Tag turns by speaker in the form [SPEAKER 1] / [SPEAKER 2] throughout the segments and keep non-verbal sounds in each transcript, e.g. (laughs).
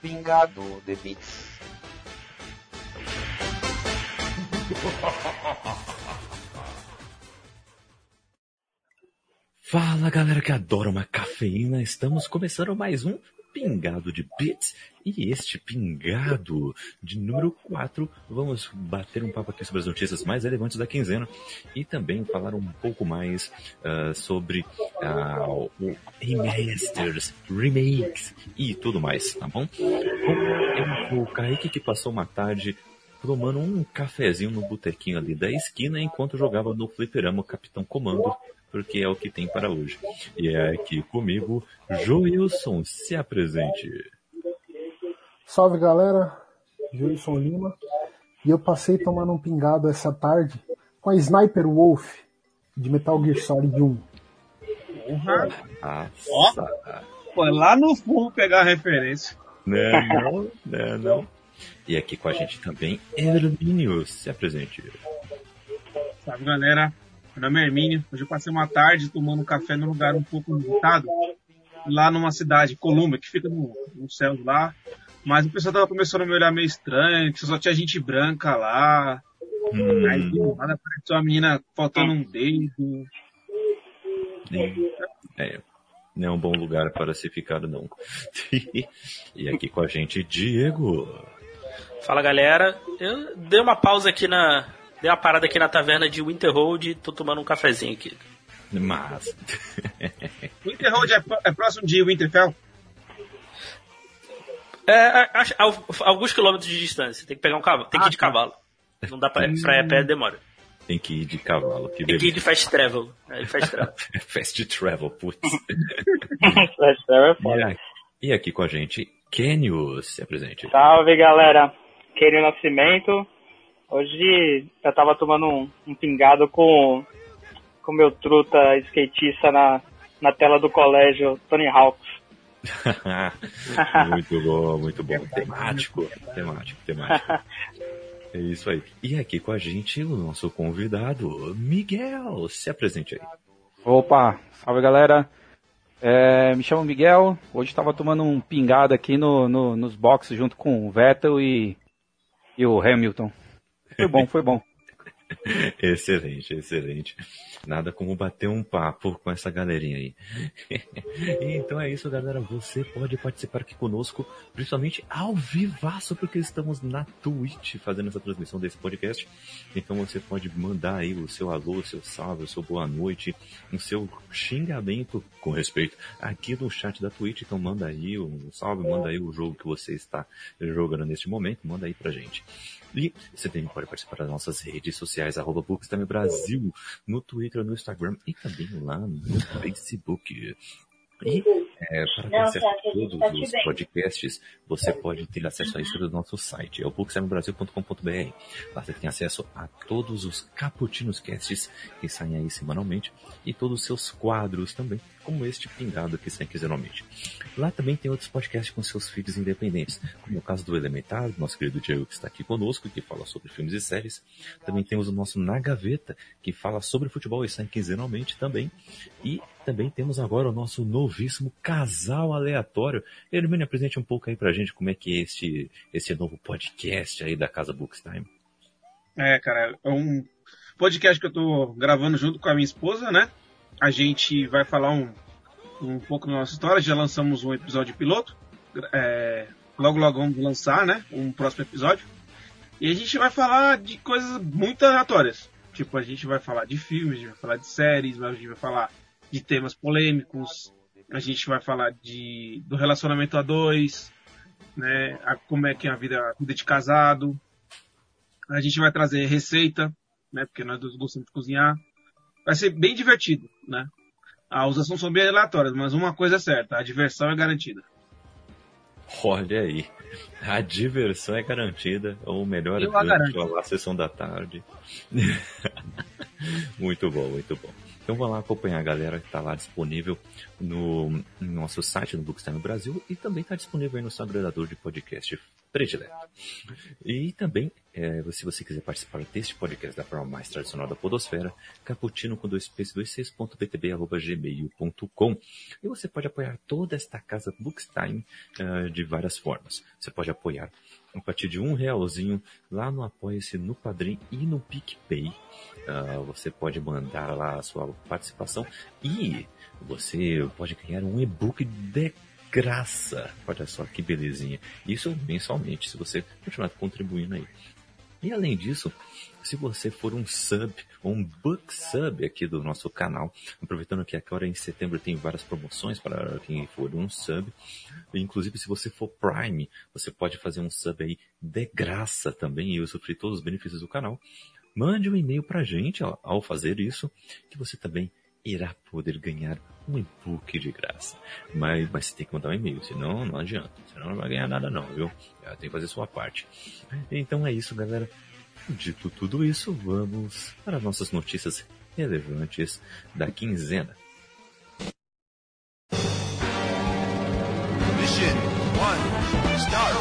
[SPEAKER 1] Pingado de Beats. (laughs)
[SPEAKER 2] Fala galera que adora uma cafeína, estamos começando mais um Pingado de Bits. E este pingado de número 4 vamos bater um papo aqui sobre as notícias mais relevantes da quinzena e também falar um pouco mais uh, sobre uh, o remasters, remakes e tudo mais, tá bom? Bom, o Kaique que passou uma tarde tomando um cafezinho no botequinho ali da esquina enquanto jogava no fliperama Capitão Comando porque é o que tem para hoje. E é aqui comigo, Joilson, se apresente.
[SPEAKER 3] Salve galera, Joilson Lima. E eu passei tomando um pingado essa tarde com a Sniper Wolf de Metal Gear Solid 1.
[SPEAKER 4] Porra! Ó, foi lá no fundo pegar a referência.
[SPEAKER 2] Né, não, (laughs) né, não. E aqui com a gente também, Hermínio, se apresente.
[SPEAKER 4] Salve galera, meu nome é Hermínio. Hoje eu passei uma tarde tomando café num lugar um pouco limitado, lá numa cidade, Colômbia, que fica no, no céu lá. Mas o pessoal tava começando a me olhar meio estranho, que só tinha gente branca lá. Hum. Aí do nada apareceu uma menina faltando um dedo.
[SPEAKER 2] É, não é um bom lugar para se ficar, não. (laughs) e aqui com a gente, Diego.
[SPEAKER 5] Fala galera, eu dei uma pausa aqui na, Dei uma parada aqui na taverna de Winterhold e tô tomando um cafezinho aqui.
[SPEAKER 2] Mas. (laughs)
[SPEAKER 4] Winterhold é, é próximo de Winterfell?
[SPEAKER 5] É, acho, alguns quilômetros de distância. Tem que pegar um cavalo. Tem que ir de ah, tá. cavalo. Não dá pra, pra ir a pé, demora.
[SPEAKER 2] Tem que ir de cavalo.
[SPEAKER 5] Que Tem que ir de fast travel. É, fast travel. (laughs)
[SPEAKER 2] fast travel, putz. (laughs)
[SPEAKER 6] fast travel é foda.
[SPEAKER 2] E aqui com a gente, Kenio, se apresente.
[SPEAKER 6] Salve, galera. Kenio Nascimento. Hoje eu tava tomando um, um pingado com com meu truta skatista na, na tela do colégio Tony Hawks. (laughs)
[SPEAKER 2] muito bom, muito bom. Temático, temático, temático. (laughs) É isso aí. E aqui com a gente o nosso convidado, Miguel. Se apresente aí.
[SPEAKER 7] Opa, salve galera. É, me chamo Miguel. Hoje estava tomando um pingado aqui no, no, nos boxes junto com o Vettel e, e o Hamilton. Foi bom, foi bom. (laughs)
[SPEAKER 2] excelente, excelente. Nada como bater um papo com essa galerinha aí. (laughs) então é isso, galera. Você pode participar aqui conosco, principalmente ao vivaço, porque estamos na Twitch fazendo essa transmissão desse podcast. Então você pode mandar aí o seu alô, o seu salve, o seu boa noite, o seu xingamento com respeito aqui no chat da Twitch. Então manda aí um salve, manda aí o jogo que você está jogando neste momento, manda aí pra gente. E você também pode participar das nossas redes sociais, arroba Bookstime Brasil, no Twitter, no Instagram e também lá no Facebook. E é, para ter acesso a todos os podcasts, você pode ter acesso a isso pelo nosso site, é o booksemebrasil.com.br. Lá você tem acesso a todos os Caputinos Casts que saem aí semanalmente e todos os seus quadros também, como este pingado que sai quinzenalmente. Lá também tem outros podcasts com seus feeds independentes, como o caso do Elementar, nosso querido Diego que está aqui conosco, que fala sobre filmes e séries. Também temos o nosso Na Gaveta, que fala sobre futebol e sai quinzenalmente também. E também temos agora o nosso novíssimo casal aleatório. Hermínio, apresente um pouco aí pra gente como é que é esse, esse novo podcast aí da Casa Bookstime.
[SPEAKER 4] É, cara, é um podcast que eu tô gravando junto com a minha esposa, né? A gente vai falar um, um pouco da nossa história. Já lançamos um episódio piloto. É, logo, logo vamos lançar, né? Um próximo episódio. E a gente vai falar de coisas muito aleatórias. Tipo, a gente vai falar de filmes, a gente vai falar de séries, a gente vai falar de temas polêmicos. A gente vai falar de, do relacionamento a dois, né? A, como é que é a vida, a vida de casado. A gente vai trazer receita, né? Porque nós dois gostamos de cozinhar. Vai ser bem divertido, né? Ah, os assuntos são bem aleatórios, mas uma coisa é certa, a diversão é garantida.
[SPEAKER 2] Olha aí. A diversão é garantida, ou melhor,
[SPEAKER 4] Eu a
[SPEAKER 2] sessão da tarde. (laughs) muito bom, muito bom. Então vá lá acompanhar a galera que está lá disponível no, no nosso site, no Bookstime Brasil, e também está disponível aí no seu agregador de podcast predileto. E também, é, se você quiser participar deste podcast da forma mais tradicional da podosfera, caputino com dois p's, dois c's, ponto btb, arroba gmail.com. E você pode apoiar toda esta casa Bookstime ah, de várias formas. Você pode apoiar a partir de um realzinho lá no Apoia-se, no Padrim e no PicPay. Ah, você pode mandar lá a sua participação e você pode ganhar um e-book de graça. Olha só que belezinha. Isso mensalmente, se você continuar contribuindo aí. E além disso, se você for um sub, um book sub aqui do nosso canal, aproveitando que agora em setembro tem várias promoções para quem for um sub, inclusive se você for Prime, você pode fazer um sub aí de graça também e usufruir todos os benefícios do canal. Mande um e-mail pra gente ó, ao fazer isso, que você também irá poder ganhar um e-book de graça. Mas, mas você tem que mandar um e-mail, senão não adianta. Senão não vai ganhar nada não, viu? Tem que fazer sua parte. Então é isso, galera. Dito tudo isso, vamos para as nossas notícias relevantes da quinzena.
[SPEAKER 8] Mission one, start.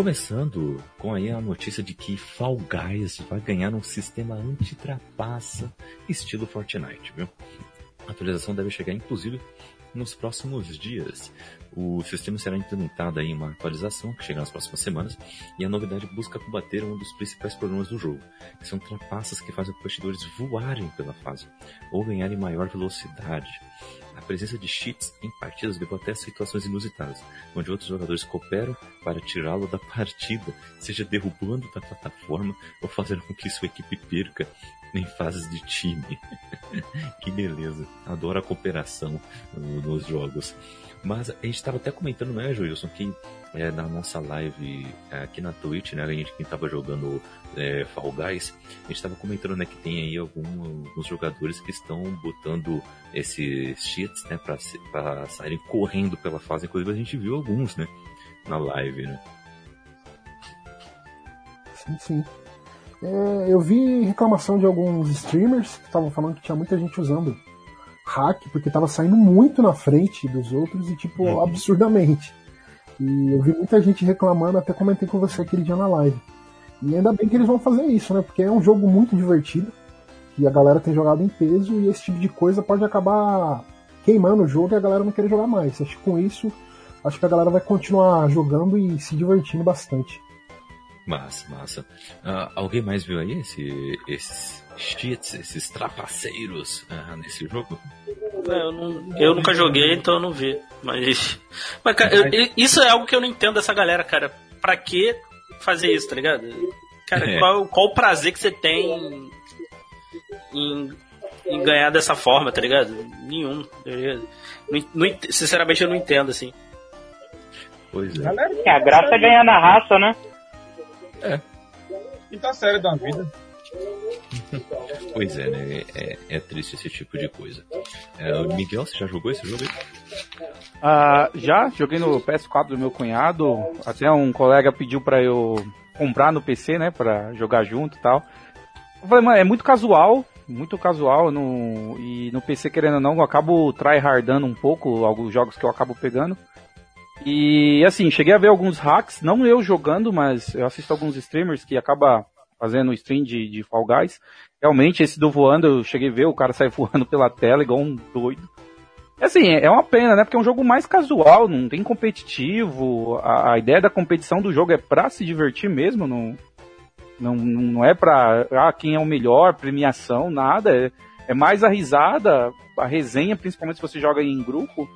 [SPEAKER 2] Começando com aí a notícia de que Fall Guys vai ganhar um sistema anti-trapaça estilo Fortnite, viu? A atualização deve chegar inclusive nos próximos dias. O sistema será implementado em uma atualização que chega nas próximas semanas e a novidade busca combater um dos principais problemas do jogo, que são trapaças que fazem competidores voarem pela fase ou ganharem maior velocidade. A presença de cheats em partidas levou até situações inusitadas, onde outros jogadores cooperam para tirá-lo da (laughs) partida, seja derrubando da plataforma ou fazendo com que sua equipe perca em fases de time. (laughs) que beleza. Adoro a cooperação nos jogos. Mas a gente estava até comentando, né, Joilson, que é, na nossa live é, aqui na Twitch, né, a gente quem estava jogando é, Fall Guys, a gente estava comentando, né, que tem aí algum- alguns jogadores que estão botando esses cheats, né, para saírem correndo pela fase. Inclusive a gente viu alguns, né, na live, né.
[SPEAKER 3] Sim, sim. É, eu vi reclamação de alguns streamers que estavam falando que tinha muita gente usando hack, porque estava saindo muito na frente dos outros e, tipo,
[SPEAKER 2] Uhum.
[SPEAKER 3] absurdamente. E eu vi muita gente reclamando, até comentei com você aquele dia na live. E ainda bem que eles vão fazer isso, né? Porque é um jogo muito divertido, que a galera tem jogado em peso e esse tipo de coisa pode acabar queimando o jogo e a galera não querer jogar mais. Acho que com isso, acho que a galera vai continuar jogando e se divertindo bastante.
[SPEAKER 2] Massa, massa. Ah, alguém mais viu aí esse, esses cheats, esses trapaceiros ah, nesse jogo?
[SPEAKER 5] É, Eu, não- eu nunca joguei, então eu não vi. Mas. Mas, cara, eu- isso é algo que eu não entendo dessa galera, cara. Pra que fazer isso, tá ligado? Cara,
[SPEAKER 2] É.
[SPEAKER 5] qual, qual o prazer que você tem em, em ganhar dessa forma, tá ligado? Nenhum, tá ligado? Não- não ent- sinceramente, eu não entendo, assim.
[SPEAKER 2] Pois é.
[SPEAKER 4] Galera,
[SPEAKER 6] É, a graça é ganhar na raça, né?
[SPEAKER 4] quinta série da vida. (laughs)
[SPEAKER 2] Pois é, né? É, é triste esse tipo de coisa. É, Miguel, você já jogou esse jogo aí?
[SPEAKER 7] Ah, já, joguei no PS4 do meu cunhado. Até um colega pediu pra eu comprar no PC, né? Pra jogar junto e tal. Eu falei, mano, é muito casual, muito casual. No, e no PC, querendo ou não, eu acabo tryhardando um pouco alguns jogos que eu acabo pegando. E assim, cheguei a ver alguns hacks, não eu jogando, mas eu assisto alguns streamers que acaba fazendo stream de, de Fall Guys. Realmente, esse do voando, eu cheguei a ver, o cara (laughs) sai voando pela tela igual um doido. É Assim, é uma pena, né? Porque é um jogo mais casual, não tem competitivo. A, a ideia da competição do jogo é pra se divertir mesmo, não, não, não é pra ah, quem é o melhor, premiação, nada. É, é mais a risada, a resenha, principalmente se você joga em grupo.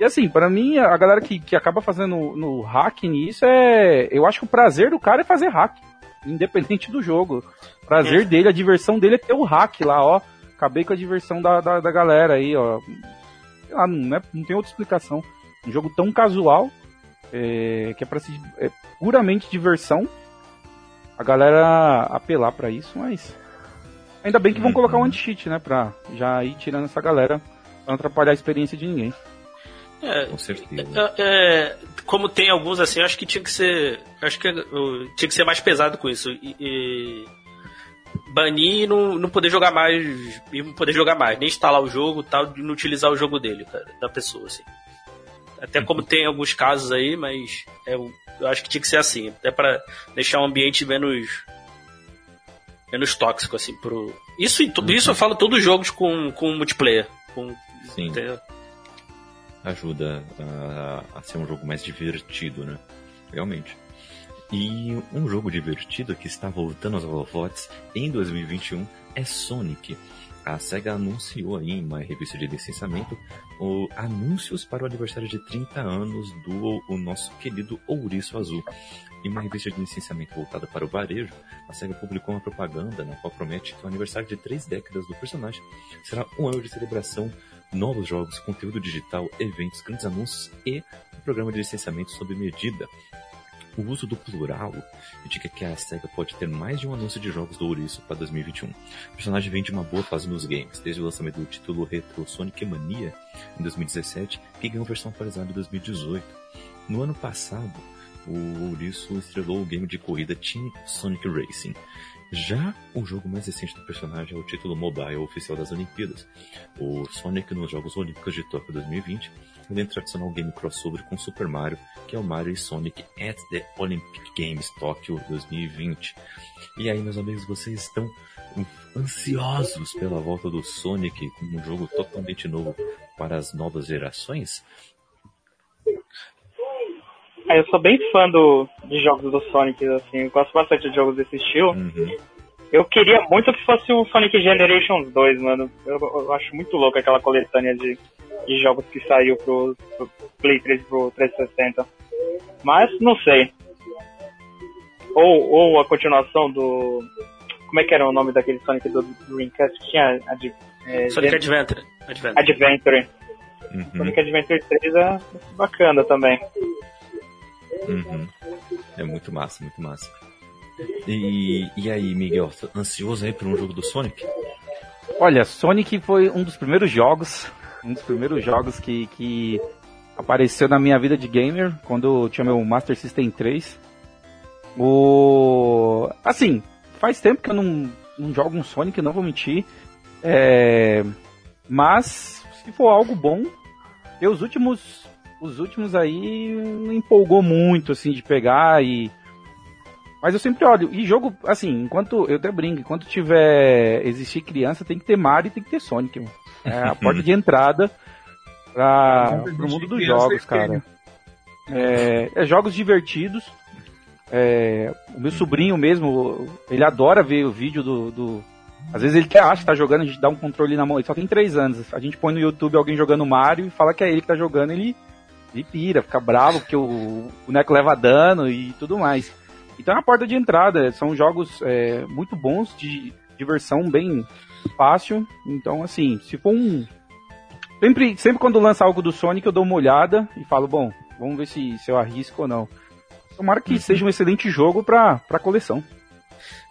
[SPEAKER 7] E assim, pra mim, a galera que, que acaba fazendo no hack nisso é. Eu acho que o prazer do cara é fazer hack, independente do jogo. O prazer
[SPEAKER 5] É.
[SPEAKER 7] dele, a diversão dele é ter o hack lá, ó. Acabei com a diversão da, da, da galera aí, ó. Sei lá, não, é, não tem outra explicação. Um jogo tão casual, é, que é pra se. É puramente diversão. A galera apelar pra isso, mas. Ainda bem que vão
[SPEAKER 2] Uhum.
[SPEAKER 7] colocar um anti-cheat, né? Pra já ir tirando essa galera. Pra não atrapalhar a experiência de ninguém.
[SPEAKER 5] É,
[SPEAKER 2] Com certeza.
[SPEAKER 5] É, é, como tem alguns assim, eu acho que tinha que ser. Acho que uh, tinha que ser mais pesado com isso. E, e banir e não, não poder jogar mais. E não poder jogar mais, nem instalar o jogo tal, e não utilizar o jogo dele, cara, da pessoa, assim. Até como tem alguns casos aí, mas é, eu acho que tinha que ser assim. Até pra deixar o ambiente menos. menos tóxico, assim, pro. Isso, tudo isso eu falo todos os jogos com, com multiplayer. Com,
[SPEAKER 2] Sim.
[SPEAKER 5] entendeu?
[SPEAKER 2] Ajuda a, a ser um jogo mais divertido, né? Realmente. E um jogo divertido que está voltando aos holofotes em 2021 é Sonic. A SEGA anunciou aí em uma revista de licenciamento o anúncios para o aniversário de 30 anos do o nosso querido Ouriço Azul. Em uma revista de licenciamento voltada para o varejo, a SEGA publicou uma propaganda na qual promete que o aniversário de três décadas do personagem será um ano de celebração novos jogos, conteúdo digital, eventos, grandes anúncios e um programa de licenciamento sob medida. O uso do plural indica que a SEGA pode ter mais de um anúncio de jogos do Ouriço para 2021. O personagem vem de uma boa fase nos games, desde o lançamento do título retro Sonic Mania em 2017, que ganhou versão atualizada em 2018. No ano passado, o Ouriço estrelou o game de corrida Team Sonic Racing. Já o jogo mais recente do personagem é o título mobile oficial das Olimpíadas, o Sonic nos Jogos Olímpicos de Tóquio 2020, além do tradicional game crossover com Super Mario, que é o Mario e Sonic at the Olympic Games Tóquio 2020. E aí, meus amigos, vocês estão ansiosos pela volta do Sonic um jogo totalmente novo para as novas gerações?
[SPEAKER 6] Ah, eu sou bem fã do, de jogos do Sonic, assim, eu gosto bastante de jogos desse estilo.
[SPEAKER 2] Uhum.
[SPEAKER 6] Eu queria muito que fosse o Sonic Generations 2, mano. Eu, eu acho muito louco aquela coletânea de, de jogos que saiu pro, pro Play 3 e pro 360. Mas, não sei. Ou, ou a continuação do. Como é que era o nome daquele Sonic do Dreamcast que tinha? Ad, é,
[SPEAKER 5] Sonic Adventure. Adventure.
[SPEAKER 6] Adventure.
[SPEAKER 2] Uhum.
[SPEAKER 6] Sonic Adventure 3 é bacana também.
[SPEAKER 2] Uhum. É muito massa, muito massa. E, e aí, Miguel, tá ansioso aí por um jogo do Sonic?
[SPEAKER 7] Olha, Sonic foi um dos primeiros jogos, um dos primeiros jogos que, que apareceu na minha vida de gamer, quando eu tinha meu Master System 3. O... Assim, faz tempo que eu não, não jogo um Sonic, não vou mentir. É... Mas, se for algo bom, eu os últimos, os últimos aí não empolgou muito, assim, de pegar e... Mas eu sempre olho, e jogo, assim, enquanto, eu até brinco, enquanto tiver, existir criança, tem que ter Mario e tem que ter Sonic, mano. É a porta de entrada
[SPEAKER 4] Enquanto
[SPEAKER 7] pro mundo dos jogos, cara. É, é jogos divertidos. É, o meu sobrinho mesmo, ele adora ver o vídeo do, do- Às vezes ele até acha que tá jogando, a gente dá um controle na mão, ele só tem 3 anos. A gente põe no YouTube alguém jogando Mario e fala que é ele que tá jogando, ele, ele pira, fica bravo porque o, o boneco leva dano e tudo mais. Então é a porta de entrada, são jogos é, muito bons, de diversão bem fácil. Então, assim, se for um. Sempre, sempre quando lança algo do Sonic, eu dou uma olhada e falo, bom, vamos ver se, se eu arrisco ou não. Tomara que seja um excelente jogo pra, pra coleção.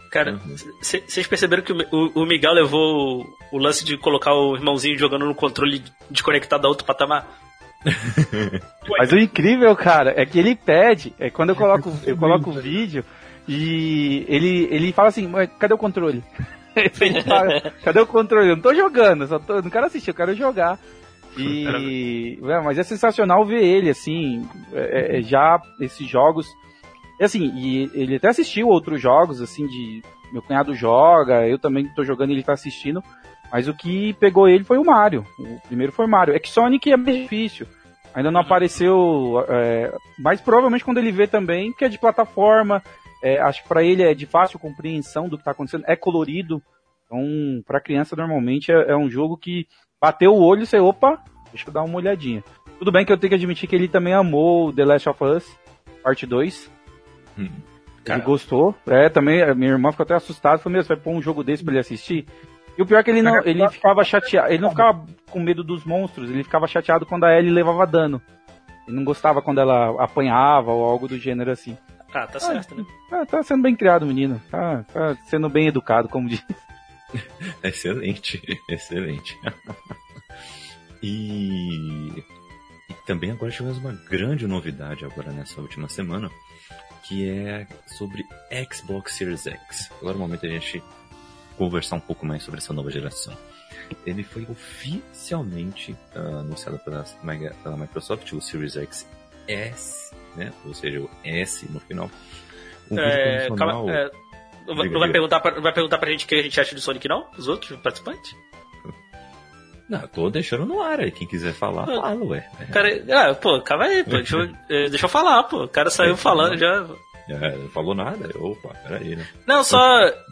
[SPEAKER 5] Cara, vocês perceberam que o, o- o Miguel levou o, o lance de colocar o irmãozinho jogando no controle desconectado a outro patamar? (laughs)
[SPEAKER 7] Mas o incrível, cara, é que ele pede, é quando eu coloco, (laughs) eu coloco o vídeo e ele, ele fala assim, mas cadê o controle? (laughs) Ele fala, cadê o controle? Eu não tô jogando, só tô, não quero assistir, eu quero jogar. E, é, mas é sensacional ver ele, assim, é, é, já esses jogos. Assim, e ele até assistiu outros jogos, assim, de. Meu cunhado joga, eu também tô jogando e ele tá assistindo. Mas o que pegou ele foi o Mario. O primeiro foi o Mario. É que Sonic é mais difícil. Ainda não apareceu. É, mas provavelmente quando ele vê também, que é de plataforma. é, acho que pra ele é de fácil compreensão do que tá acontecendo. É colorido. Então, pra criança, normalmente é, é um jogo que bateu o olho e você, opa, deixa eu dar uma olhadinha. Tudo bem que eu tenho que admitir que ele também amou The Last of Us, parte 2.
[SPEAKER 2] Hum.
[SPEAKER 5] Cara.
[SPEAKER 7] Ele gostou. É, também, a minha irmã ficou até assustada. Falou, meu, você vai pôr um jogo desse pra ele assistir? E o pior é que ele não, ele ficava chateado, ele não ficava com medo dos monstros, ele ficava chateado quando a Ellie levava dano. Ele não gostava quando ela apanhava ou algo do gênero assim.
[SPEAKER 5] Ah, tá certo, né?
[SPEAKER 7] Ah, tá sendo bem criado, menino. Tá, tá sendo bem educado, como diz. (laughs)
[SPEAKER 2] Excelente, excelente. (laughs) e, e também agora tivemos uma grande novidade agora nessa última semana, que é sobre Xbox Series X. Agora é o momento da gente conversar um pouco mais sobre essa nova geração. Ele foi oficialmente ah, anunciado pela, pela Microsoft, o Series X S, né? Ou seja, o S no final.
[SPEAKER 5] É, calma, é, não, vai, vai perguntar pra, vai perguntar pra gente o que a gente acha do Sonic, não? Os outros participantes?
[SPEAKER 2] Não, tô deixando no ar aí. Quem quiser falar, fala, ué.
[SPEAKER 5] Cara, ah, pô, calma aí, pô. Deixa eu, eh, deixa eu falar, pô. O cara saiu (laughs) falando já.
[SPEAKER 2] É, não falou nada. Opa, peraí, né?
[SPEAKER 5] Não, só.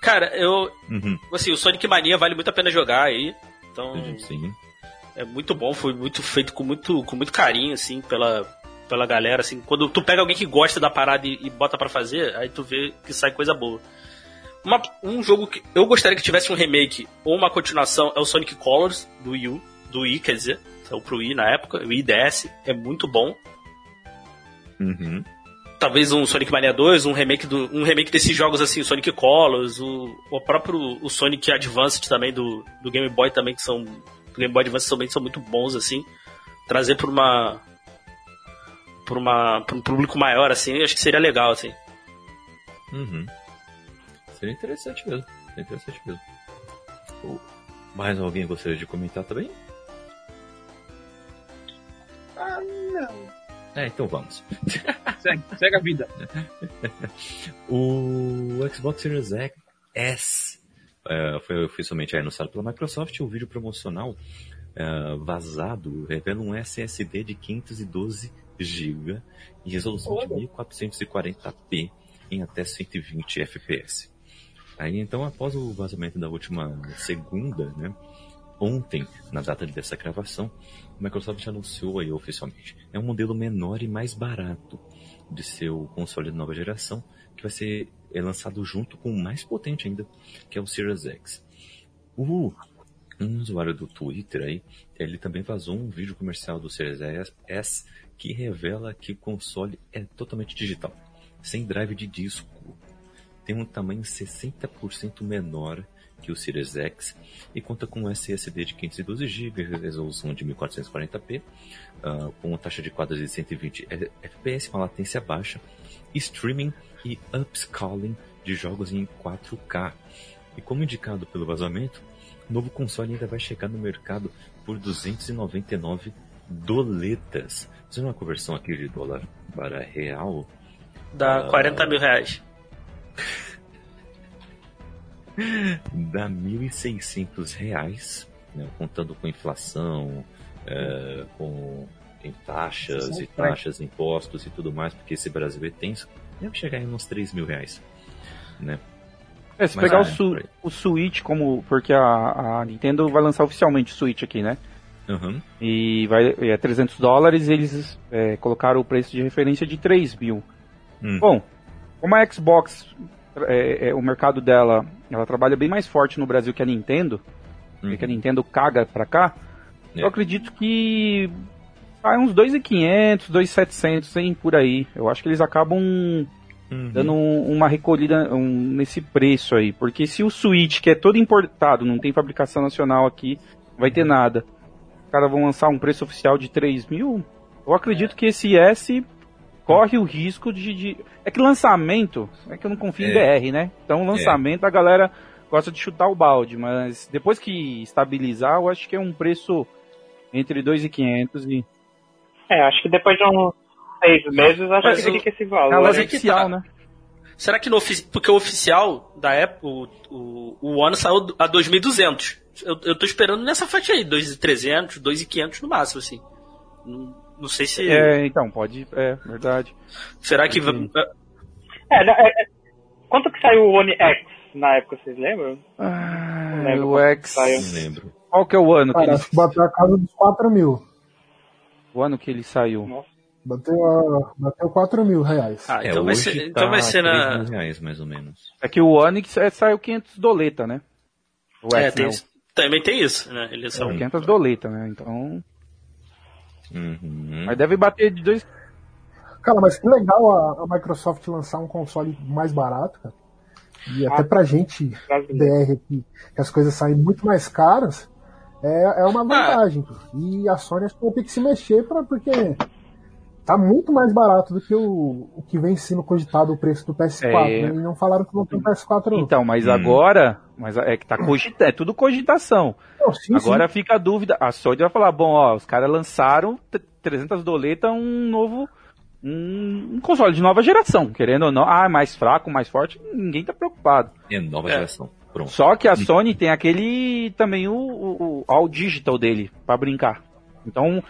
[SPEAKER 5] Cara, eu.
[SPEAKER 2] Uhum.
[SPEAKER 5] Assim, o Sonic Mania vale muito a pena jogar aí. Então.
[SPEAKER 2] Sim.
[SPEAKER 5] É muito bom, foi muito feito com muito, com muito carinho, assim, pela, pela galera, assim. Quando tu pega alguém que gosta da parada e, e bota pra fazer, aí tu vê que sai coisa boa. Uma- um jogo que eu gostaria que tivesse um remake ou uma continuação é o Sonic Colors, do Wii, U, do Wii, quer dizer, saiu pro Wii na época, o Wii DS, é muito bom.
[SPEAKER 2] Uhum.
[SPEAKER 5] Talvez um Sonic Mania 2, um remake, do, um remake desses jogos assim, o Sonic Colors, o, o próprio o Sonic Advanced também, do, do Game Boy também, que são. Do Game Boy Advance também são muito bons, assim. Trazer pra uma. Pra, uma, pra um público maior, assim, acho que seria legal, assim.
[SPEAKER 2] Uhum. Seria interessante mesmo. Seria interessante mesmo. Mais alguém gostaria de comentar também?
[SPEAKER 4] Ah, não.
[SPEAKER 2] É, então vamos. (laughs)
[SPEAKER 4] Segue, segue a vida. (laughs)
[SPEAKER 2] O Xbox Series X S é, foi oficialmente anunciado pela Microsoft. O vídeo promocional é, vazado revela um SSD de 512 GB em resolução de 1440p em até 120 FPS. Aí então, após o vazamento da última segunda, né, ontem, na data dessa gravação, a Microsoft anunciou aí oficialmente. É um modelo menor e mais barato de seu console de nova geração, que vai ser é, lançado junto com o mais potente ainda, que é o Series X. O um usuário do Twitter aí, ele também vazou um vídeo comercial do Series S que revela que o console é totalmente digital, sem drive de disco. Tem um tamanho 60% menor que o Series X e conta com um SSD de 512 GB, resolução de 1440p, ah, com uma taxa de quadros de 120 FPS, uma latência baixa, streaming e upscaling de jogos em 4K. E como indicado pelo vazamento, o novo console ainda vai chegar no mercado por 299 doletas. Fazendo uma conversão aqui de dólar para real,
[SPEAKER 5] Dá
[SPEAKER 2] Ah.
[SPEAKER 5] 40 mil reais. (laughs) (laughs)
[SPEAKER 2] dá 1.600 reais, né, contando com inflação, é, com em taxas e taxas, impostos e tudo mais, porque esse brasileiro tem, deve chegar em uns 3 mil reais. Né?
[SPEAKER 7] É, se
[SPEAKER 2] Mas
[SPEAKER 7] pegar
[SPEAKER 2] é,
[SPEAKER 7] o, su
[SPEAKER 2] por aí.
[SPEAKER 7] o Switch como. Porque a, a Nintendo vai lançar oficialmente o Switch aqui, né?
[SPEAKER 2] Uhum.
[SPEAKER 7] E vai, é 300 dólares eles é, colocaram o preço de referência de 3 mil.
[SPEAKER 2] Hum.
[SPEAKER 7] Bom, como a Xbox, é, é, o mercado dela, ela trabalha bem mais forte no Brasil que a Nintendo,
[SPEAKER 2] Uhum.
[SPEAKER 7] que a Nintendo caga pra cá,
[SPEAKER 2] É.
[SPEAKER 7] eu acredito que vai uns 2.500, 2.700, hein, por aí. Eu acho que eles acabam
[SPEAKER 2] Uhum.
[SPEAKER 7] dando um- uma recolhida um, nesse preço aí. Porque se o Switch, que é todo importado, não tem fabricação nacional aqui, não vai ter nada. Os caras vão lançar um preço oficial de 3 mil. Eu acredito que esse S corre o risco de, de- É que lançamento. É que eu não confio em
[SPEAKER 2] É.
[SPEAKER 7] BR, né? Então, lançamento a galera gosta de chutar o balde. Mas depois que estabilizar, eu acho que é um preço entre 2.500 e.
[SPEAKER 6] É, acho que depois de uns seis meses, acho
[SPEAKER 5] Mas
[SPEAKER 6] que
[SPEAKER 5] o-
[SPEAKER 6] fica esse
[SPEAKER 7] É
[SPEAKER 6] valor.
[SPEAKER 5] aí que
[SPEAKER 7] oficial,
[SPEAKER 5] tá.
[SPEAKER 7] né?
[SPEAKER 5] Será que no ofici... Porque o oficial da época, o, o, o One saiu a 2.200. Eu, eu tô esperando nessa faixa aí, 2.300, 2.500 no máximo, assim. Não, não sei se...
[SPEAKER 7] É, então, pode. É, verdade.
[SPEAKER 5] Será que...
[SPEAKER 7] Sim.
[SPEAKER 6] É, não, é, é- quanto que saiu o One X na época, vocês lembram?
[SPEAKER 7] Ah,
[SPEAKER 6] lembro
[SPEAKER 7] o X.
[SPEAKER 6] saiu.
[SPEAKER 2] Não lembro.
[SPEAKER 7] Qual que é o ano que
[SPEAKER 3] Cara,
[SPEAKER 7] ele,
[SPEAKER 3] que bateu a casa dos 4 mil.
[SPEAKER 7] o ano que ele saiu?
[SPEAKER 3] Bateu, a, bateu 4 mil reais.
[SPEAKER 5] Ah,
[SPEAKER 2] É,
[SPEAKER 5] então vai
[SPEAKER 2] hoje
[SPEAKER 5] ser,
[SPEAKER 2] tá
[SPEAKER 5] então vai ser
[SPEAKER 2] 3
[SPEAKER 5] na...
[SPEAKER 2] reais, mais ou menos.
[SPEAKER 7] É que o Onix é, saiu 500 doleta, né? O
[SPEAKER 5] É,
[SPEAKER 7] X,
[SPEAKER 5] tem
[SPEAKER 7] né?
[SPEAKER 5] isso. Também tem isso, né? Eles são...
[SPEAKER 7] O 500 doleta, né? Então.
[SPEAKER 2] Uhum.
[SPEAKER 7] Mas deve bater de dois.
[SPEAKER 3] Cara, mas que legal a, a Microsoft lançar um console mais barato, cara. E até pra gente. BR, aqui, que as coisas saem muito mais caras, é, é uma vantagem. E a Sony acho que vai ter que se mexer pra, porque tá muito mais barato do que o, o que vem sendo cogitado o preço do PS4.
[SPEAKER 7] É.
[SPEAKER 3] né? E não falaram que vão ter um PS4 não.
[SPEAKER 7] Então, mas
[SPEAKER 2] Hum.
[SPEAKER 7] agora, mas é que tá cogita, é tudo cogitação.
[SPEAKER 3] Não, sim,
[SPEAKER 7] Agora fica a dúvida, a Sony vai falar, bom, ó, os caras lançaram t- 300 doleta um novo um, console de nova geração, querendo ou não. Ah, mais fraco, mais forte, ninguém tá preocupado.
[SPEAKER 2] É nova
[SPEAKER 5] É.
[SPEAKER 2] geração. Pronto.
[SPEAKER 7] Só que a Sony tem aquele também o, o, o All Digital dele pra brincar. Então,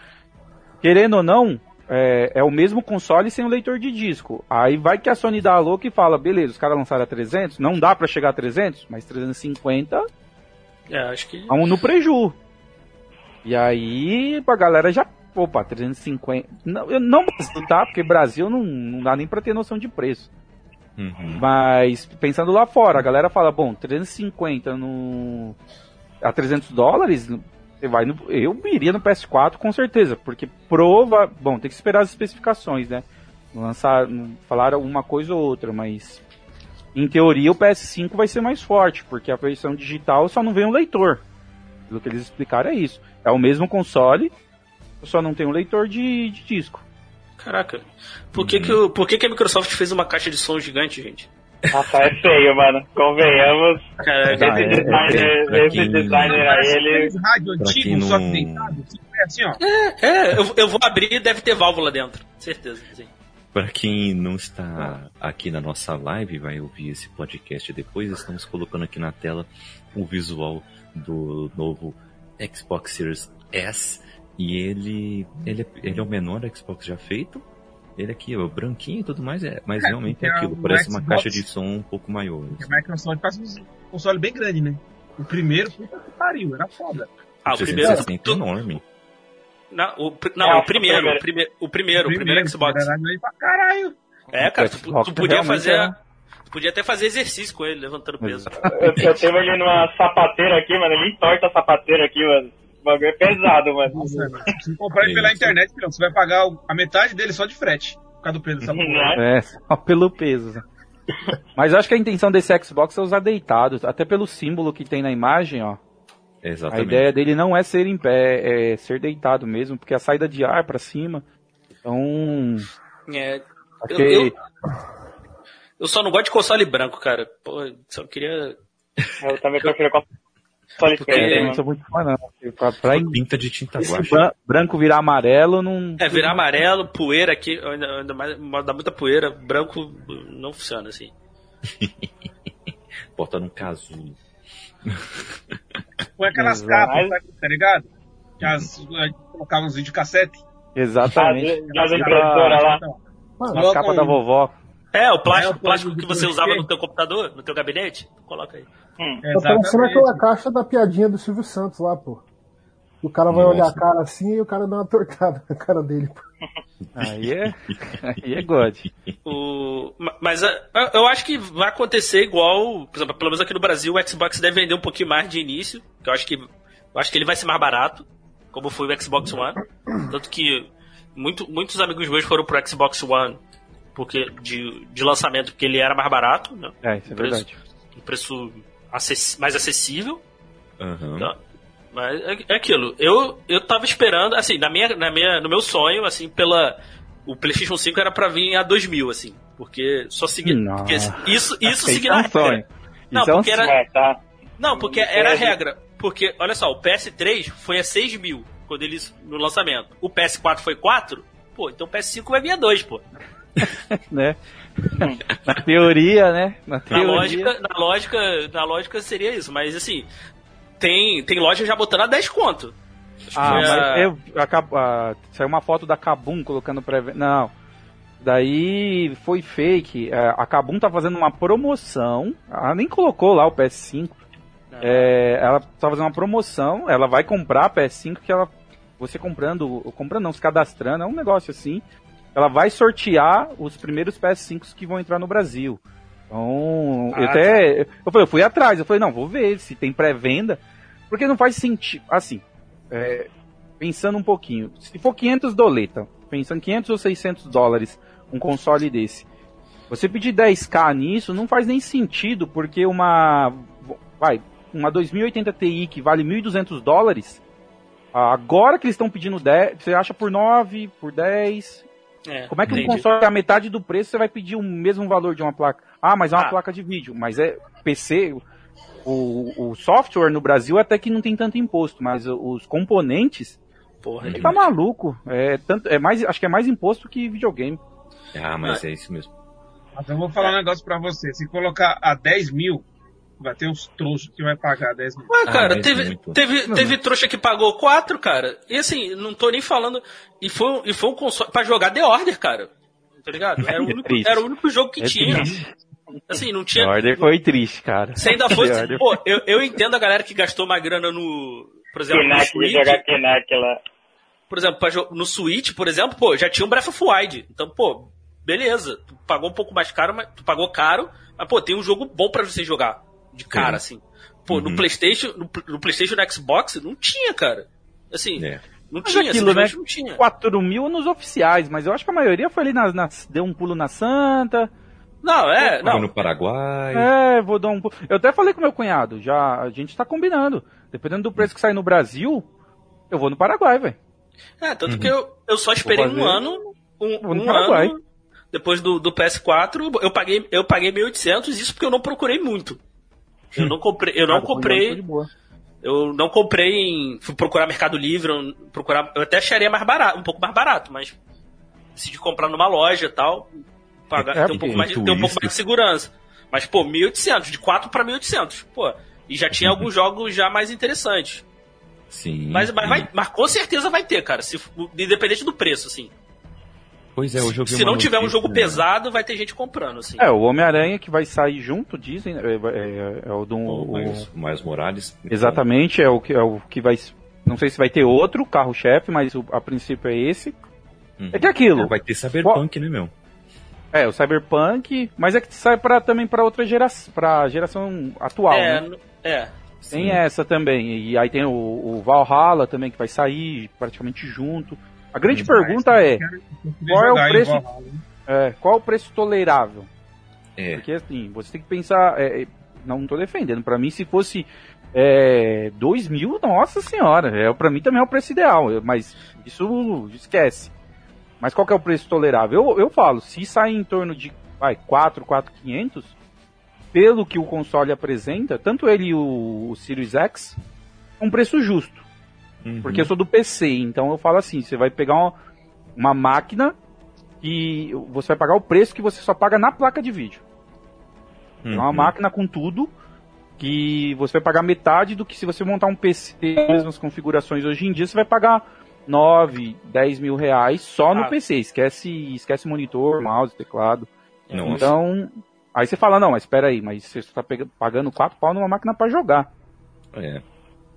[SPEAKER 7] querendo ou não, é, é o mesmo console sem o leitor de disco. Aí vai que a Sony dá a louca e fala, beleza, os caras lançaram a 300, não dá pra chegar a 300, mas 350
[SPEAKER 5] É, acho que.
[SPEAKER 7] vamos no preju. E aí a galera já, opa, 350. Não, eu não Brasil, tá? Porque Brasil não, não dá nem pra ter noção de preço.
[SPEAKER 2] Uhum.
[SPEAKER 7] Mas pensando lá fora, a galera fala, bom, 350 no a 300 dólares, você vai no, eu iria no PS4 com certeza, porque prova, bom, tem que esperar as especificações, né? Lançar, falaram uma coisa ou outra, mas em teoria o PS5 vai ser mais forte, porque a versão digital só não vem um leitor. Pelo que eles explicaram é isso. É o mesmo console, só não tem um leitor de, de disco.
[SPEAKER 5] Caraca. Por que, que, o- por que, que a Microsoft fez uma caixa de som gigante, gente?
[SPEAKER 6] Nossa, é feio, mano. Convenhamos.
[SPEAKER 5] Caraca,
[SPEAKER 6] Esse
[SPEAKER 7] é,
[SPEAKER 6] designer, esse
[SPEAKER 2] quem-
[SPEAKER 6] designer aí, ele.
[SPEAKER 4] Rádio antigo, só que
[SPEAKER 2] não-
[SPEAKER 4] deitado, assim, é assim, ó.
[SPEAKER 5] É, eu, eu vou abrir e deve ter válvula dentro. Certeza. Sim.
[SPEAKER 2] Para quem não está aqui na nossa live, vai ouvir esse podcast depois, estamos colocando aqui na tela o visual do novo Xbox Series S. E ele, ele, é, ele é o menor Xbox já feito. Ele aqui, ó, branquinho e tudo mais, é, mas realmente é
[SPEAKER 4] porque
[SPEAKER 2] aquilo. Parece uma
[SPEAKER 4] Xbox-
[SPEAKER 2] caixa de som um pouco maior.
[SPEAKER 4] A Microsoft faz um console bem grande, né? O primeiro, puta que pariu, era foda.
[SPEAKER 5] Ah, o primeiro.
[SPEAKER 2] 360 é enorme.
[SPEAKER 5] Não, o, não,
[SPEAKER 6] É,
[SPEAKER 5] o primeiro,
[SPEAKER 6] o
[SPEAKER 5] o primeiro, o primeiro, o primeiro Xbox.
[SPEAKER 4] Caralho.
[SPEAKER 5] É, cara, tu, tu podia fazer.
[SPEAKER 7] era.
[SPEAKER 5] Tu podia até fazer exercício com ele, levantando peso.
[SPEAKER 6] Eu, eu tenho ele numa sapateira aqui, mano. Ele entorta a sapateira aqui, mano. O bagulho é pesado, mano.
[SPEAKER 4] Nossa, mano. Se (laughs) comprar ele
[SPEAKER 2] É
[SPEAKER 4] pela internet, filhão, você vai pagar a metade dele só de frete. Por causa do preço dessa porra.
[SPEAKER 6] Né?
[SPEAKER 7] É, só pelo peso. Mas eu acho que a intenção desse Xbox é usar deitado, até pelo símbolo que tem na imagem, ó. A
[SPEAKER 2] Exatamente.
[SPEAKER 7] ideia dele não é ser em pé, é ser deitado mesmo, porque a saída de ar pra cima. Então,
[SPEAKER 5] É,
[SPEAKER 7] acho
[SPEAKER 5] Eu- eu- eu só não gosto de console branco, cara. Pô, só queria.
[SPEAKER 6] Eu também prefiro console
[SPEAKER 5] Porque-
[SPEAKER 6] preto,
[SPEAKER 7] eu
[SPEAKER 6] hein,
[SPEAKER 7] não sou muito fã, não. Pra, pra
[SPEAKER 2] Pinta de tinta guache.
[SPEAKER 7] bran- branco virar amarelo, não.
[SPEAKER 5] É, virar amarelo, poeira aqui, ainda, ainda mais, dá muita poeira, branco não funciona assim. (laughs)
[SPEAKER 2] Bota num casulo.
[SPEAKER 4] Põe aquelas
[SPEAKER 7] Exato.
[SPEAKER 4] capas, tá, ligado? Que as, a gente colocava uns videocassete.
[SPEAKER 7] Exatamente.
[SPEAKER 6] As, as impressoras lá.
[SPEAKER 3] Mano,
[SPEAKER 7] As capas da vovó.
[SPEAKER 5] É, o plástico,
[SPEAKER 4] É, o
[SPEAKER 5] plástico que você usava no teu computador, no teu gabinete, coloca aí.
[SPEAKER 6] Hum.
[SPEAKER 3] tá parecendo aquela caixa da piadinha do Silvio Santos lá, pô. E o cara vai
[SPEAKER 2] Nossa.
[SPEAKER 3] olhar a cara assim e o cara dá uma tortada na cara dele.
[SPEAKER 7] Aí é. Aí é God.
[SPEAKER 5] O, ma- mas a- a- eu acho que vai acontecer igual, por exemplo, pelo menos aqui no Brasil, o Xbox deve vender um pouquinho mais de início, que eu acho que eu acho que ele vai ser mais barato, como foi o Xbox One. Tanto que muito- muitos amigos meus foram pro Xbox One porque de, de lançamento, porque ele era mais barato, né?
[SPEAKER 7] É, isso é
[SPEAKER 5] Preço.
[SPEAKER 7] verdade.
[SPEAKER 5] um preço acess- mais acessível.
[SPEAKER 2] Aham.
[SPEAKER 5] Tá. Mas é, é aquilo. Eu, eu tava esperando, assim, na minha, na minha, no meu sonho, assim, pela. O PlayStation 5 era pra vir a 2000, assim. Porque só seguir. Porque isso, isso
[SPEAKER 7] é
[SPEAKER 5] a
[SPEAKER 7] um sonho.
[SPEAKER 5] regra. Não,
[SPEAKER 7] Isso é um
[SPEAKER 5] porque era.
[SPEAKER 6] É, tá.
[SPEAKER 5] Não, porque era a regra. Porque, olha só, o PS3 foi a 6 mil quando eles, no lançamento. O PS4 foi 4? Pô, então o PS5 vai vir a 2, pô. (laughs)
[SPEAKER 7] né? Na teoria, né? Na
[SPEAKER 5] Na
[SPEAKER 7] teoria.
[SPEAKER 5] lógica, na lógica, na lógica seria isso, mas assim, tem, tem loja já botando a 10 conto.
[SPEAKER 7] Ah,
[SPEAKER 5] a-
[SPEAKER 7] eu, ah, saiu uma foto da Kabum colocando pré Não. Daí foi fake. É, A Kabum tá fazendo uma promoção. Ela nem colocou lá o PS5. É, ela tá fazendo uma promoção. Ela vai comprar a PS5 que ela. Você comprando. Comprando não, se cadastrando. É um negócio assim. Ela vai sortear os primeiros PS5 que vão entrar no Brasil. Então, eu
[SPEAKER 5] Ah,
[SPEAKER 7] até. Eu falei, eu fui atrás. Eu falei, não, vou ver se tem pré-venda. Porque não faz sentido. Assim, é, pensando um pouquinho, se for 500 doleta, pensando 500 ou 600 dólares um console desse, você pedir 10k nisso não faz nem sentido, porque uma vai uma 2080 Ti que vale 1.200 dólares, agora que eles estão pedindo 10, você acha por 9, por 10.
[SPEAKER 5] É,
[SPEAKER 7] Como é que um
[SPEAKER 5] entendi.
[SPEAKER 7] console é a metade do preço você vai pedir o mesmo valor de uma placa? Ah, mas é uma
[SPEAKER 5] Ah.
[SPEAKER 7] placa de vídeo. Mas é PC, o, o software no Brasil até que não tem tanto imposto, mas os componentes,
[SPEAKER 5] Porra,
[SPEAKER 7] ele
[SPEAKER 5] é
[SPEAKER 7] tá maluco. É tanto, é mais, acho que é mais imposto que videogame.
[SPEAKER 2] Ah, mas é isso mesmo.
[SPEAKER 4] Mas eu vou falar um negócio pra você. Se colocar a 10 mil, vai ter uns trouxas que vai pagar 10 mil.
[SPEAKER 5] Ué,
[SPEAKER 2] Ah,
[SPEAKER 5] cara,
[SPEAKER 2] mas
[SPEAKER 5] teve, teve, teve trouxa que pagou 4, cara. E assim, não tô nem falando. E foi, um- e foi um console pra jogar The Order, cara. Tá ligado? Era o (laughs)
[SPEAKER 7] É
[SPEAKER 5] único, era o único jogo que
[SPEAKER 7] É
[SPEAKER 5] tinha.
[SPEAKER 7] triste.
[SPEAKER 5] Assim, não
[SPEAKER 7] The
[SPEAKER 5] tinha.
[SPEAKER 7] Order foi triste, cara.
[SPEAKER 5] Se ainda fosse. (laughs)
[SPEAKER 7] The Order
[SPEAKER 5] Pô, eu, eu entendo a galera que gastou uma grana no. Por exemplo, no
[SPEAKER 6] Kinect,
[SPEAKER 5] Switch.
[SPEAKER 6] jogar Kinect lá.
[SPEAKER 5] Por exemplo, no Switch, por exemplo, pô, já tinha um Breath of Wild. Então, pô, beleza. Tu pagou um pouco mais caro, mas tu pagou caro, mas pô, tem um jogo bom pra você jogar. De cara, assim. Pô, no
[SPEAKER 2] Uhum.
[SPEAKER 5] Playstation, no, no Playstation no Xbox, não tinha, cara. Assim,
[SPEAKER 2] É.
[SPEAKER 5] não
[SPEAKER 7] Mas
[SPEAKER 5] tinha,
[SPEAKER 7] aquilo, né?
[SPEAKER 5] simplesmente não tinha.
[SPEAKER 7] 4 mil nos oficiais, mas eu acho que a maioria foi ali nas, nas- deu um pulo na Santa.
[SPEAKER 5] Não, é,
[SPEAKER 2] Não. no Paraguai.
[SPEAKER 7] É, vou dar um pulo. Eu até falei com meu cunhado, já a gente tá combinando. Dependendo do preço que sair no Brasil, eu vou no Paraguai, velho.
[SPEAKER 5] É, tanto que eu, eu só esperei um ano, um,
[SPEAKER 7] Vou no
[SPEAKER 5] um
[SPEAKER 7] Paraguai.
[SPEAKER 5] ano depois do, do PS4, eu paguei, eu paguei 1.800, isso porque eu não procurei muito. Eu não comprei, eu não comprei, eu não comprei em, fui procurar Mercado Livre, eu, procurar, eu até acharia mais barato, um pouco mais barato, mas decidi comprar numa loja e tal, pagar,
[SPEAKER 7] É,
[SPEAKER 5] ter, um pouco mais, de- ter um pouco mais de segurança. Mas, pô, 1.800, de 4 para 1.800, pô. E já tinha alguns jogos já mais interessantes.
[SPEAKER 2] Sim.
[SPEAKER 5] Mas, mas, vai, mas com certeza vai ter, cara. Se, independente do preço, assim.
[SPEAKER 2] Pois é, hoje eu vi
[SPEAKER 5] Se não tiver um
[SPEAKER 2] notícia,
[SPEAKER 5] jogo
[SPEAKER 2] né?
[SPEAKER 5] pesado, vai ter gente comprando, assim.
[SPEAKER 7] É, o Homem-Aranha que vai sair junto, dizem, é, é- é o do.
[SPEAKER 2] O
[SPEAKER 7] o-
[SPEAKER 2] Miles, Miles Morales.
[SPEAKER 7] exatamente, é o, que, é o que vai. Não sei se vai ter outro carro-chefe, mas o- a princípio é esse.
[SPEAKER 2] Uhum.
[SPEAKER 7] É que é aquilo.
[SPEAKER 2] É, vai ter Cyberpunk, né, meu?
[SPEAKER 7] É, o Cyberpunk, mas é que sai pra, também para outra geração, pra geração atual,
[SPEAKER 5] é,
[SPEAKER 7] né?
[SPEAKER 5] é.
[SPEAKER 7] Tem
[SPEAKER 2] Sim.
[SPEAKER 7] essa também. E aí tem o, o Valhalla também que vai sair praticamente junto. A grande
[SPEAKER 2] Hum,
[SPEAKER 7] pergunta é,
[SPEAKER 4] Eu queria
[SPEAKER 7] Qual é o preço? É, qual o preço tolerável?
[SPEAKER 2] É.
[SPEAKER 7] Porque assim, você tem que pensar. é, é, não tô defendendo. Pra mim, se fosse é, 2 mil, nossa senhora. É, pra mim também é o preço ideal. eu- Mas isso esquece. Mas qual que é o preço tolerável? Eu, eu falo, se sair em torno de vai, 4, 4,500, pelo que o console apresenta, tanto ele e o, o Series X, é um preço justo.
[SPEAKER 2] Uhum.
[SPEAKER 7] Porque eu sou do PC, então eu falo assim, você vai pegar uma, uma máquina e você vai pagar o preço que você só paga na placa de vídeo. É uma
[SPEAKER 2] Uhum.
[SPEAKER 7] máquina com tudo que você vai pagar metade do que se você montar um PC com as mesmas configurações hoje em dia, você vai pagar 9, 10 mil reais só no
[SPEAKER 5] Ah.
[SPEAKER 7] PC. Esquece, esquece monitor, mouse, teclado.
[SPEAKER 2] Nossa.
[SPEAKER 7] Então, aí você fala, não, mas espera aí, mas você está pagando 4 pau numa máquina para jogar.
[SPEAKER 2] É.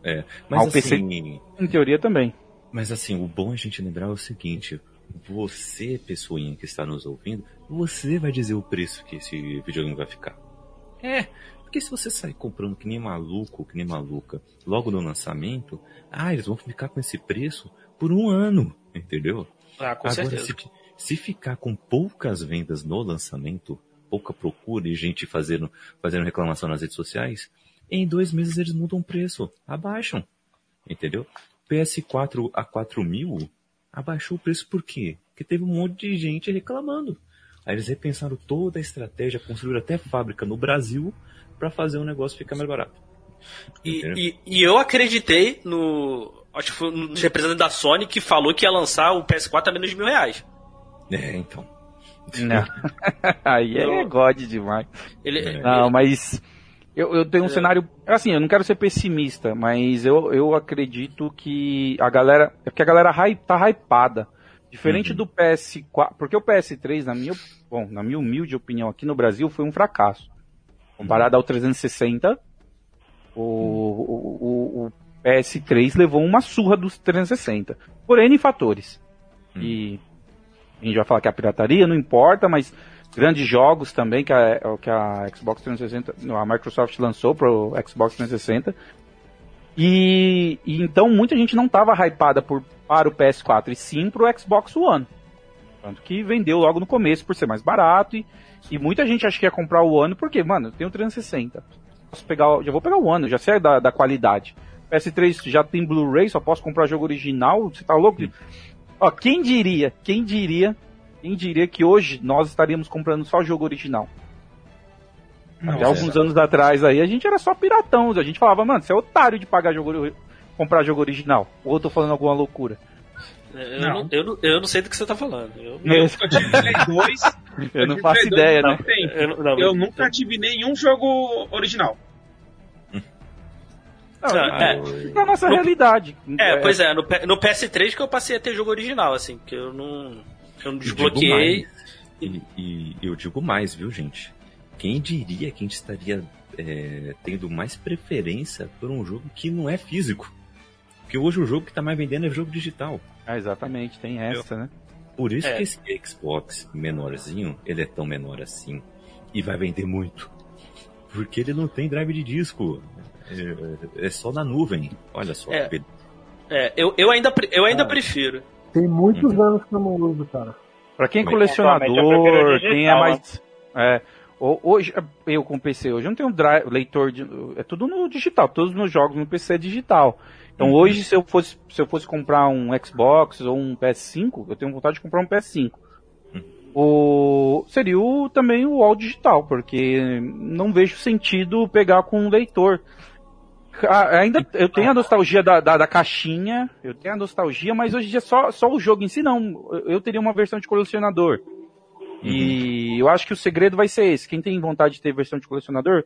[SPEAKER 2] É. Mas
[SPEAKER 7] o PC
[SPEAKER 2] assim,
[SPEAKER 7] Em teoria também.
[SPEAKER 2] mas assim, o bom é a gente lembrar o seguinte. Você, pessoinha que está nos ouvindo, você vai dizer o preço que esse videogame vai ficar. É, porque se você sair comprando que nem maluco, que nem maluca, logo no lançamento, ah, eles vão ficar com esse preço por um ano, entendeu?
[SPEAKER 5] Ah, com
[SPEAKER 2] Agora,
[SPEAKER 5] certeza.
[SPEAKER 2] se, se ficar com poucas vendas no lançamento, pouca procura e gente fazendo, fazendo reclamação nas redes sociais, em dois meses eles mudam o preço, abaixam. Entendeu? PS4 a 4 mil abaixou o preço por quê? Porque teve um monte de gente reclamando. Aí eles repensaram toda a estratégia, construíram até fábrica no Brasil para fazer o negócio ficar mais barato.
[SPEAKER 5] E, e, e eu acreditei no. Acho que foi um dos representantes da Sony que falou que ia lançar o PS4 a menos de mil reais.
[SPEAKER 2] É, então.
[SPEAKER 7] Não. (laughs) aí é
[SPEAKER 5] Eu-
[SPEAKER 7] God demais.
[SPEAKER 5] Ele,
[SPEAKER 2] É.
[SPEAKER 5] ele-
[SPEAKER 7] Não, mas eu, eu tenho um
[SPEAKER 5] É.
[SPEAKER 7] cenário. Assim, eu não quero ser pessimista, mas eu, eu acredito que a galera. É porque a galera hy- tá hypada. Diferente
[SPEAKER 2] Uhum.
[SPEAKER 7] do PS4. Porque o PS3, na minha, bom, na minha humilde opinião, aqui no Brasil, foi um fracasso. Comparado ao 360, o, o, o, o PS3 levou uma surra dos 360. Por N fatores. E a gente vai falar que a pirataria não importa, mas grandes jogos também que a, que a Xbox 360, não, a Microsoft lançou para o Xbox 360. E, e então muita gente não estava hypada por, para o PS4 e sim para o Xbox One. Tanto que vendeu logo no começo por ser mais barato e, e muita gente acha que ia comprar o One porque, mano, tem o 360. posso pegar, já vou pegar o ano, já sei da, da qualidade. PS3 já tem Blu-ray, só posso comprar jogo original, você tá louco? Ó, quem diria, quem diria, quem diria que hoje nós estaríamos comprando só jogo original? Até alguns anos atrás aí, a gente era só piratão, a gente falava, mano, você é otário de pagar jogo, comprar jogo original. Ou eu tô falando alguma loucura?
[SPEAKER 5] Eu
[SPEAKER 4] Não.
[SPEAKER 5] não, eu, não, eu não sei do que você tá falando. Eu,
[SPEAKER 4] Eu tive Play (laughs) 2.
[SPEAKER 7] Eu não
[SPEAKER 4] tive
[SPEAKER 7] faço
[SPEAKER 4] Play 2
[SPEAKER 7] ideia,
[SPEAKER 4] há
[SPEAKER 7] né?
[SPEAKER 5] eu, não- não,
[SPEAKER 4] Eu nunca tive nenhum jogo original.
[SPEAKER 7] Não,
[SPEAKER 5] É,
[SPEAKER 7] na nossa
[SPEAKER 5] No-
[SPEAKER 7] realidade.
[SPEAKER 5] É, pois é, no, no PS3 que eu passei a ter jogo original, assim, que eu não. Eu
[SPEAKER 2] Eu
[SPEAKER 5] desbloqueei.
[SPEAKER 2] mais. E, e eu digo mais, viu, gente? Quem diria que a gente estaria é, tendo mais preferência por um jogo que não é físico? Porque hoje o jogo que tá mais vendendo é jogo digital.
[SPEAKER 7] É, exatamente, tem essa, né?
[SPEAKER 2] Por isso
[SPEAKER 5] É.
[SPEAKER 2] que esse Xbox menorzinho, ele é tão menor assim. E vai vender muito. Porque ele não tem drive de disco. É, é só na nuvem. Olha só.
[SPEAKER 5] É. É, eu, eu ainda, eu ainda
[SPEAKER 3] Ah.
[SPEAKER 5] prefiro.
[SPEAKER 3] Tem muitos anos que eu não uso, cara.
[SPEAKER 7] Pra quem é colecionador,
[SPEAKER 6] digital,
[SPEAKER 7] quem é mais. É, ho- hoje, eu com PC, hoje eu não tenho drive, leitor de. É tudo no digital, todos os meus jogos no PC é digital. Então
[SPEAKER 2] Uhum.
[SPEAKER 7] hoje, se eu, fosse, se eu fosse comprar um Xbox ou um PS5, eu tenho vontade de comprar um PS5.
[SPEAKER 2] Uhum.
[SPEAKER 7] O, seria o, também o all digital, porque não vejo sentido pegar com um leitor. Ah, Ainda eu tenho a nostalgia da, da, da caixinha, eu tenho a nostalgia, mas hoje em dia só, só o jogo em si não. Eu- teria uma versão de colecionador. E eu acho que o segredo vai ser esse. Quem tem vontade de ter versão de colecionador,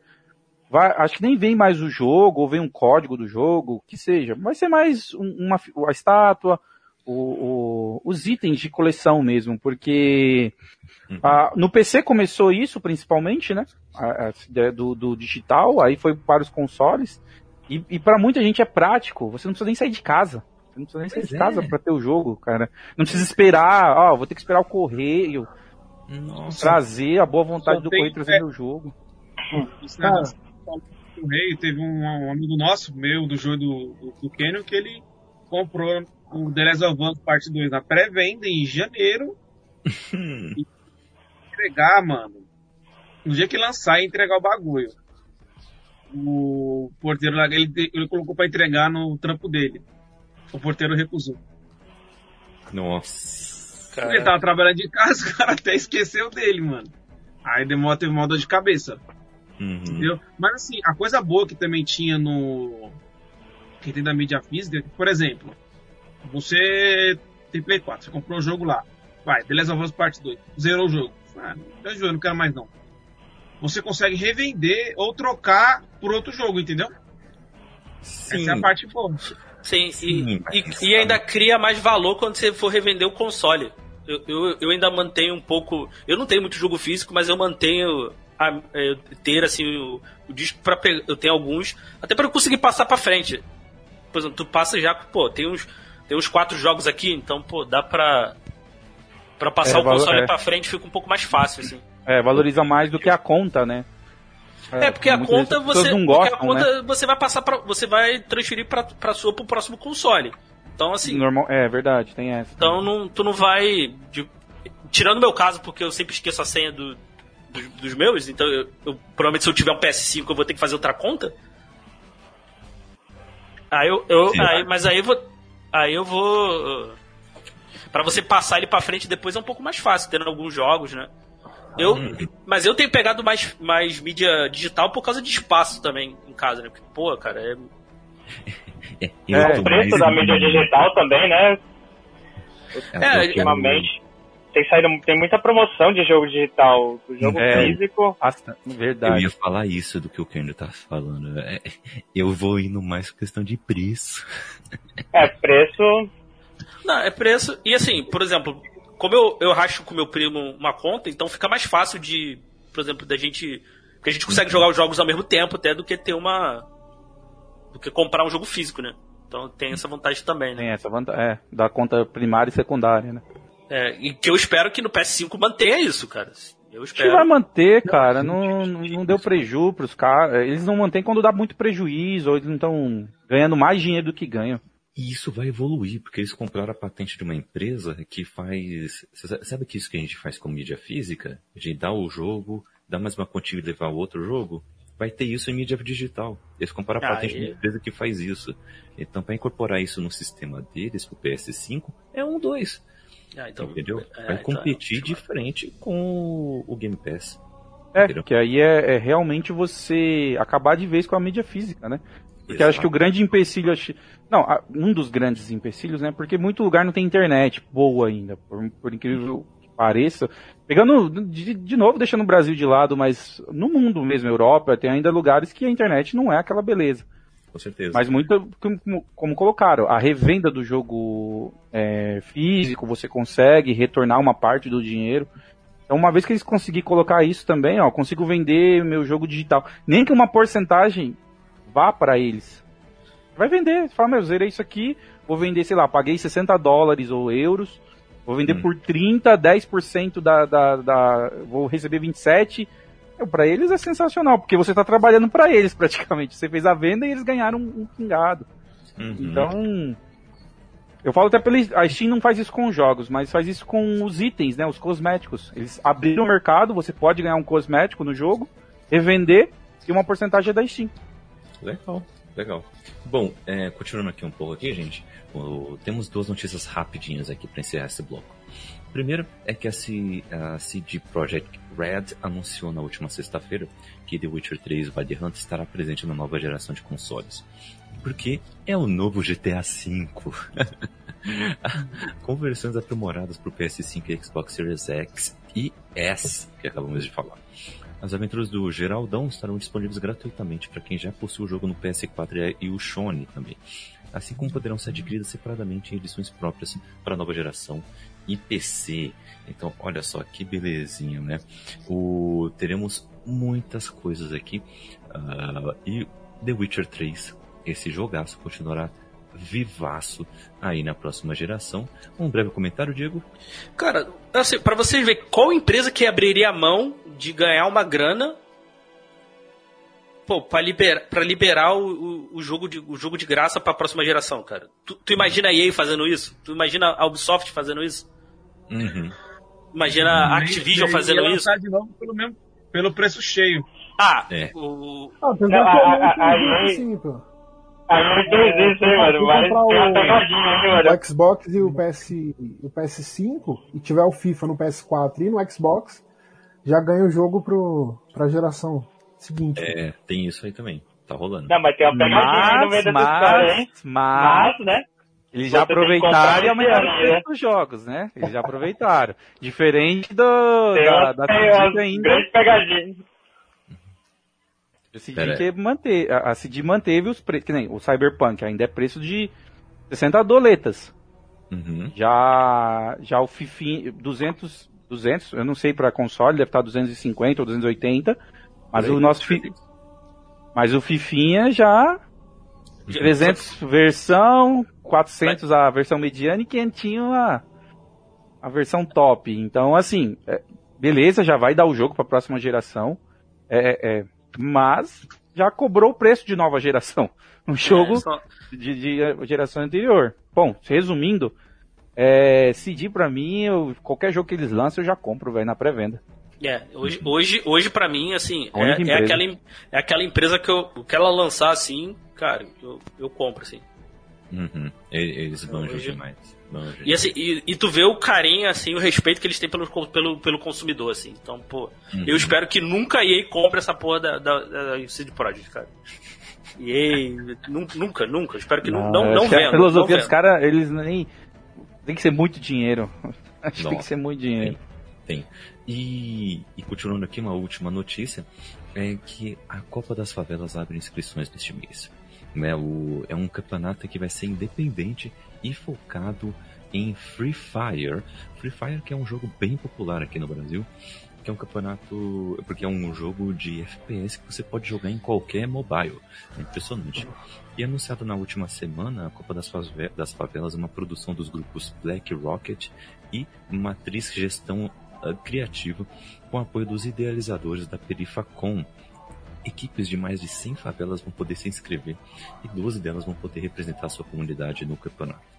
[SPEAKER 7] vai, acho que nem vem mais o jogo, ou vem um código do jogo, o que seja. Vai ser mais um- uma, fi- a estátua, o- o- os itens de coleção mesmo, porque ah, no PC começou isso principalmente, né? A- ideia do, do digital, aí foi para os consoles. E, e para muita gente é prático, você não precisa nem sair de casa. Você não precisa nem sair
[SPEAKER 2] Pois
[SPEAKER 7] de
[SPEAKER 2] é.
[SPEAKER 7] casa para ter o jogo, cara. Não precisa esperar, ó, vou ter que esperar o correio,
[SPEAKER 2] Nossa.
[SPEAKER 7] trazer a boa vontade
[SPEAKER 4] Só
[SPEAKER 7] do
[SPEAKER 4] tem-
[SPEAKER 7] correio trazer o jogo.
[SPEAKER 4] Rei, teve um, um amigo nosso, meu, do jogo do, do, do Canyon, que ele comprou o The Last of Us Parte 2 na pré-venda em janeiro. (laughs) e entregar, mano. No dia que lançar, ia entregar o bagulho. O porteiro lá, ele, ele colocou pra entregar no trampo dele. O porteiro recusou.
[SPEAKER 2] Nossa.
[SPEAKER 5] Cara,
[SPEAKER 4] Ele tava trabalhando de casa, (laughs) o cara até esqueceu dele, mano. Aí demora, teve uma dor de cabeça.
[SPEAKER 2] Uhum.
[SPEAKER 4] Entendeu? Mas assim, a coisa boa que também tinha no. Quem tem da mídia física, é que, por exemplo, você tem Play 4, você comprou o jogo lá. Vai, The Last of Us Part 2. Zerou o jogo. Ah, não jogo, não quero mais não. Você consegue revender ou trocar por outro jogo, entendeu?
[SPEAKER 2] Sim.
[SPEAKER 4] Essa é a parte boa.
[SPEAKER 5] Sim,
[SPEAKER 2] Sim,
[SPEAKER 5] e, e, e ainda cria mais valor quando você for revender o console. Eu, eu, eu ainda mantenho um pouco. Eu não tenho muito jogo físico, mas eu mantenho a, é, ter assim o, o disco para eu tenho alguns até para eu conseguir passar para frente. Por exemplo, tu passa já, pô, tem uns tem uns quatro jogos aqui, então pô, dá pra para passar
[SPEAKER 7] É,
[SPEAKER 5] o console
[SPEAKER 7] é.
[SPEAKER 5] para frente fica um pouco mais fácil assim.
[SPEAKER 7] É, valoriza mais do que a conta, né?
[SPEAKER 5] É, porque a conta você,
[SPEAKER 7] não
[SPEAKER 5] porque
[SPEAKER 7] gostam,
[SPEAKER 5] a conta
[SPEAKER 7] né?
[SPEAKER 5] você vai passar para você vai transferir para para sua pro próximo console. Então assim,
[SPEAKER 7] Normal, é verdade, tem essa.
[SPEAKER 5] Então não, tu não vai. de- tirando o meu caso, porque eu sempre esqueço a senha do- dos, dos meus, então eu, eu- provavelmente se eu tiver um PS5 eu vou ter que fazer outra conta. Aí eu. eu-
[SPEAKER 2] Sim.
[SPEAKER 5] aí- mas aí eu vou. Aí eu vou. Pra você passar ele pra frente depois é um pouco mais fácil, tendo alguns jogos, né? Eu, mas eu tenho pegado mais, mais mídia digital por causa de espaço também em casa, né? Porque, pô, cara, é, (laughs)
[SPEAKER 2] É,
[SPEAKER 7] É,
[SPEAKER 6] O preço
[SPEAKER 2] mais-
[SPEAKER 6] da mídia digital também, né?
[SPEAKER 2] É, eu-
[SPEAKER 6] Ultimamente. Tem saído, tem muita promoção de jogo digital. O jogo
[SPEAKER 7] É.
[SPEAKER 6] físico.
[SPEAKER 7] Bastante,
[SPEAKER 2] Eu
[SPEAKER 7] verdade.
[SPEAKER 2] ia falar isso do que o Kendo tá falando. É, Eu vou indo mais com questão de preço.
[SPEAKER 6] É, preço.
[SPEAKER 5] Não, é preço. E assim, por exemplo, como eu, eu racho com meu primo uma conta, então fica mais fácil de, por exemplo, da gente. Porque a gente consegue jogar os jogos ao mesmo tempo até do que ter uma. do que comprar um jogo físico, né? Então tem essa vantagem também, né?
[SPEAKER 7] Tem essa vantagem, é, da conta primária e secundária, né?
[SPEAKER 5] É, e que eu espero que no PS5 mantenha isso, cara. Eu
[SPEAKER 7] que vai
[SPEAKER 5] espero.
[SPEAKER 7] manter, cara. Não, não não deu prejuízo pros caras. Eles não mantêm quando dá muito prejuízo, ou eles não estão ganhando mais dinheiro do que ganham.
[SPEAKER 2] E isso vai evoluir, porque eles compraram a patente de uma empresa que faz. Sabe que isso que a gente faz com mídia física? A gente dá o jogo, dá mais uma quantia e levar o outro jogo? vai ter isso em mídia digital. Eles compraram a
[SPEAKER 5] Ah,
[SPEAKER 2] patente
[SPEAKER 5] e-
[SPEAKER 2] de uma empresa que faz isso. Então, para incorporar isso no sistema deles, pro PS5, é um 2.
[SPEAKER 5] Ah, então,
[SPEAKER 2] entendeu?
[SPEAKER 5] é,
[SPEAKER 2] vai
[SPEAKER 5] então,
[SPEAKER 2] competir de frente com o Game Pass.
[SPEAKER 7] É,
[SPEAKER 2] Entendeu?
[SPEAKER 7] que aí é, é realmente você acabar de vez com a mídia física, né? Porque acho que o grande empecilho. Não, um dos grandes empecilhos, né? Porque muito lugar não tem internet boa ainda, por, por incrível que pareça. Pegando, de, de novo, deixando o Brasil de lado, mas no mundo mesmo, Europa, tem ainda lugares que a internet não é aquela beleza.
[SPEAKER 2] Com certeza.
[SPEAKER 7] Mas muito, como, como colocaram, a revenda do jogo é, físico, você consegue retornar uma parte do dinheiro. Então, uma vez que eles conseguirem colocar isso também, ó, consigo vender meu jogo digital. Nem que uma porcentagem vá para eles. Vai vender. Fala, meu, eu zerei isso aqui, vou vender, sei lá, paguei 60 dólares ou euros, vou vender
[SPEAKER 2] Hum.
[SPEAKER 7] por 30, 10% da, da, da. Vou receber 27. Para eles é sensacional, porque você está trabalhando para eles (laughs) praticamente. Você fez a venda e eles ganharam um, um pingado.
[SPEAKER 2] Uhum.
[SPEAKER 7] Então, eu falo até pela a Steam não faz isso com os jogos, mas faz isso com os itens, né, os cosméticos. Eles abriram o mercado, você pode ganhar um cosmético no jogo, revender e uma porcentagem é da Steam.
[SPEAKER 2] Legal, legal. Bom, é, continuando aqui um pouco aqui, gente, o- temos duas notícias rapidinhas aqui para encerrar esse bloco. Primeiro é que a, C, a CD Projekt Red anunciou na última sexta-feira que The Witcher 3 Wild Hunt estará presente na nova geração de consoles. Porque é o novo GTA V. (laughs) Com versões aprimoradas para o PS5 e Xbox Series X e S, que acabamos de falar. As aventuras do Geraldão estarão disponíveis gratuitamente para quem já possui o jogo no PS4 e o Sony também. Assim como poderão ser adquiridas separadamente em edições próprias para a nova geração e PC. Então, olha só que belezinha, né? O, teremos muitas coisas aqui. ah, e The Witcher 3, esse jogaço, continuará vivaço aí na próxima geração. Um breve comentário, Diego?
[SPEAKER 5] Cara, assim, pra vocês verem qual empresa que abriria a mão de ganhar uma grana pô, pra, liber, pra liberar o, o, o jogo de, o jogo de graça pra próxima geração, cara. Tu, tu imagina a EA fazendo isso? Tu imagina a Ubisoft fazendo isso?
[SPEAKER 2] Uhum.
[SPEAKER 5] Imagina a Activision fazendo
[SPEAKER 4] ia
[SPEAKER 5] isso?
[SPEAKER 4] lançar de novo pelo, mesmo, pelo preço cheio.
[SPEAKER 5] Ah,
[SPEAKER 2] É.
[SPEAKER 5] o,
[SPEAKER 3] Ah,
[SPEAKER 6] Não,
[SPEAKER 3] é
[SPEAKER 6] a- a-
[SPEAKER 3] um
[SPEAKER 6] a- a-
[SPEAKER 3] assim, pô.
[SPEAKER 6] Ah, não mano.
[SPEAKER 3] o Xbox e o, PS, o PS5 e tiver o FIFA no PS4 e no Xbox, já ganha o jogo pro, pra geração seguinte.
[SPEAKER 2] É, tem isso aí também. Tá rolando.
[SPEAKER 6] Não, mas tem uma pegadinha no meio
[SPEAKER 7] Mas,
[SPEAKER 6] dessa história, hein?
[SPEAKER 7] mas, mas,
[SPEAKER 6] né?
[SPEAKER 7] eles já
[SPEAKER 6] você
[SPEAKER 7] aproveitaram e aumentaram o
[SPEAKER 6] ano,
[SPEAKER 7] preço
[SPEAKER 6] né?
[SPEAKER 7] dos jogos, né? Eles já aproveitaram. Diferente do,
[SPEAKER 6] Tem
[SPEAKER 7] da, da ainda.
[SPEAKER 6] grandes pegadinhas.
[SPEAKER 7] A CD manter, a, a CD manteve os preços, que nem o Cyberpunk ainda é preço de 60 doletas.
[SPEAKER 2] Uhum.
[SPEAKER 7] Já, já o FIFA 200, 200, eu não sei para console, deve estar 250 ou 280, mas o nosso fi, mas o Fifinha já 300 versão, 400 a versão mediana e 500 a a versão top. Então, assim, é, beleza, já vai dar o jogo para a próxima geração. É, é, é, mas já cobrou o preço de nova geração. (laughs) Um jogo
[SPEAKER 5] é, só-
[SPEAKER 7] de, de geração anterior. Bom, resumindo, é, CD pra mim, eu- qualquer jogo que eles lançam eu já compro, velho, na pré-venda.
[SPEAKER 5] É, hoje, hoje, hoje pra mim, assim, é, é,
[SPEAKER 7] empresa.
[SPEAKER 5] aquela, é aquela empresa que eu, o que ela lançar, assim, cara, eu, eu compro, assim.
[SPEAKER 2] Uhum. Eles manjam
[SPEAKER 5] Hoje-
[SPEAKER 2] demais.
[SPEAKER 5] E, assim, e, e tu vê o carinho, assim, o respeito que eles têm pelo, pelo, pelo consumidor, assim. Então, pô,
[SPEAKER 2] Uhum.
[SPEAKER 5] eu espero que nunca a EA compre essa porra da, da, da CD Projekt, cara. EA, nu- nunca, nunca. Espero que não, não, não
[SPEAKER 7] que a filosofia dos caras, eles nem. Tem que ser muito dinheiro. (laughs) Acho que tem que ser muito dinheiro.
[SPEAKER 2] Tem. E, e continuando aqui, uma última notícia é que a Copa das Favelas abre inscrições neste mês. Né, o, é um campeonato que vai ser independente e focado em Free Fire. Free Fire que é um jogo bem popular aqui no Brasil, que é um campeonato, porque é um jogo de FPS que você pode jogar em qualquer mobile. É impressionante. E anunciado na última semana, a Copa das, das Favelas é uma produção dos grupos Black Rocket e Matriz Gestão ah, Criativa, com apoio dos idealizadores da Perifacom. equipes de mais de 100 favelas vão poder se inscrever e 12 delas vão poder representar sua comunidade no campeonato.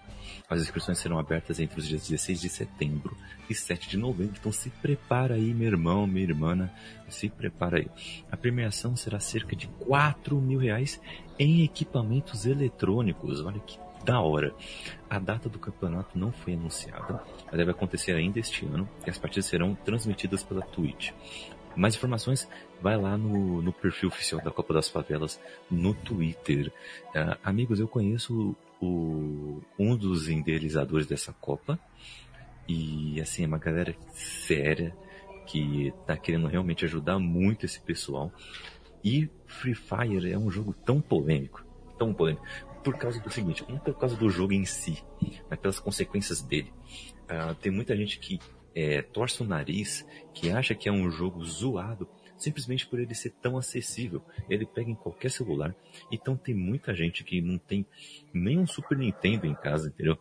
[SPEAKER 2] As inscrições serão abertas entre os dias 16 de setembro e 7 de novembro, então se prepara aí, meu irmão, minha irmã, se prepara aí. A premiação será cerca de 4 mil reais em equipamentos eletrônicos, olha que da hora. A data do campeonato não foi anunciada, mas deve acontecer ainda este ano e as partidas serão transmitidas pela Twitch. Mais informações, vai lá no, no perfil oficial da Copa das Favelas no Twitter. Ah, amigos, eu conheço o, um dos idealizadores dessa Copa e assim, é uma galera séria que tá querendo realmente ajudar muito esse pessoal. E Free Fire é um jogo tão polêmico, tão polêmico, por causa do seguinte, não por causa do jogo em si, mas pelas consequências dele. Ah, tem muita gente que é, torce o nariz, que acha que é um jogo zoado, simplesmente por ele ser tão acessível. Ele pega em qualquer celular. Então tem muita gente que não tem nem um Super Nintendo em casa, entendeu?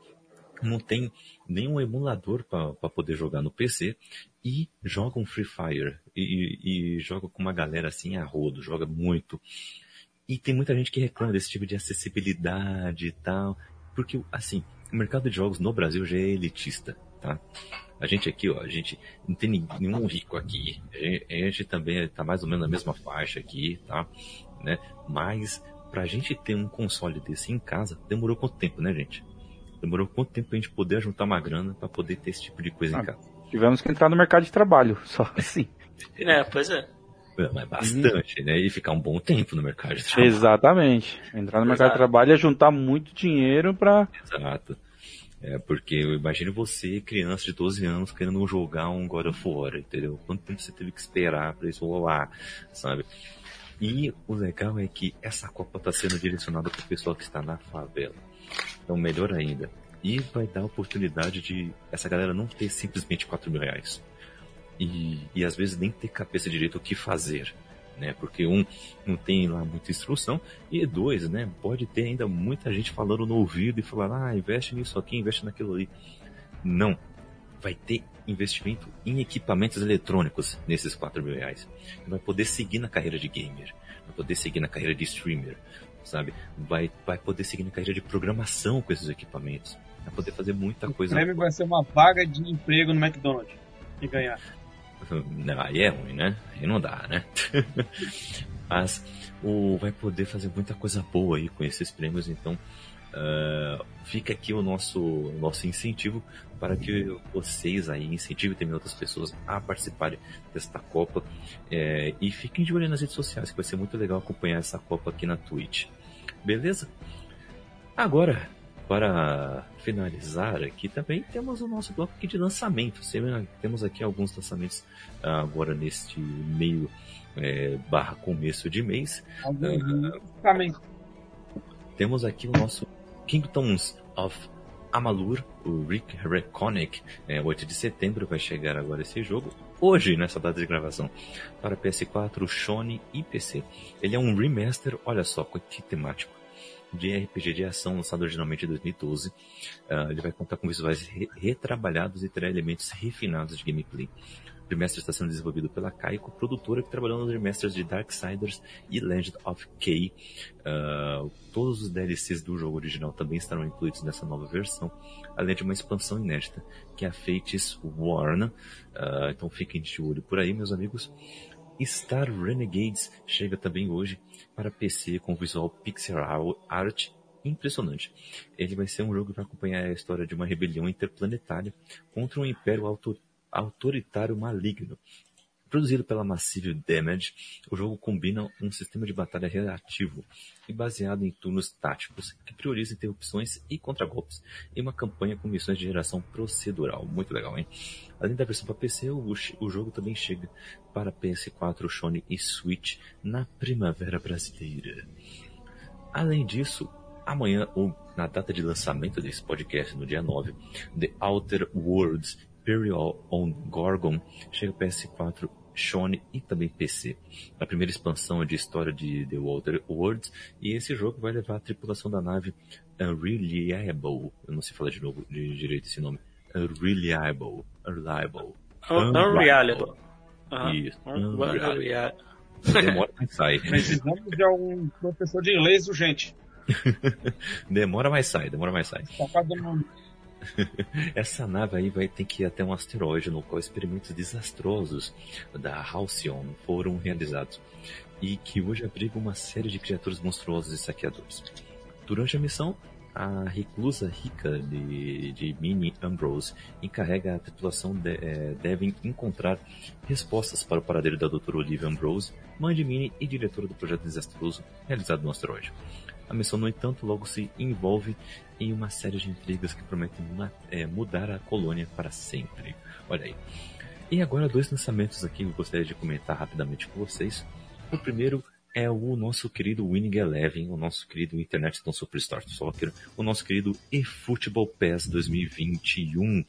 [SPEAKER 2] Não tem nenhum emulador para poder jogar no PC e joga um Free Fire e, e, e joga com uma galera assim a rodo, joga muito. E tem muita gente que reclama desse tipo de acessibilidade e tal, porque assim, o mercado de jogos no Brasil já é elitista, tá? A gente aqui, ó, a gente não tem nenhum rico aqui. A gente também está mais ou menos na mesma faixa aqui, tá? Né? Mas pra gente ter um console desse em casa, demorou quanto tempo, né, gente? Demorou quanto tempo pra gente poder juntar uma grana para poder ter esse tipo de coisa
[SPEAKER 7] Ah,
[SPEAKER 2] em casa?
[SPEAKER 7] Tivemos que entrar no mercado de trabalho, (laughs) só assim.
[SPEAKER 5] É, pois é.
[SPEAKER 2] É, Mas bastante, né? E ficar um bom tempo no mercado de trabalho.
[SPEAKER 7] Exatamente. Entrar no mercado
[SPEAKER 5] Exato.
[SPEAKER 7] de trabalho é juntar muito dinheiro pra.
[SPEAKER 2] Exato. É, porque eu imagino você, criança de 12 anos, querendo jogar um God of War, entendeu? Quanto tempo você teve que esperar pra isso rolar, sabe? E o legal é que essa Copa tá sendo direcionada pro pessoal que está na favela. Então, melhor ainda. E vai dar a oportunidade de essa galera não ter simplesmente 4 mil reais. E, e às vezes nem ter cabeça direito o que fazer. Né? Porque um não tem lá muita instrução e dois, né? Pode ter ainda muita gente falando no ouvido e falando, ah, investe nisso aqui, investe naquilo ali. Não. Vai ter investimento em equipamentos eletrônicos nesses 4 mil reais. Vai poder seguir na carreira de gamer. Vai poder seguir na carreira de streamer. Sabe? Vai, vai poder seguir na carreira de programação com esses equipamentos. Vai poder fazer muita
[SPEAKER 4] O
[SPEAKER 2] coisa.
[SPEAKER 4] prêmio vai ser uma vaga de emprego no McDonald's. E ganhar.
[SPEAKER 2] Não, aí é ruim, né? Aí não dá, né? (laughs) Mas o, vai poder fazer muita coisa boa aí com esses prêmios, então ah, fica aqui o nosso, nosso incentivo para que vocês aí incentivem também outras pessoas a participarem desta Copa É, e fiquem de olho nas redes sociais, que vai ser muito legal acompanhar essa Copa aqui na Twitch. Beleza? Agora, para finalizar aqui também temos o nosso bloco aqui de lançamento. Sempre Temos aqui alguns lançamentos ah, agora neste meio eh, barra começo de mês.
[SPEAKER 4] Também.
[SPEAKER 2] Temos aqui o nosso Kingdoms of Amalur, o Rick Reconic, é, 8 de setembro vai chegar agora esse jogo. Hoje, nessa data de gravação, para PS4, Sony e PC. Ele é um remaster, olha só que temático, de RPG de ação lançado originalmente em 2012. Ah, ele vai contar com visuais re- retrabalhados e terá elementos refinados de gameplay. O remaster está sendo desenvolvido pela Kaiko, produtora que trabalhou nos remasters de Darksiders e Legend of K. Ah, todos os DLCs do jogo original também estarão incluídos nessa nova versão, além de uma expansão inédita, que é a Fates Warn. Ah, então fiquem de olho por aí, meus amigos. Star Renegades chega também hoje para PC com visual pixel art impressionante. Ele vai ser um jogo vai acompanhar a história de uma rebelião interplanetária contra um império auto- autoritário maligno. Produzido pela Massive Damage, o jogo combina um sistema de batalha reativo e baseado em turnos táticos que prioriza interrupções e contragolpes em uma campanha com missões de geração procedural. Muito legal, hein? Além da versão para PC, o, o jogo também chega para PS4, Sony e Switch na primavera brasileira. Além disso, amanhã, ou na data de lançamento desse podcast, no dia 9, The Outer Worlds Imperial on Gorgon chega PS4, Sony e também PC. A primeira expansão é de história de The Outer Worlds e esse jogo vai levar a tripulação da nave Unreliable. Eu não sei falar de novo de direito esse nome. Unreliable. Unreliable.
[SPEAKER 5] Un- Unreliable.
[SPEAKER 2] Isso.
[SPEAKER 5] Un- Unreliable.
[SPEAKER 2] Demora, mas sai.
[SPEAKER 4] Precisamos de algum professor de inglês urgente. (laughs)
[SPEAKER 2] Demora, mas sai. Demora, mas sai.
[SPEAKER 4] Tá fazendo (laughs)
[SPEAKER 2] Essa nave aí vai ter que ir até um asteroide no qual experimentos desastrosos da Halcyon foram realizados e que hoje abriga uma série de criaturas monstruosas e saqueadores. Durante a missão, a reclusa rica de, de Minnie Ambrose encarrega a tripulação de, eh, devem encontrar respostas para o paradeiro da doutora Olivia Ambrose, mãe de Minnie e diretora do projeto desastroso realizado no asteroide. A missão, no entanto, logo se envolve em uma série de intrigas que prometem eh, mudar a colônia para sempre. Olha aí. E agora dois lançamentos aqui que eu gostaria de comentar rapidamente com vocês. O primeiro é o nosso querido Winning Eleven, o nosso querido Internet do Superstar Soccer, o nosso querido eFootball PES 2021.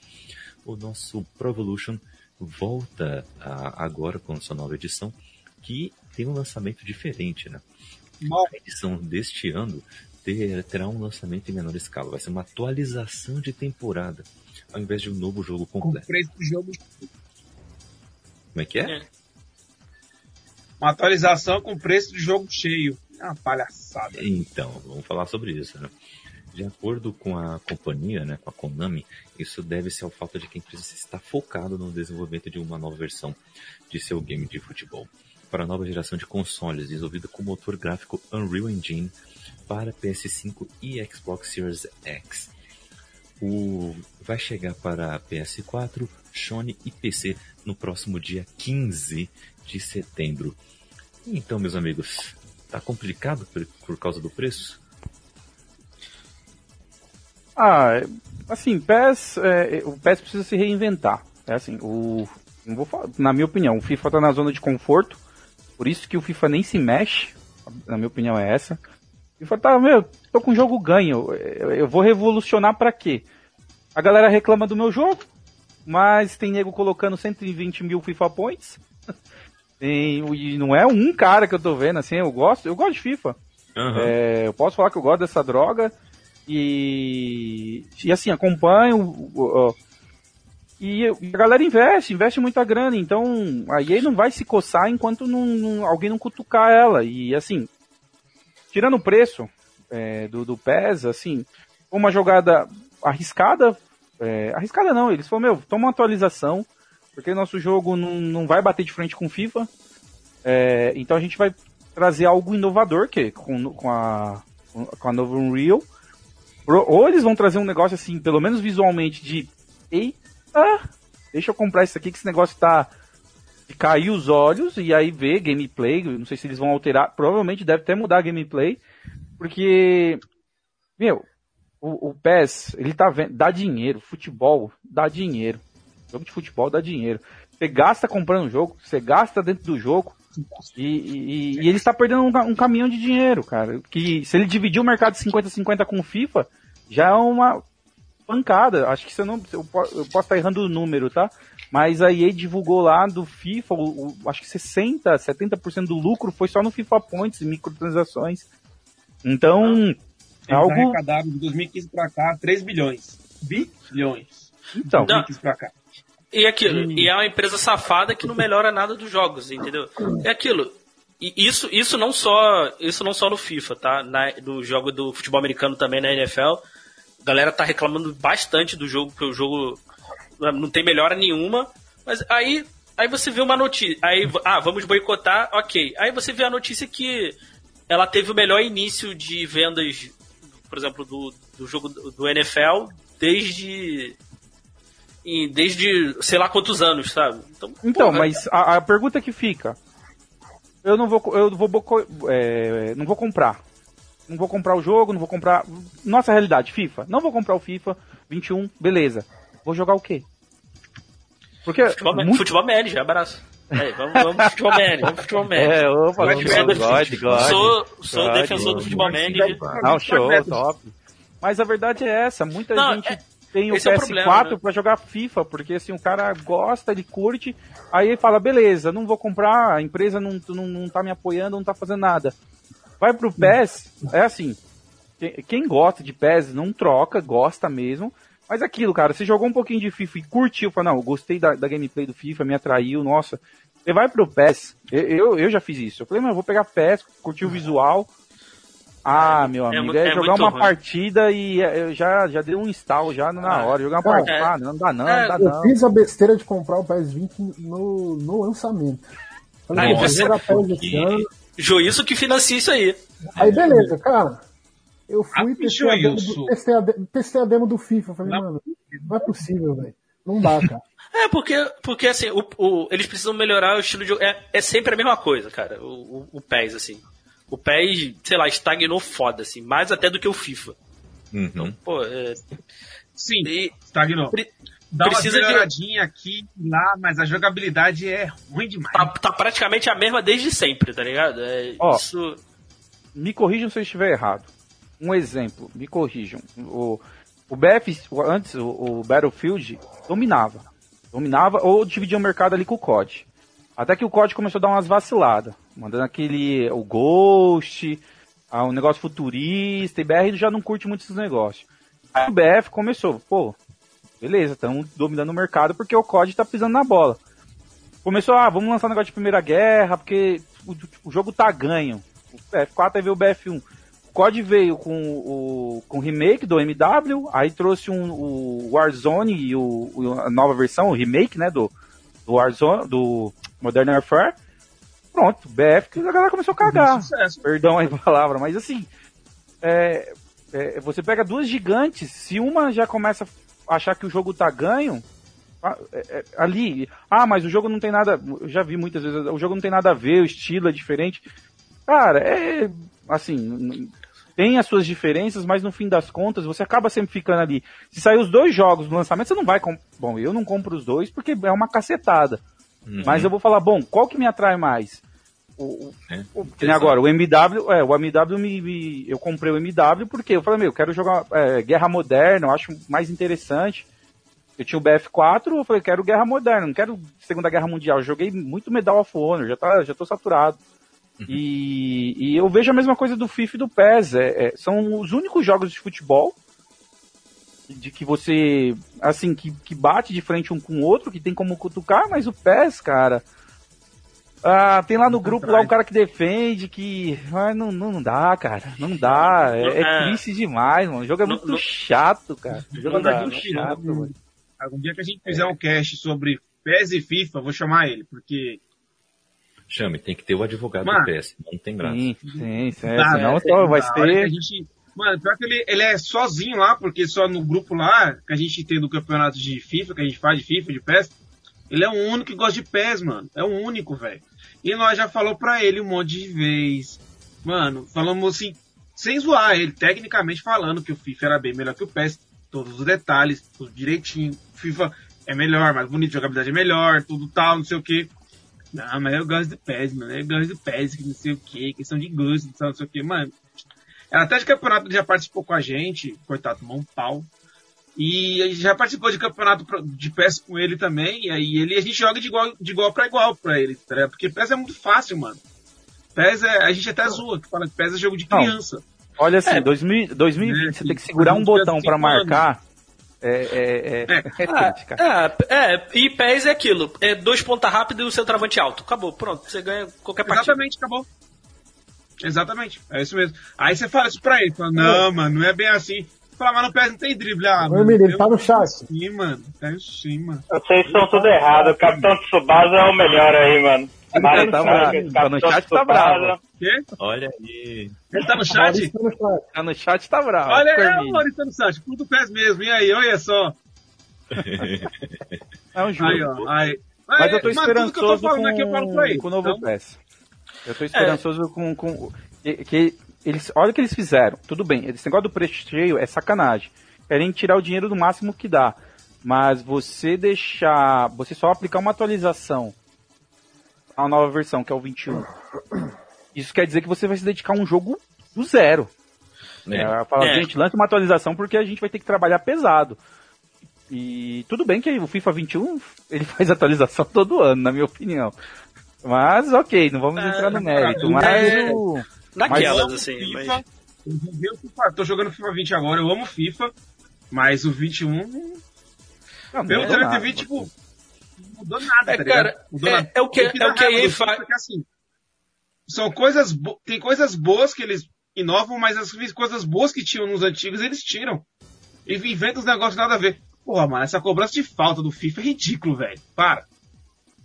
[SPEAKER 2] O nosso Pro Evolution volta a- agora com sua nova edição, que tem um lançamento diferente, né?
[SPEAKER 4] mal.
[SPEAKER 2] A edição deste ano ter- terá um lançamento em menor escala. Vai ser uma atualização de temporada, ao invés de um novo jogo
[SPEAKER 4] Com
[SPEAKER 2] completo.
[SPEAKER 4] preço do jogo.
[SPEAKER 2] Como é que é?
[SPEAKER 5] É.
[SPEAKER 4] Uma atualização com preço de jogo cheio. É uma palhaçada.
[SPEAKER 2] Então, vamos falar sobre isso, né? De acordo com a companhia, né, com a Konami, isso deve-se ao fato de que a empresa está focada no desenvolvimento de uma nova versão de seu game de futebol para a nova geração de consoles, desenvolvida com motor gráfico Unreal Engine para PS5 e Xbox Series X. O vai chegar para PS4, Sony e PC no próximo dia 15 de setembro. Então, meus amigos, tá complicado por, por causa do preço?
[SPEAKER 7] Ah, é- assim, PES, é, o PES precisa se reinventar. É assim, o, vou falar- na minha opinião, o FIFA tá na zona de conforto, por isso que o FIFA nem se mexe, na minha opinião é essa. O FIFA tá, meu, tô com o jogo ganho, eu, vou revolucionar pra quê? A galera reclama do meu jogo, mas tem nego colocando 120 mil FIFA Points. (laughs) Tem- e não é um cara que eu tô vendo, assim, eu gosto, eu gosto de FIFA.
[SPEAKER 2] Aham.
[SPEAKER 7] É, eu posso falar que eu gosto dessa droga e, e assim, acompanho. o- e a galera investe, investe muita grana, então a EA não vai se coçar enquanto não, não- alguém não cutucar ela. E assim, tirando o preço é, do, do PES, assim, uma jogada arriscada. é, arriscada não, eles falaram, meu, toma uma atualização, porque nosso jogo não, não vai bater de frente com FIFA. É, então a gente vai trazer algo inovador que com, com a com a nova Unreal. Ou- Ou eles vão trazer um negócio assim, pelo menos visualmente de eita, deixa eu comprar isso aqui que esse negócio tá de cair os olhos e aí ver gameplay, não sei se eles vão alterar, provavelmente deve até mudar a gameplay, porque meu, o, o PES, ele tá vendo, dá dinheiro, futebol dá dinheiro. Jogo de futebol dá dinheiro. Você gasta comprando um jogo, você gasta dentro do jogo, e, e- e ele está perdendo um, um caminhão de dinheiro, cara. Que se ele dividir o mercado 50-50 com o FIFA, já é uma pancada. Acho que se eu não. Eu, po- eu posso estar errando o número, tá? Mas a EA divulgou lá do FIFA, o- o- acho que 60, 70% do lucro foi só no FIFA Points e microtransações. Então, é
[SPEAKER 4] Eles
[SPEAKER 7] algo.
[SPEAKER 4] arrecadaram de 2015 pra cá 3 bilhões. Bilhões.
[SPEAKER 7] Então,
[SPEAKER 5] Não.
[SPEAKER 4] 2015 pra cá.
[SPEAKER 5] E aquilo, e é uma empresa safada que não melhora nada dos jogos, entendeu? É aquilo. E isso, isso não só, isso não só no FIFA, tá? Na, no jogo do futebol americano também na NFL, a galera tá reclamando bastante do jogo, que o jogo não tem melhora nenhuma, mas aí, aí você vê uma notícia, aí, ah, vamos boicotar, ok. Aí você vê a notícia que ela teve o melhor início de vendas, por exemplo, do, do jogo do NFL desde desde sei lá quantos anos, sabe? Então,
[SPEAKER 7] Então,
[SPEAKER 5] porra,
[SPEAKER 7] mas a, a pergunta que fica, eu não vou, eu vou, é, não vou comprar, não vou comprar o jogo, não vou comprar, nossa realidade, FIFA, não vou comprar o FIFA 21, beleza, vou jogar o quê? Porque
[SPEAKER 5] futebol,
[SPEAKER 7] muito-
[SPEAKER 5] futebol manager, abraço. Aí, vamos, vamos pro futebol manager, vamos pro futebol manager.
[SPEAKER 7] é, opa, vamos God,
[SPEAKER 5] defesa.
[SPEAKER 7] God,
[SPEAKER 5] sou sou
[SPEAKER 7] God,
[SPEAKER 5] defensor do futebol manager.
[SPEAKER 7] Não, show, top. Mas a verdade é essa, muita
[SPEAKER 5] Não,
[SPEAKER 7] gente
[SPEAKER 5] é-
[SPEAKER 7] tem o
[SPEAKER 5] esse é o
[SPEAKER 7] PS4
[SPEAKER 5] problema, né?
[SPEAKER 7] pra jogar FIFA, porque assim, o cara gosta, ele curte, aí ele fala, beleza, não vou comprar, a empresa não, não, não tá me apoiando, não tá fazendo nada. Vai pro PES, é assim, quem, gosta de PES não troca, gosta mesmo, mas aquilo, cara, você jogou um pouquinho de FIFA e curtiu, fala, não, eu gostei da, da gameplay do FIFA, me atraiu, nossa, Você vai pro PES, eu, eu, eu já fiz isso. Eu falei, mas eu vou pegar PES, curtir o visual. Ah, meu amigo,
[SPEAKER 5] mu-
[SPEAKER 7] é,
[SPEAKER 5] é
[SPEAKER 7] jogar uma
[SPEAKER 5] ruim.
[SPEAKER 7] partida e é, eu já, já dei um install já na hora. Jogar uma
[SPEAKER 3] Cara,
[SPEAKER 7] partida, ah, não dá não,
[SPEAKER 5] é,
[SPEAKER 7] não dá
[SPEAKER 3] Eu
[SPEAKER 7] não.
[SPEAKER 3] fiz a besteira de comprar o PES 20 no, no lançamento. Falei,
[SPEAKER 5] Aí você-
[SPEAKER 3] jogar PES esse ano.
[SPEAKER 5] Joilson que financia isso aí.
[SPEAKER 3] Aí beleza, cara. Eu fui
[SPEAKER 4] Ah,
[SPEAKER 3] testei a, demo do, testei, a, testei a demo do FIFA. Falei, mano, não é possível, velho. Não dá, (laughs) cara.
[SPEAKER 5] É, porque, porque assim, o, o- eles precisam melhorar o estilo de jogo. É, é sempre a mesma coisa, cara, o, o, o PES, assim. O PES, sei lá, estagnou foda, assim, mais até do que o FIFA.
[SPEAKER 2] Uhum.
[SPEAKER 5] Pô, é,
[SPEAKER 4] Sim,
[SPEAKER 5] e
[SPEAKER 4] estagnou. Dá uma
[SPEAKER 5] precisa de-
[SPEAKER 4] melhoradinha aqui e lá, mas a jogabilidade é ruim demais.
[SPEAKER 5] tá, tá praticamente a mesma desde sempre, tá ligado? É,
[SPEAKER 7] Ó.
[SPEAKER 5] isso.
[SPEAKER 7] Me corrijam se eu estiver errado. Um exemplo, me corrijam. O, o BF, o- antes, o, o Battlefield dominava. Dominava ou dividia o mercado ali com o COD. Até que o COD começou a dar umas vaciladas. Mandando aquele, o Ghost, um negócio futurista, e BR já não curte muito esses negócios. Aí o BF começou, pô, beleza, estamos dominando o mercado porque o COD tá pisando na bola. Começou, ah, vamos lançar um negócio de Primeira Guerra, porque o, o jogo tá ganho. O BF4 aí veio o BF1. O COD veio com o com o remake do MW, aí trouxe um, o Warzone e o, a nova versão, o remake, né, do, do Warzone, do Modern Warfare. Pronto, BF, que a galera começou a cagar.
[SPEAKER 4] Sucesso.
[SPEAKER 7] Perdão aí a palavra, mas assim, é, é, você pega duas gigantes, se uma já começa achar que o jogo tá ganho, ah, é, é, ali, ah, mas o jogo não tem nada, eu já vi muitas vezes, o jogo não tem nada a ver, o estilo é diferente. Cara, é assim, tem as suas diferenças, mas no fim das contas você acaba sempre ficando ali. Se sair os dois jogos no lançamento, você não vai comprar. Bom, eu não compro os dois porque é uma cacetada.
[SPEAKER 2] Uhum.
[SPEAKER 7] Mas eu vou falar, bom, qual que me atrai mais? O,
[SPEAKER 2] É.
[SPEAKER 7] o- agora, o MW, é, o MW me, me- eu comprei o MW porque eu falei, meu, eu quero jogar é, Guerra Moderna, eu acho mais interessante. Eu tinha o BF4, eu falei, quero Guerra Moderna, não quero Segunda Guerra Mundial. Eu joguei muito Medal of Honor, já, tá, já tô saturado. E, e eu vejo a mesma coisa do FIFA e do PES. é- é, são os únicos jogos de futebol de que você, assim, que, que bate de frente um com o outro, que tem como cutucar, mas o PES, cara. Ah, tem lá no grupo lá um cara que defende que. Ah, não, não, não dá, cara. Não dá. É, é
[SPEAKER 5] É.
[SPEAKER 7] triste demais, mano. O jogo é
[SPEAKER 5] Não-
[SPEAKER 7] muito
[SPEAKER 5] não-
[SPEAKER 7] chato, cara. O jogo
[SPEAKER 5] Não
[SPEAKER 7] é
[SPEAKER 5] dá,
[SPEAKER 7] muito
[SPEAKER 5] não-
[SPEAKER 7] chato, mano.
[SPEAKER 4] Algum dia que a gente fizer um cast sobre PES e FIFA, vou chamar ele, porque
[SPEAKER 2] Chame, tem que ter o advogado
[SPEAKER 4] Mano.
[SPEAKER 2] do PS, não tem graça.
[SPEAKER 7] Sim, sim, sim.
[SPEAKER 4] Dá,
[SPEAKER 7] senão
[SPEAKER 4] né?
[SPEAKER 7] só vai ter.
[SPEAKER 4] gente. Mano, pior que ele, ele é sozinho lá, porque só no grupo lá, que a gente tem do campeonato de FIFA, que a gente faz de FIFA, de PES, ele é o único que gosta de PES, mano. É o único, velho. E nós já falou pra ele um monte de vez. Mano, falamos assim, sem zoar ele, tecnicamente falando que o FIFA era bem melhor que o PES, todos os detalhes, tudo direitinho. O FIFA é melhor, mais bonito, jogabilidade é melhor, tudo tal, não sei o que. Não, mas eu gosto do PES, mano. Eu gosto do PES, que não sei o que, questão de gosto, não sei o que, mano. Ela até de campeonato já participou com a gente, coitado, um pau. E a gente já participou de campeonato de PES com ele também, e aí ele, a gente joga de igual, de igual pra igual pra ele, tá ligado? Porque PES é muito fácil, mano. PES é, a gente até zoa, que fala que PES é jogo de
[SPEAKER 7] Não.
[SPEAKER 4] criança.
[SPEAKER 7] Olha assim,
[SPEAKER 5] É.
[SPEAKER 7] 2000 2020
[SPEAKER 4] É,
[SPEAKER 7] você tem que segurar um botão
[SPEAKER 4] anos.
[SPEAKER 7] marcar. É, é, é, é
[SPEAKER 5] Ah,
[SPEAKER 7] triste, cara.
[SPEAKER 5] é, é, e PES é aquilo. É dois pontas rápidos e o centroavante alto. Acabou, pronto. Você ganha qualquer partida.
[SPEAKER 4] Exatamente, acabou. Exatamente, é isso mesmo. Aí você fala isso pra ele, fala, não, mano, não é bem assim. Fala, mas no PES não tem drible. Ah,
[SPEAKER 3] Ô, Emílio, ele
[SPEAKER 4] eu-
[SPEAKER 3] tá no chat.
[SPEAKER 4] Sim, mano, tá sim, mano.
[SPEAKER 6] Vocês estão tudo errado. O Capitão Tsubasa é o melhor aí, mano. Mario
[SPEAKER 7] tá bravo. Tá no chat, tá bravo.
[SPEAKER 4] Quê?
[SPEAKER 2] Olha aí.
[SPEAKER 4] Ele tá no chat?
[SPEAKER 3] Maurício tá no chat.
[SPEAKER 7] Tá no chat, tá bravo.
[SPEAKER 4] Olha, é
[SPEAKER 7] Fermini.
[SPEAKER 4] o Maurício tá no chat, puto PES mesmo. E aí, olha só. (laughs)
[SPEAKER 7] É um jogo.
[SPEAKER 4] Aí, ó. Aí.
[SPEAKER 7] Mas eu tô
[SPEAKER 4] Mas tudo que eu tô
[SPEAKER 7] esperançoso
[SPEAKER 4] falando aqui, eu falo
[SPEAKER 7] com,
[SPEAKER 4] pra ele.
[SPEAKER 7] com o novo
[SPEAKER 4] Então,
[SPEAKER 7] PES. Eu tô esperançoso com, com que, que eles, olha o que eles fizeram. Tudo bem, esse negócio do preço cheio é sacanagem. Querem tirar o dinheiro do máximo que dá. Mas você deixar, você só aplicar uma atualização a nova versão, que é o 21. Isso quer dizer que você vai se dedicar a um jogo do zero.
[SPEAKER 2] É.
[SPEAKER 7] É, fala,
[SPEAKER 5] É.
[SPEAKER 7] gente, lança uma atualização porque a gente vai ter que trabalhar pesado. E tudo bem que o FIFA 21 ele (laughs) faz atualização todo ano, na minha opinião. Mas ok, não vamos
[SPEAKER 5] É,
[SPEAKER 7] entrar no mérito. Mas
[SPEAKER 5] é-
[SPEAKER 7] o.
[SPEAKER 5] Naquelas, assim.
[SPEAKER 4] FIFA,
[SPEAKER 5] Mas...
[SPEAKER 4] eu FIFA, tô jogando FIFA 20 agora, eu amo FIFA, mas o 21,
[SPEAKER 7] Não,
[SPEAKER 4] pelo
[SPEAKER 7] não é nada.
[SPEAKER 4] 20, tipo, mudou nada,
[SPEAKER 5] É,
[SPEAKER 4] tá
[SPEAKER 5] cara,
[SPEAKER 4] ligado? Mudou
[SPEAKER 5] é-
[SPEAKER 4] nada.
[SPEAKER 5] é o que-
[SPEAKER 4] dá
[SPEAKER 5] é o que a EA faz.
[SPEAKER 4] é assim, são coisas, bo- tem coisas boas que eles inovam, mas as coisas boas que tinham nos antigos, eles tiram. E inventam os negócios nada a ver. Porra, mano, essa cobrança de falta do FIFA é ridículo, velho. Para.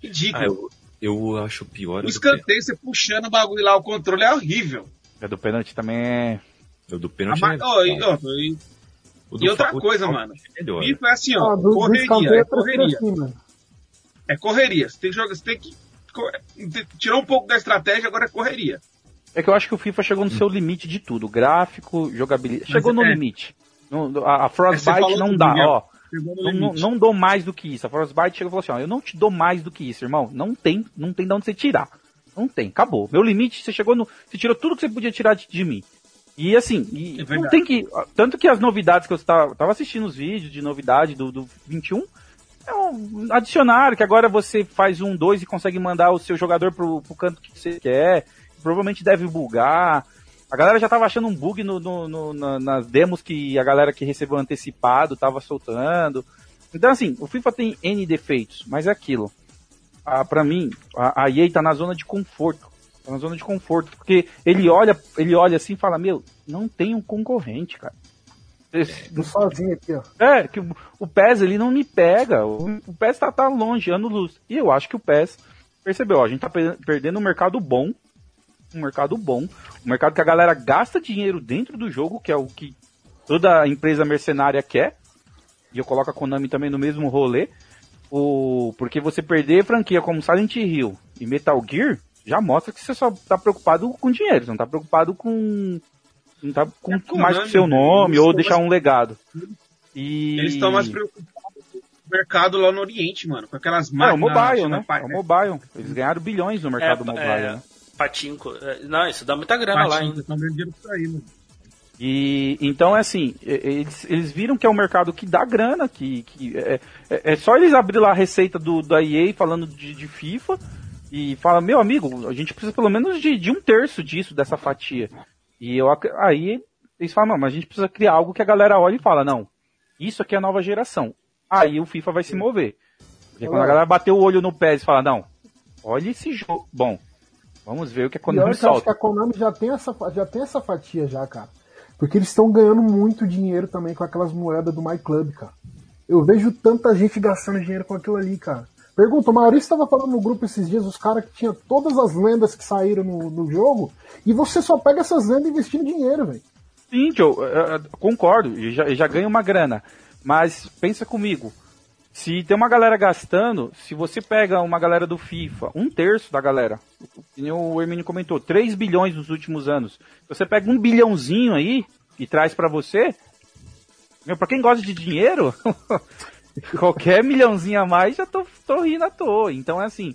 [SPEAKER 4] Ridículo.
[SPEAKER 2] Ah, eu, eu acho pior
[SPEAKER 4] o
[SPEAKER 2] que
[SPEAKER 4] escanteio, você puxando o bagulho lá, o controle é horrível.
[SPEAKER 7] É do pênalti também é.
[SPEAKER 2] o do
[SPEAKER 4] A
[SPEAKER 2] pênalti.
[SPEAKER 4] ma-
[SPEAKER 2] é-
[SPEAKER 4] ó, e, ó, e- e outra
[SPEAKER 2] fa-
[SPEAKER 4] coisa, mano.
[SPEAKER 2] é melhor.
[SPEAKER 4] FIFA é assim, ó,
[SPEAKER 3] Ah, do,
[SPEAKER 4] correria, é correria.
[SPEAKER 3] assim.
[SPEAKER 4] É correria. Você tem que jogar, você tem que tirar um pouco da estratégia, agora é correria.
[SPEAKER 7] É que eu acho que o FIFA chegou no seu limite de tudo. Gráfico, jogabilidade. Chegou no
[SPEAKER 4] é-
[SPEAKER 7] limite. No- a, a Frostbite
[SPEAKER 4] falou
[SPEAKER 7] não dá,
[SPEAKER 4] Miguel.
[SPEAKER 7] ó. Não, não, dou mais do que isso. A Frostbite chegou e falou assim, ó, eu não te dou mais do que isso, irmão. Não tem, não tem de onde você tirar. Não tem, acabou. Meu limite, você chegou no. Você tirou tudo que você podia tirar de, de mim. E assim, e
[SPEAKER 4] É
[SPEAKER 7] não tem que. Tanto que as novidades que eu tava, tava assistindo os vídeos de novidade do, do 21, é um adicionário, que agora você faz um, dois e consegue mandar o seu jogador pro, pro canto que você quer. Provavelmente deve bugar. A galera já tava achando um bug no, no- no- na- nas demos que a galera que recebeu antecipado tava soltando. Então, assim, o FIFA tem N defeitos, mas é aquilo. Ah, pra mim, a, a EA tá na zona de conforto. Tá na zona de conforto. Porque ele olha, ele olha assim e fala, meu, não tem um concorrente, cara. Esse-
[SPEAKER 3] Tô sozinho aqui, ó.
[SPEAKER 7] é, que o, PES ele não me pega. O, o PES tá, tá longe, ano luz. E eu acho que o PES percebeu, ó, a gente tá per- perdendo um mercado bom. Um mercado bom. Um mercado que a galera gasta dinheiro dentro do jogo, que é o que toda empresa mercenária quer. E eu coloco a Konami também no mesmo rolê. O, porque você perder franquia como Silent Hill e Metal Gear já mostra que você só tá preocupado com dinheiro, você não tá preocupado com. Não tá com
[SPEAKER 4] É a
[SPEAKER 7] mais com seu nome
[SPEAKER 4] eles
[SPEAKER 7] ou
[SPEAKER 4] estão
[SPEAKER 7] deixar
[SPEAKER 4] mais-
[SPEAKER 7] um legado. E...
[SPEAKER 4] Eles estão mais preocupados com o mercado lá no Oriente, mano. Com aquelas
[SPEAKER 7] É, o
[SPEAKER 4] máquinas.
[SPEAKER 7] mobile, né?
[SPEAKER 4] pa-
[SPEAKER 7] É o mobile. Eles ganharam bilhões no mercado
[SPEAKER 5] É,
[SPEAKER 7] mobile,
[SPEAKER 5] é,
[SPEAKER 7] né?
[SPEAKER 5] Patinco. É, Não, isso dá muita grana lá
[SPEAKER 4] Patinho,
[SPEAKER 5] ainda.
[SPEAKER 4] Ganhando dinheiro mano.
[SPEAKER 7] E então é assim, eles, eles viram que é um mercado que dá grana, que, que é, é- é só eles abrir lá a receita do, da EA falando de, de FIFA e fala, meu amigo, a gente precisa pelo menos de, de um terço disso, dessa fatia. E eu aí eles falam, não, mas a gente precisa criar algo que a galera olhe e fala, não, isso aqui é a nova geração. Aí o FIFA vai se mover. Porque quando a galera bater o olho no PES e fala, não, olha esse jogo. Bom, vamos ver o que a Konami
[SPEAKER 3] que eu acho que
[SPEAKER 7] solta.
[SPEAKER 3] a Konami já tem essa, já tem essa fatia já, cara. Porque eles estão ganhando muito dinheiro também com aquelas moedas do MyClub, cara. Eu vejo tanta gente gastando dinheiro com aquilo ali, cara. Pergunta, o Maurício estava falando no grupo esses dias, os caras que tinham todas as lendas que saíram no, no jogo, e você só pega essas lendas investindo dinheiro, velho.
[SPEAKER 7] Sim, Joe, eh, eh, concordo, e já, e já ganha uma grana. Mas pensa comigo, se tem uma galera gastando, se você pega uma galera do FIFA, um terço da galera, o Hermínio comentou, 3 bilhões nos últimos anos, você pega um bilhãozinho aí e traz pra você, meu, pra quem gosta de dinheiro, (laughs) qualquer milhãozinho a mais já tô, tô rindo à toa. Então é assim,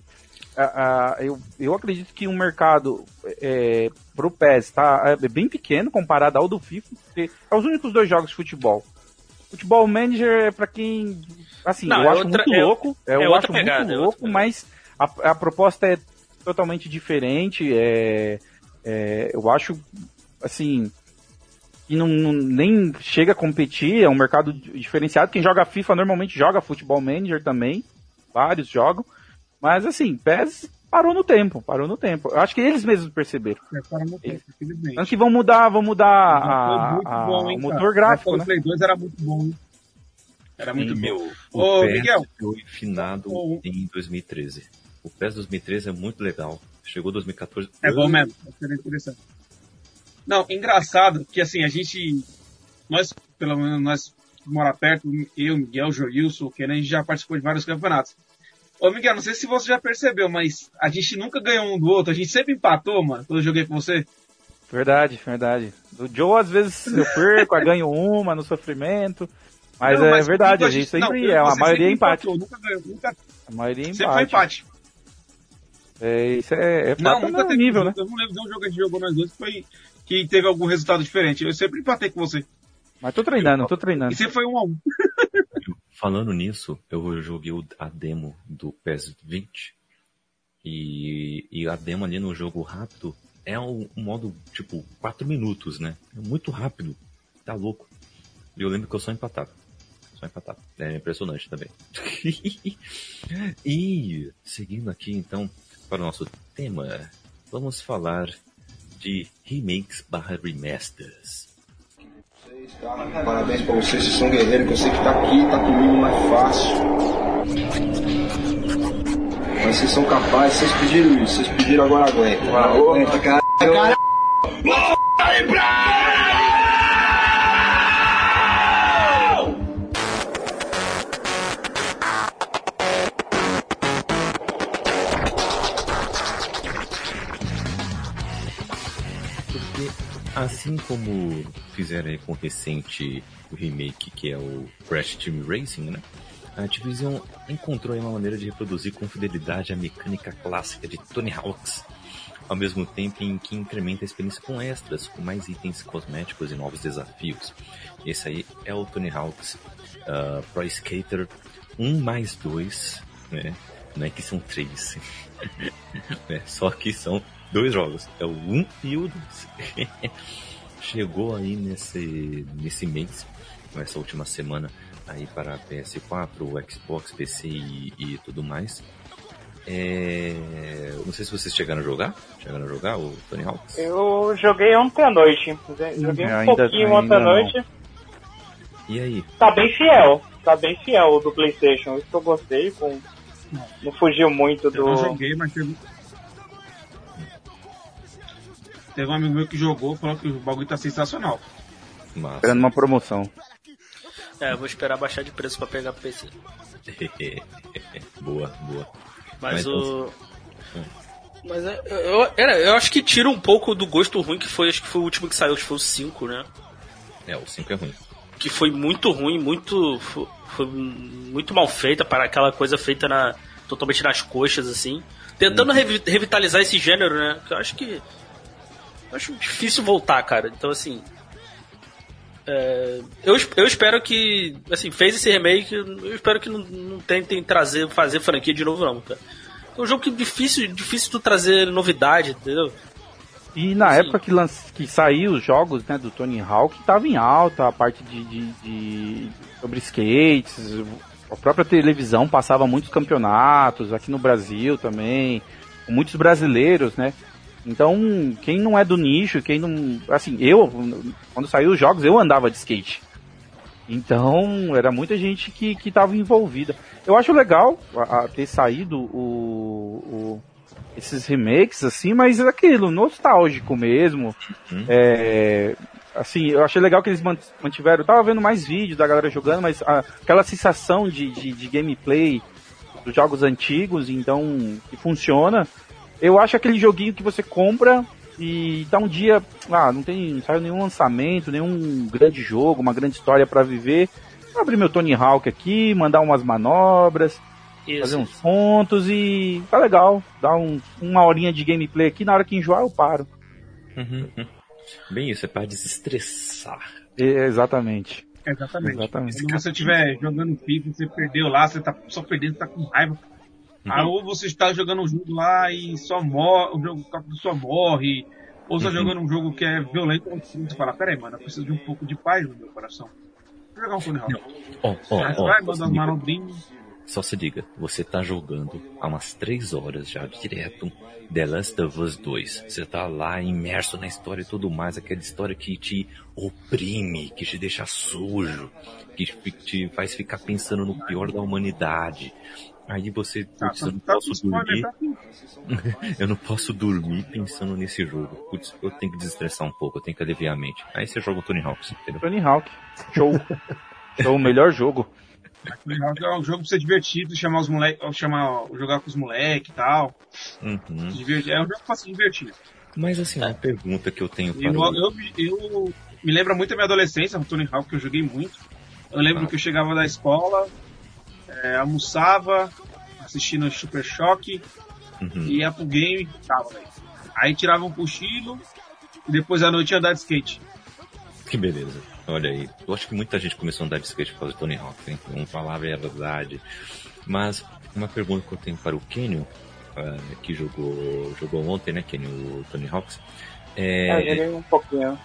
[SPEAKER 7] a- a- eu, eu acredito que um mercado é, pro PES tá é bem pequeno comparado ao do FIFA, porque é os únicos dois jogos de futebol. Futebol Manager é pra quem. Assim,
[SPEAKER 5] Não,
[SPEAKER 7] eu
[SPEAKER 5] é
[SPEAKER 7] acho
[SPEAKER 5] outra-
[SPEAKER 7] muito
[SPEAKER 5] é-
[SPEAKER 7] louco.
[SPEAKER 5] é
[SPEAKER 7] eu
[SPEAKER 5] outra
[SPEAKER 7] acho
[SPEAKER 5] pegada,
[SPEAKER 7] muito louco, mas a, a proposta é totalmente diferente. É, é, eu acho, assim, que não, não- nem chega a competir, é um mercado di- diferenciado. Quem joga FIFA normalmente joga Futebol Manager também, vários jogam. Mas assim, PES parou no tempo, parou no tempo. Eu acho que eles mesmos perceberam.
[SPEAKER 4] É, para no tempo.
[SPEAKER 7] Tanto que vão mudar, vão mudar a-
[SPEAKER 4] bom, hein,
[SPEAKER 7] o motor gráfico,
[SPEAKER 4] O
[SPEAKER 7] né?
[SPEAKER 4] Play 2 era muito bom, hein? Era muito
[SPEAKER 2] Sim,
[SPEAKER 4] bom.
[SPEAKER 2] meu, o
[SPEAKER 4] Ô,
[SPEAKER 2] PES
[SPEAKER 4] Miguel.
[SPEAKER 2] foi finado
[SPEAKER 4] Ô.
[SPEAKER 2] em 2013. O PES 2013 é muito legal. Chegou 2014.
[SPEAKER 4] É bom mesmo, é interessante. Não, engraçado que assim, a gente, nós, pelo menos nós que mora perto, eu, Miguel, Joilson, o Kenan, a gente já participou de vários campeonatos. Ô Miguel, não sei se você já percebeu, mas a gente nunca ganhou um do outro, a gente sempre empatou, mano, quando eu joguei com você.
[SPEAKER 7] Verdade, verdade. Do Joe, às vezes, eu perco, eu ganho uma no sofrimento. Mas
[SPEAKER 4] Não,
[SPEAKER 7] é
[SPEAKER 4] mas
[SPEAKER 7] verdade, a gente sempre
[SPEAKER 4] não,
[SPEAKER 7] é, a
[SPEAKER 4] você
[SPEAKER 7] maioria é empate.
[SPEAKER 4] empatou, nunca ganhou, nunca,
[SPEAKER 7] A maioria é
[SPEAKER 4] sempre foi
[SPEAKER 7] empate.
[SPEAKER 4] empate.
[SPEAKER 7] É, isso é, é
[SPEAKER 4] Não, nunca teve
[SPEAKER 7] nível, né?
[SPEAKER 4] eu não lembro de um jogo que a gente jogou nós dois que foi, que teve algum resultado diferente. Eu sempre empatei com você.
[SPEAKER 7] Mas tô treinando, tô treinando.
[SPEAKER 4] E sempre foi um a um. (laughs)
[SPEAKER 2] Falando nisso, eu joguei a demo do PES 20. E, e a demo ali no jogo rápido é um, um modo, tipo, 4 minutos, né? É muito rápido. Tá louco. E eu lembro que eu só empatava. Só empatar. É impressionante também. (laughs) e, seguindo aqui então para o nosso tema, vamos falar de remakes barra remasters.
[SPEAKER 9] Parabéns pra vocês, vocês são guerreiros, que eu sei que tá aqui, tá comigo não é fácil. Mas vocês são capazes, vocês pediram isso, vocês pediram agora aguenta. Aguenta, cara.
[SPEAKER 2] Porque assim como fizeram com o recente remake que é o Crash Team Racing, né? A Activision encontrou uma maneira de reproduzir com fidelidade a mecânica clássica de Tony Hawk's, ao mesmo tempo em que incrementa a experiência com extras, com mais itens cosméticos e novos desafios. Esse aí é o Tony Hawk's uh, Pro Skater 1 mais 2, né? Não é que são três, (laughs) é, só que são dois jogos, é o 1 e o 2. (laughs) Chegou aí nesse, nesse mês, nessa última semana, aí para PS4, Xbox, PC e, e tudo mais. É... Não sei se vocês chegaram a jogar. Chegaram a jogar o Tony Hawk?
[SPEAKER 6] Eu joguei ontem à noite. Joguei um
[SPEAKER 7] Ainda-
[SPEAKER 6] pouquinho ontem à
[SPEAKER 7] não.
[SPEAKER 6] noite.
[SPEAKER 2] E aí?
[SPEAKER 6] Tá bem fiel. Tá bem fiel o do Playstation. Isso que eu gostei. Com... Não fugiu muito
[SPEAKER 4] Eu
[SPEAKER 6] do.
[SPEAKER 4] joguei, mas teve. Um amigo meu que jogou falou que o bagulho tá sensacional.
[SPEAKER 2] Massa.
[SPEAKER 7] Esperando uma promoção.
[SPEAKER 5] É, eu vou esperar baixar de preço pra pegar pro PC. (laughs)
[SPEAKER 2] boa, boa.
[SPEAKER 5] Mas
[SPEAKER 2] Mas
[SPEAKER 5] o. Mas é- eu, eu, eu acho que tira um pouco do gosto ruim que foi, acho que foi o último que saiu, acho que foi o 5, né?
[SPEAKER 2] É, o 5 é ruim.
[SPEAKER 5] Que foi muito ruim, muito. Foi, foi muito mal feita para aquela coisa feita na, totalmente nas coxas, assim. Tentando revi- revitalizar esse gênero, né? Que eu acho que. Acho difícil voltar, cara. Então, assim. é, eu, eu espero que. Assim, fez esse remake. Eu espero que não, não tentem trazer, fazer franquia de novo, não, cara. É um jogo que é difícil, difícil tu trazer novidade, entendeu?
[SPEAKER 7] E na
[SPEAKER 5] Sim.
[SPEAKER 7] época que, que saiu os jogos né, do Tony Hawk, tava em alta a parte de, de- de- sobre skates, a própria televisão passava muitos campeonatos, aqui no Brasil também, muitos brasileiros, né? Então, quem não é do nicho, quem não. Assim, eu, quando saiu os jogos, eu andava de skate. Então, era muita gente que, que tava envolvida. Eu acho legal a- a ter saído o- o, esses remakes, assim, mas é aquilo, nostálgico mesmo.
[SPEAKER 2] Uhum.
[SPEAKER 7] É, assim, eu achei legal que eles man- mantiveram. Eu tava vendo mais vídeos da galera jogando, mas a- aquela sensação de, de, de gameplay dos jogos antigos, então, que funciona. Eu acho aquele joguinho que você compra e dá um dia. Ah, não tem. Não saiu nenhum lançamento, nenhum grande jogo, uma grande história pra viver. Vou abrir meu Tony Hawk aqui, mandar umas manobras, fazer uns pontos e tá legal. Dá um, uma horinha de gameplay aqui, na hora que enjoar eu paro.
[SPEAKER 2] Uhum. Bem isso, é para desestressar.
[SPEAKER 7] É, exatamente.
[SPEAKER 4] Exatamente.
[SPEAKER 7] Exatamente.
[SPEAKER 4] Se você estiver jogando FIFA, você perdeu lá, você tá só perdendo, você tá com raiva. Aí, ou você está jogando um jogo lá e só morre, o jogo só morre, ou você tá jogando um jogo que é violento, você fala, peraí, mano, eu preciso de um pouco de paz no meu coração. Vou jogar um Tony Hawk. Aí você
[SPEAKER 2] ó,
[SPEAKER 4] vai,
[SPEAKER 2] só
[SPEAKER 4] manda manobrinhas.
[SPEAKER 2] Só se diga, você tá jogando há umas 3 horas já direto The Last of Us 2. Você tá lá imerso na história e tudo mais, aquela história que te oprime, que te deixa sujo, que te faz ficar pensando no pior da humanidade. Aí você,
[SPEAKER 4] Tá,
[SPEAKER 2] putz, eu não
[SPEAKER 4] tá,
[SPEAKER 2] posso dormir,
[SPEAKER 4] tá com- (laughs)
[SPEAKER 2] eu não posso dormir pensando nesse jogo. Putz, eu tenho que desestressar um pouco, eu tenho que aliviar a mente. Aí você joga o Tony Hawk, entendeu?
[SPEAKER 7] Tony Hawk. Show. Show, o melhor jogo.
[SPEAKER 4] Tony Hawk É um jogo pra você divertir, chamar os moleques, chamar, jogar com os moleques e tal.
[SPEAKER 2] Uhum.
[SPEAKER 4] Divertir. É um jogo pra se divertir.
[SPEAKER 2] Mas assim, uma pergunta que eu tenho para o...
[SPEAKER 4] eu, eu me lembra muito da minha adolescência, o Tony Hawk que eu joguei muito. Eu lembro
[SPEAKER 2] Ah.
[SPEAKER 4] que eu chegava da escola, é, almoçava, assistindo Super Choque,
[SPEAKER 2] Uhum.
[SPEAKER 4] e ia pro game e tava, velho. Aí tirava um cochilo, e depois à noite ia andar de skate.
[SPEAKER 2] Que beleza. Olha aí. Eu acho que muita gente começou a andar de skate por causa do Tony Hawk, hein? Vamos falar a verdade. Mas uma pergunta que eu tenho para o Kenyon, ah, que jogou, jogou ontem, né, Kenyon, o Tony Hawks.
[SPEAKER 6] Eu
[SPEAKER 2] É,
[SPEAKER 6] joguei um pouquinho.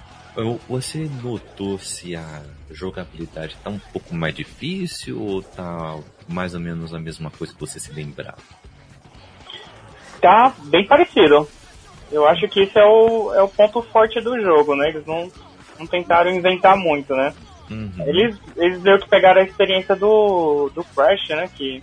[SPEAKER 2] Você notou se a jogabilidade tá um pouco mais difícil ou tá mais ou menos a mesma coisa que você se lembrava?
[SPEAKER 6] Tá bem parecido. Eu acho que esse é o, é o ponto forte do jogo, né? Eles não, não tentaram inventar muito, né?
[SPEAKER 2] Uhum.
[SPEAKER 6] Eles, eles meio que pegaram a experiência do, do Crash, né? Que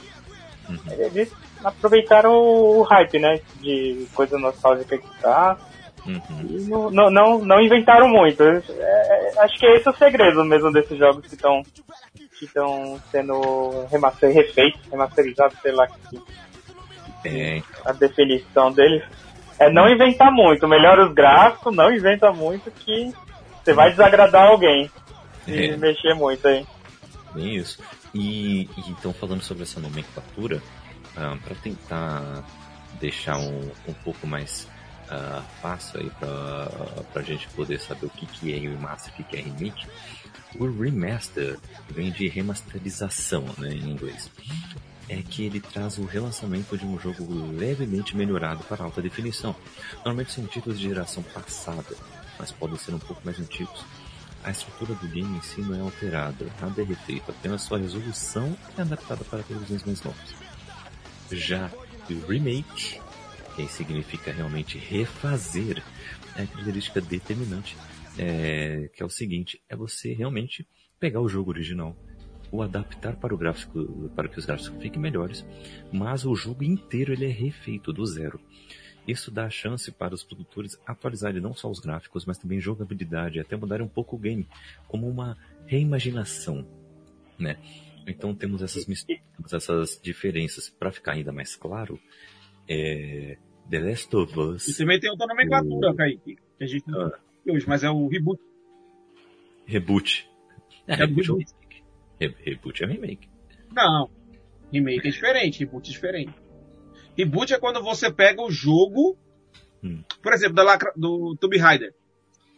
[SPEAKER 2] Uhum.
[SPEAKER 6] eles aproveitaram o hype, né? De coisa nostálgica que tá.
[SPEAKER 2] Uhum.
[SPEAKER 6] Não, não, não, inventaram muito. É, é, acho que é esse o segredo mesmo desses jogos que estão que estão sendo remaster, refeitos, remasterizados, sei lá que,
[SPEAKER 2] É,
[SPEAKER 6] a definição deles. É não inventar muito, melhora os gráficos, não inventa muito que você vai desagradar alguém se
[SPEAKER 2] É.
[SPEAKER 6] mexer muito aí.
[SPEAKER 2] Bem isso. E, e então falando sobre essa nomenclatura, para tentar deixar um, um pouco mais ah, fácil aí para a gente poder saber o que, que é remaster e o que, é remake, o remaster vem de remasterização, né, em inglês. É que ele traz o relançamento de um jogo levemente melhorado para alta definição. Normalmente são títulos de geração passada, mas podem ser um pouco mais antigos. A estrutura do game em si não é alterada, nada é refeito, apenas sua resolução é adaptada para televisões mais novas. Já o remake, que significa realmente refazer, é a característica determinante, é, que é o seguinte, é você realmente pegar o jogo original, o adaptar para o gráfico, para que os gráficos fiquem melhores, mas o jogo inteiro ele é refeito do zero. Isso dá a chance para os produtores atualizarem não só os gráficos, mas também jogabilidade, até mudarem um pouco o game, como uma reimaginação, né? Então temos essas essas diferenças. Para ficar ainda mais claro, é The Last of
[SPEAKER 4] E
[SPEAKER 2] Us
[SPEAKER 4] também tem outra nomenclatura, Kaique, que a gente não
[SPEAKER 2] Ah.
[SPEAKER 4] hoje, mas é o reboot.
[SPEAKER 2] Reboot. É,
[SPEAKER 4] É
[SPEAKER 2] reboot, é um
[SPEAKER 4] reboot.
[SPEAKER 2] remake. Re- reboot é um remake.
[SPEAKER 4] Não. Remake é diferente, reboot é diferente. Reboot é quando você pega o jogo,
[SPEAKER 2] Hum.
[SPEAKER 4] por exemplo, da lacra, do Tomb Raider.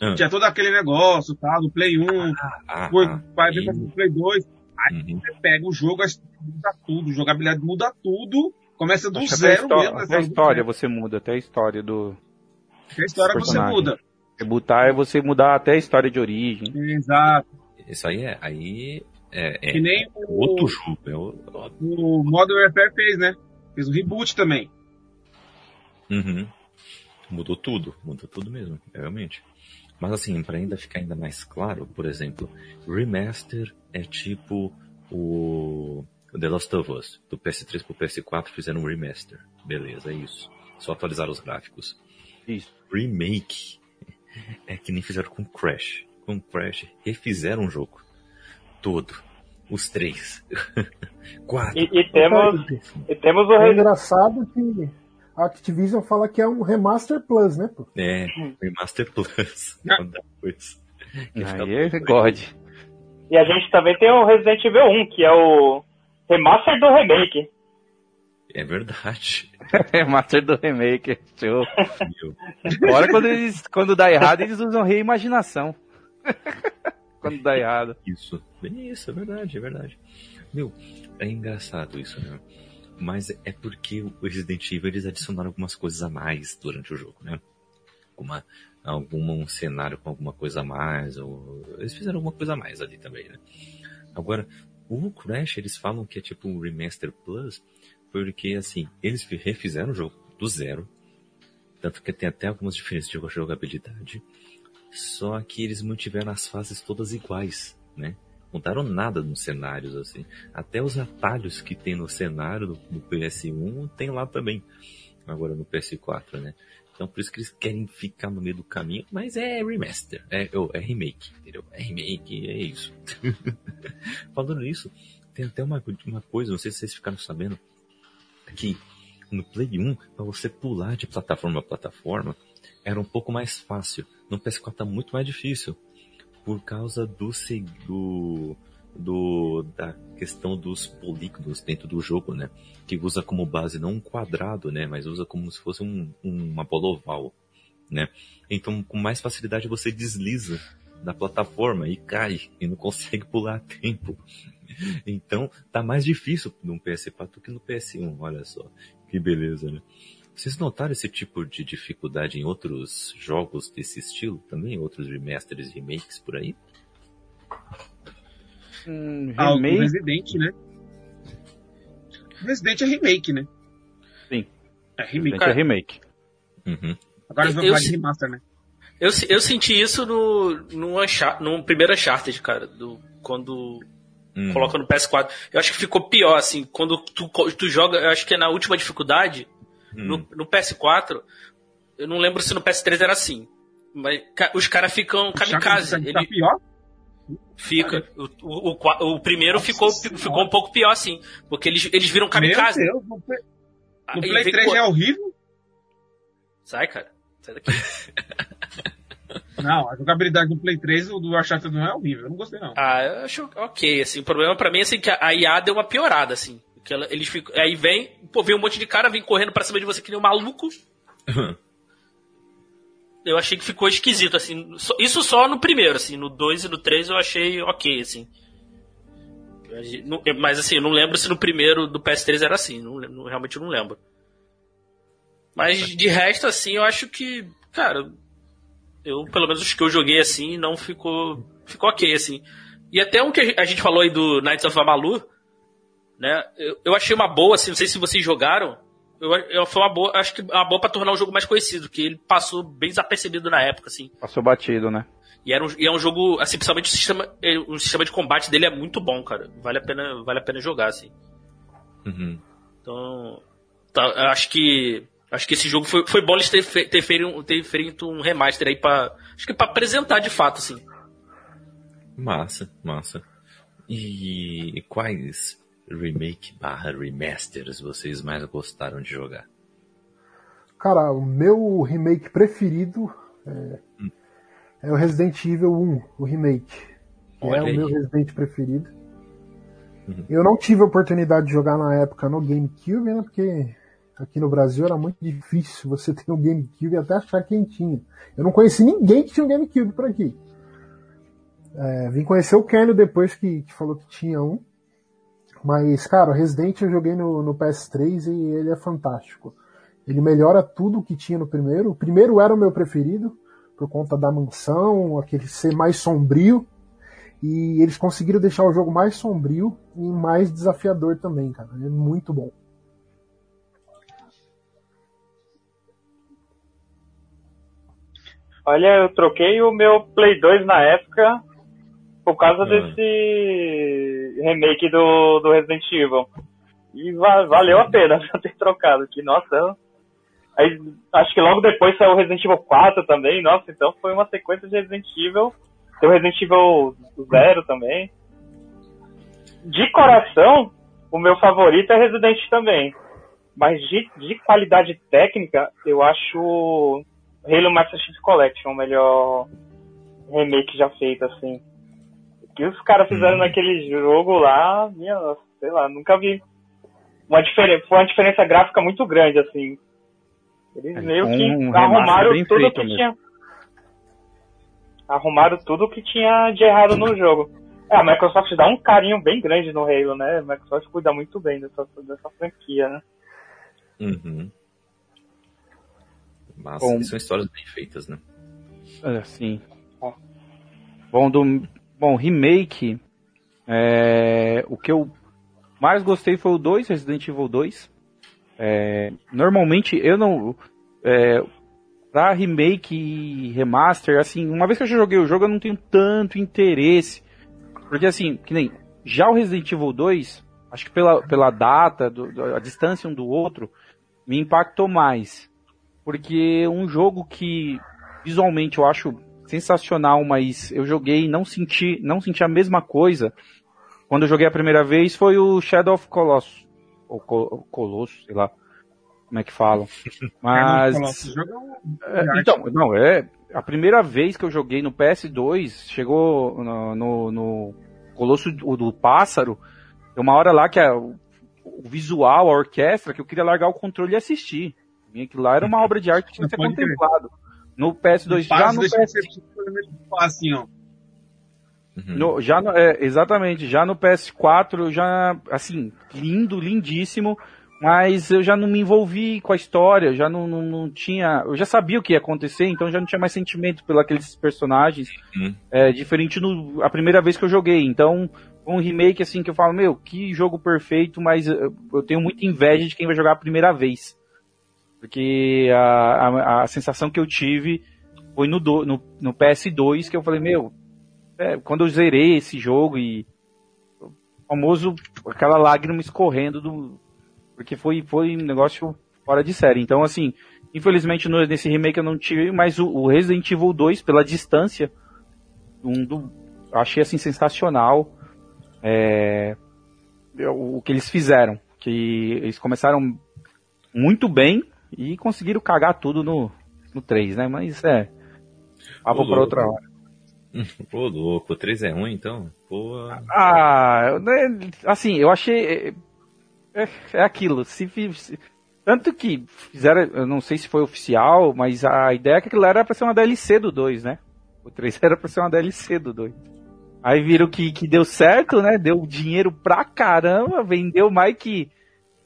[SPEAKER 2] Ah.
[SPEAKER 4] Tinha todo aquele negócio, tá, do Play 1,
[SPEAKER 2] Ah,
[SPEAKER 4] foi,
[SPEAKER 2] ah,
[SPEAKER 4] vai vir
[SPEAKER 2] e-
[SPEAKER 4] pro Play 2. Aí
[SPEAKER 2] uhum.
[SPEAKER 4] você pega o jogo, muda tudo, jogabilidade muda tudo, começa do
[SPEAKER 7] Acho até a
[SPEAKER 4] zero
[SPEAKER 7] histó-
[SPEAKER 4] mesmo.
[SPEAKER 7] até a história você muda, até a história do.
[SPEAKER 4] A história você muda.
[SPEAKER 7] Rebutar é você mudar até a história de origem.
[SPEAKER 4] Exato.
[SPEAKER 2] Isso aí é, aí é, é
[SPEAKER 4] Que nem o,
[SPEAKER 2] outro jogo. É o,
[SPEAKER 4] o Modern Warfare fez, né? Fez um reboot também.
[SPEAKER 2] Uhum. Mudou tudo, mudou tudo mesmo, realmente. Mas assim, para ainda ficar ainda mais claro, por exemplo, remaster é tipo o o The Last of Us, do PS3 pro PS4 fizeram um remaster. Beleza, é isso. Só atualizaram os gráficos.
[SPEAKER 7] Isso.
[SPEAKER 2] Remake é que nem fizeram com Crash. Com Crash refizeram o jogo todo. Os três. (laughs) Quatro.
[SPEAKER 6] E, e temos, e temos o
[SPEAKER 3] É engraçado que a Activision fala que é um Remaster Plus, né, pô?
[SPEAKER 2] É, Remaster Plus. (laughs) Não dá coisa. Fica
[SPEAKER 7] Aí é. God.
[SPEAKER 6] E a gente também tem o Resident Evil 1, que é o remaster do remake.
[SPEAKER 2] É verdade. (laughs)
[SPEAKER 7] É Master do Remake. Show.
[SPEAKER 2] Meu.
[SPEAKER 7] Fora quando eles, quando dá errado, eles usam reimaginação. (laughs) quando dá errado.
[SPEAKER 2] Isso. Bem isso, é verdade, é verdade. Meu, é engraçado isso, né? Mas é porque o Resident Evil eles adicionaram algumas coisas a mais durante o jogo, né? Uma, algum um cenário com alguma coisa a mais, ou eles fizeram alguma coisa a mais ali também, né? Agora, o Crash, eles falam que é tipo um Remaster Plus, porque assim, eles refizeram o jogo do zero, tanto que tem até algumas diferenças de jogabilidade, só que eles mantiveram as fases todas iguais, né? Mudaram nada nos cenários, assim. Até os atalhos que tem no cenário do, do PS1 tem lá também. Agora no PS4, né? Então por isso que eles querem ficar no meio do caminho, mas é remaster, é, oh, é remake, entendeu? É remake, é isso. (laughs) Falando nisso, tem até uma, uma coisa, não sei se vocês ficaram sabendo, que no Play 1, para você pular de plataforma a plataforma, era um pouco mais fácil. No PS4 tá muito mais difícil. Por causa do, do, do da questão dos polígonos dentro do jogo, né? Que usa como base não um quadrado, né? Mas usa como se fosse um, uma bola oval, né? Então, com mais facilidade você desliza da plataforma e cai e não consegue (laughs) pular a tempo. Então, tá mais difícil no PS4 do que no PS1, olha só. Que beleza, né? Vocês notaram esse tipo de dificuldade em outros jogos desse estilo também? Outros remasters remakes por aí?
[SPEAKER 7] Hum,
[SPEAKER 4] Ah,
[SPEAKER 7] remake.
[SPEAKER 4] Resident, né? Resident é remake, né?
[SPEAKER 7] Sim.
[SPEAKER 4] É remake.
[SPEAKER 7] Resident é remake.
[SPEAKER 2] Uhum.
[SPEAKER 4] Agora eles vão
[SPEAKER 5] Eu
[SPEAKER 4] falar de
[SPEAKER 5] sei-
[SPEAKER 4] remaster, né?
[SPEAKER 5] Eu, se- eu senti isso no, no, no primeiro Uncharted, cara. Do, quando
[SPEAKER 2] Hum.
[SPEAKER 5] coloca no PS4. Eu acho que ficou pior, assim. Quando tu, tu joga, eu acho que é na última dificuldade,
[SPEAKER 2] Hum.
[SPEAKER 5] no, no PS4, eu não lembro se no PS3 era assim. Mas ca- os caras ficam kamikaze.
[SPEAKER 4] Tá, tá
[SPEAKER 5] Ele
[SPEAKER 4] pior?
[SPEAKER 5] Fica. O, o, o o primeiro ficou, ficou um pouco pior, assim. Porque eles, eles viram kamikaze.
[SPEAKER 4] Meu Deus, no Play, no Play
[SPEAKER 5] vem
[SPEAKER 4] 3
[SPEAKER 5] co-
[SPEAKER 4] já é horrível?
[SPEAKER 5] Sai, cara. Sai daqui. (laughs)
[SPEAKER 4] Não, a jogabilidade do Play 3 do do Uncharted não é horrível. Eu não gostei, não.
[SPEAKER 5] Ah, eu acho ok, assim. O problema pra mim é assim, que a a IA deu uma piorada, assim. Que ela- eles ficam, aí vem, pô, vem um monte de cara, vem correndo pra cima de você que nem um maluco. (laughs) Eu achei que ficou esquisito, assim. Isso só no primeiro, assim. No 2 e no 3 eu achei ok, assim. Mas assim, eu não lembro se no primeiro do PS3 era assim. Não, não- realmente eu não lembro. Mas de resto, assim, eu acho que, cara, eu, pelo menos os que eu joguei assim, não ficou. Ficou ok, assim. E até um que a gente- a gente falou aí do Knights of Amalu, né? Eu, eu achei uma boa, assim, não sei se vocês jogaram. Eu, eu, foi uma boa, acho que uma boa pra tornar o jogo mais conhecido, que ele passou bem desapercebido na época, assim.
[SPEAKER 7] Passou batido, né?
[SPEAKER 5] E, era um, e é um jogo, assim, principalmente o sistema, eh, o sistema de combate dele é muito bom, cara. Vale a pena, vale a pena jogar, assim.
[SPEAKER 2] Uhum.
[SPEAKER 5] Então, tá, acho que acho que esse jogo foi, foi bom eles ter, fe- ter, feito, um- ter feito um remaster aí para acho que para apresentar de fato, assim.
[SPEAKER 2] Massa, massa. E quais remake barra remasters vocês mais gostaram de jogar?
[SPEAKER 3] Cara, o meu remake preferido é, é o Resident Evil 1, o remake. É o meu Resident preferido.
[SPEAKER 2] Uhum.
[SPEAKER 3] Eu não tive a oportunidade de jogar na época no GameCube, né? Porque aqui no Brasil era muito difícil você ter um GameCube e até achar quem tinha. Eu não conheci ninguém que tinha um GameCube por aqui. É, vim conhecer o Kenny depois que, que falou que tinha um. Mas, cara, o Resident eu joguei no, no PS3 e ele é fantástico. Ele melhora tudo que tinha no primeiro. O primeiro era o meu preferido, por conta da mansão, aquele ser mais sombrio. E eles conseguiram deixar o jogo mais sombrio e mais desafiador também, cara. É muito bom.
[SPEAKER 6] Olha, eu troquei o meu Play 2 na época por causa
[SPEAKER 2] Ah.
[SPEAKER 6] desse remake do, do Resident Evil. E va- valeu a pena (laughs) ter trocado, que nossa. Aí, acho que logo depois saiu o Resident Evil 4 também, nossa, então foi uma sequência de Resident Evil. Tem o Resident Evil 0 também. De coração, o meu favorito é Resident também. Mas de, de qualidade técnica, eu acho Halo Master Chief Collection o melhor remake já feito, assim. Que os caras fizeram
[SPEAKER 2] Hum.
[SPEAKER 6] naquele jogo lá, minha, nossa, sei lá, nunca vi. Uma diferença, foi uma diferença gráfica muito grande, assim. Eles
[SPEAKER 7] É,
[SPEAKER 6] meio
[SPEAKER 7] um
[SPEAKER 6] que arrumaram tudo que
[SPEAKER 7] mesmo.
[SPEAKER 6] tinha. Arrumaram tudo que tinha de errado no jogo. É, a Microsoft dá um carinho bem grande no Halo, né? A Microsoft cuida muito bem dessa, dessa franquia, né?
[SPEAKER 2] Uhum. Massa,
[SPEAKER 7] Bom.
[SPEAKER 2] são histórias bem feitas, né?
[SPEAKER 7] É, sim. Bom, do, bom, remake. é, o que eu mais gostei foi o 2, Resident Evil 2. É, normalmente eu não. É, pra remake e remaster, assim, uma vez que eu já joguei o jogo, eu não tenho tanto interesse. Porque assim, que nem. Já o Resident Evil 2, acho que pela, pela data, do, a distância um do outro, me impactou mais. Porque um jogo que visualmente eu acho sensacional, mas eu joguei e não senti, não senti a mesma coisa quando eu joguei a primeira vez foi o Shadow of Colossus. Ou Co- Colossus, sei lá como é que falam. (laughs) Mas.
[SPEAKER 4] Um-
[SPEAKER 7] É, então, não, é. A primeira vez que eu joguei no PS2, chegou no, no, no Colosso do, do Pássaro, tem uma hora lá que a- o, visual, a orquestra, que eu queria largar o controle e assistir. E aquilo lá era uma (laughs) obra de arte que tinha que ser
[SPEAKER 4] Pode crer.
[SPEAKER 7] No PS2, já no
[SPEAKER 4] deixa
[SPEAKER 7] PS,
[SPEAKER 4] de ser assim, ó.
[SPEAKER 2] Uhum.
[SPEAKER 7] no, já no- é, exatamente, já no PS4, eu já, assim, lindo, lindíssimo, mas eu já não me envolvi com a história, já não, não, não tinha, eu já sabia o que ia acontecer, então já não tinha mais sentimento pelos aqueles personagens,
[SPEAKER 2] Uhum.
[SPEAKER 7] é, diferente no, a primeira vez que eu joguei, então um remake assim que eu falo, meu, que jogo perfeito, mas eu, eu tenho muita inveja de quem vai jogar a primeira vez, porque a, a, a sensação que eu tive foi no, do, no, no PS2 que eu falei, meu, é, quando eu zerei esse jogo e o famoso aquela lágrima escorrendo do porque foi foi um negócio fora de série. Então assim, infelizmente no- nesse remake eu não tive, mas o, o Resident Evil 2 pela distância um do achei assim sensacional é, o, o que eles fizeram, que eles começaram muito bem e conseguiram cagar tudo no no 3, né? Mas é, papo
[SPEAKER 2] Ô,
[SPEAKER 7] para outra hora. (laughs)
[SPEAKER 2] Pô, louco, 3 é ruim então? Pô.
[SPEAKER 7] Ah, né, assim, eu achei. É, é aquilo. Se, se- tanto que fizeram, eu não sei se foi oficial, mas a ideia é que aquilo era pra ser uma DLC do 2, né? O 3 (laughs) era pra ser uma DLC do 2. Aí viram que, que deu certo, né? Deu dinheiro pra caramba, vendeu mais que.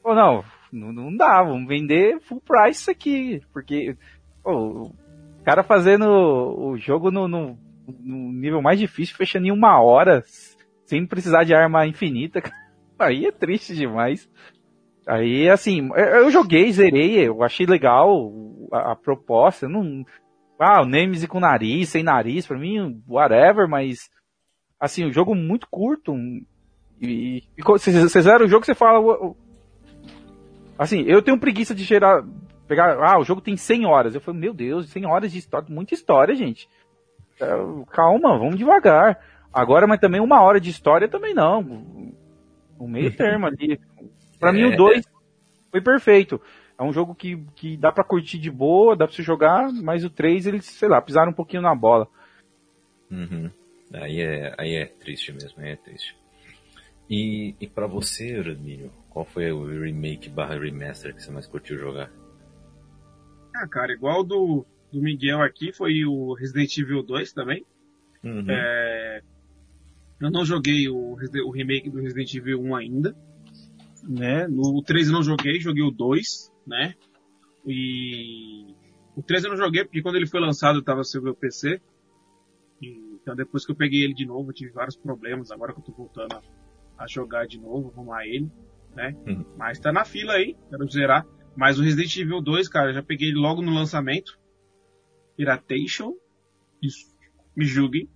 [SPEAKER 7] Pô, não, não, não dá, vamos vender full price isso aqui. Porque, pô, o cara fazendo o jogo no, no, no nível mais difícil, fechando em uma hora, sem precisar de arma infinita, (laughs) aí é triste demais. Aí, assim, eu joguei, zerei, eu achei legal a, a proposta, não... Ah, o Nemesis com nariz, sem nariz, pra mim, whatever, mas, assim, o jogo muito curto, e, e co- você você zera o jogo, você fala, "Ué, assim, eu tenho preguiça de gerar, pegar, ah, o jogo tem 100 horas, eu falo, meu Deus, 100 horas de história, muita história, gente. É, Calma, vamos devagar. Agora, mas também uma hora de história também não. O meio termo ali. (laughs) Pra mim
[SPEAKER 2] É.
[SPEAKER 7] o 2 foi perfeito. É um jogo que, que dá pra curtir de boa, dá pra você jogar, mas o 3 eles, sei lá, pisaram um pouquinho na bola.
[SPEAKER 2] Uhum. Aí é, aí é triste mesmo, aí é triste. E, e pra você, Rodinho, qual foi o remake barra remaster que você mais curtiu jogar?
[SPEAKER 4] Ah, cara, igual do, do Miguel aqui, foi o Resident Evil 2 também.
[SPEAKER 2] Uhum.
[SPEAKER 4] É, eu não joguei o, o remake do Resident Evil 1 ainda. Né? No 3 eu não joguei, joguei o 2, né? E o 3 eu não joguei porque quando ele foi lançado eu tava sem o meu PC. Então depois que eu peguei ele de novo, eu tive vários problemas. Agora que eu tô voltando a, a jogar de novo, arrumar ele, né?
[SPEAKER 2] Uhum.
[SPEAKER 4] Mas tá na fila aí, quero zerar. Mas o Resident Evil 2, cara, eu já peguei ele logo no lançamento. Piratation. Isso. Me julguem.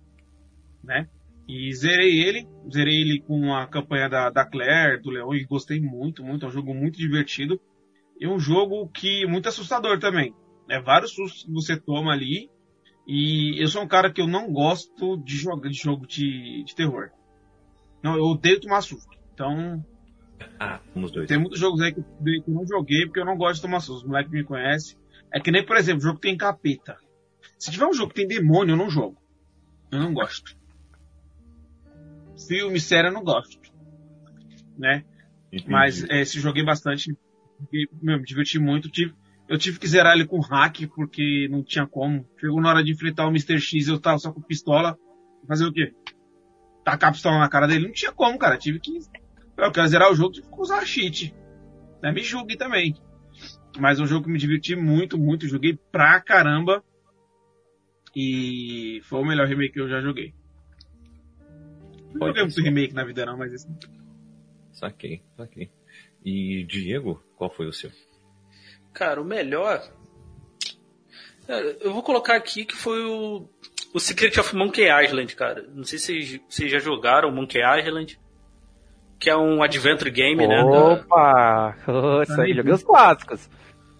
[SPEAKER 4] Né? E zerei ele. Zerei ele com a campanha da, da Claire, do Leon, e gostei muito, muito. É um jogo muito divertido. E um jogo que muito assustador também. É vários sustos que você toma ali. E eu sou um cara que eu não gosto de jogar de jogo de, de terror. Não, eu odeio tomar susto. Então,
[SPEAKER 2] Ah, dois.
[SPEAKER 4] tem muitos jogos aí que eu não joguei porque eu não gosto de tomar susto. Os moleques me conhecem. É que nem, por exemplo, jogo que tem capeta. Se tiver um jogo que tem demônio, eu não jogo. Eu não gosto. Filme, série, eu não gosto. Né?
[SPEAKER 2] Entendi.
[SPEAKER 4] Mas é, se joguei bastante. Joguei, meu, me diverti muito. Tive, eu tive que zerar ele com hack porque não tinha como. Chegou na hora de enfrentar o Mr. X eu tava só com pistola. Fazer o quê? Tacar a pistola na cara dele? Não tinha como, cara. Tive que. Eu quero zerar o jogo, tive que usar cheat. Né? Me julgue também. Mas é um jogo que me diverti muito, muito. Joguei pra caramba. E foi o melhor remake que eu já joguei. Não
[SPEAKER 2] Pode
[SPEAKER 4] joguei muito remake na vida não, mas esse
[SPEAKER 2] Saquei, saquei. E Diego, qual foi o seu?
[SPEAKER 5] Cara, o melhor. Cara, eu vou colocar aqui que foi o. O Secret of Monkey Island, cara. Não sei se vocês, vocês já jogaram Monkey Island. Que é um adventure game, né?
[SPEAKER 7] Opa! Oh, isso aí, joguei os clássicos.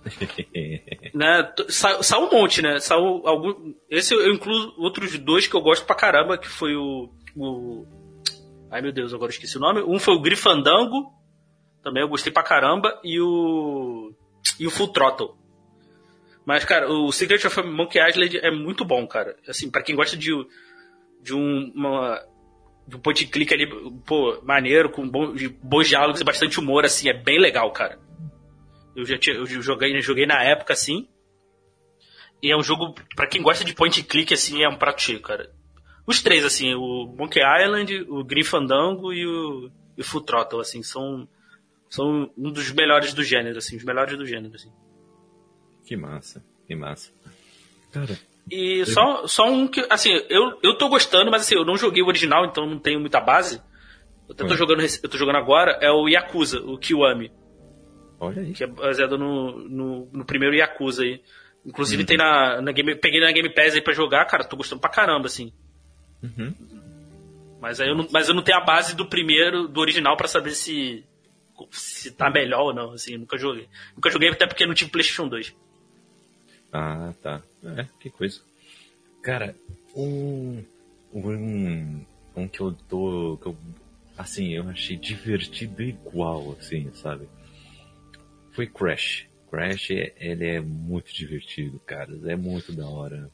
[SPEAKER 7] (laughs)
[SPEAKER 5] né? t- Sa, saiu um monte, né? Saiu algum. Esse eu incluo outros dois que eu gosto pra caramba, que foi o. o... Ai meu Deus, agora eu esqueci o nome. Um foi o Grifandango, também eu gostei pra caramba, e o. E o Full Throttle. Mas, cara, o Secret of Monkey Island é muito bom, cara. Assim, pra quem gosta de, de um. Uma, um and click ali, pô, maneiro, com de bons diálogos e bastante humor, assim, é bem legal, cara. Eu já tinha, eu joguei, joguei na época, assim. E é um jogo, pra quem gosta de point click, assim, é um prato cheio, cara. Os três, assim, o Monkey Island, o Grim Fandango e o, e o Full Throttle, assim, são, são um dos melhores do gênero, assim, os melhores do gênero, assim.
[SPEAKER 2] Que massa, que massa. Cara,
[SPEAKER 5] E só, só um que, assim, eu, eu tô gostando, mas assim, eu não joguei o original, então não tenho muita base. Eu tô jogando, eu tô jogando agora, é o Yakuza, o Kiwami,
[SPEAKER 2] olha aí.
[SPEAKER 5] que é baseado no, no, no primeiro Yakuza aí. Inclusive
[SPEAKER 2] Uhum.
[SPEAKER 5] tem na, na Game, peguei na Game Pass aí pra jogar, cara, tô gostando pra caramba, assim.
[SPEAKER 2] Uhum.
[SPEAKER 5] Mas aí eu não, mas eu não tenho a base do primeiro, do original, pra saber se se tá melhor ou não, assim, nunca joguei. Nunca joguei até porque não tive PlayStation 2.
[SPEAKER 2] Ah, tá. É, que coisa. Cara, um. Um, um que eu tô. Que eu, assim, eu achei divertido igual, assim, sabe? Foi Crash. Crash, é- ele é muito divertido, cara. É muito da hora.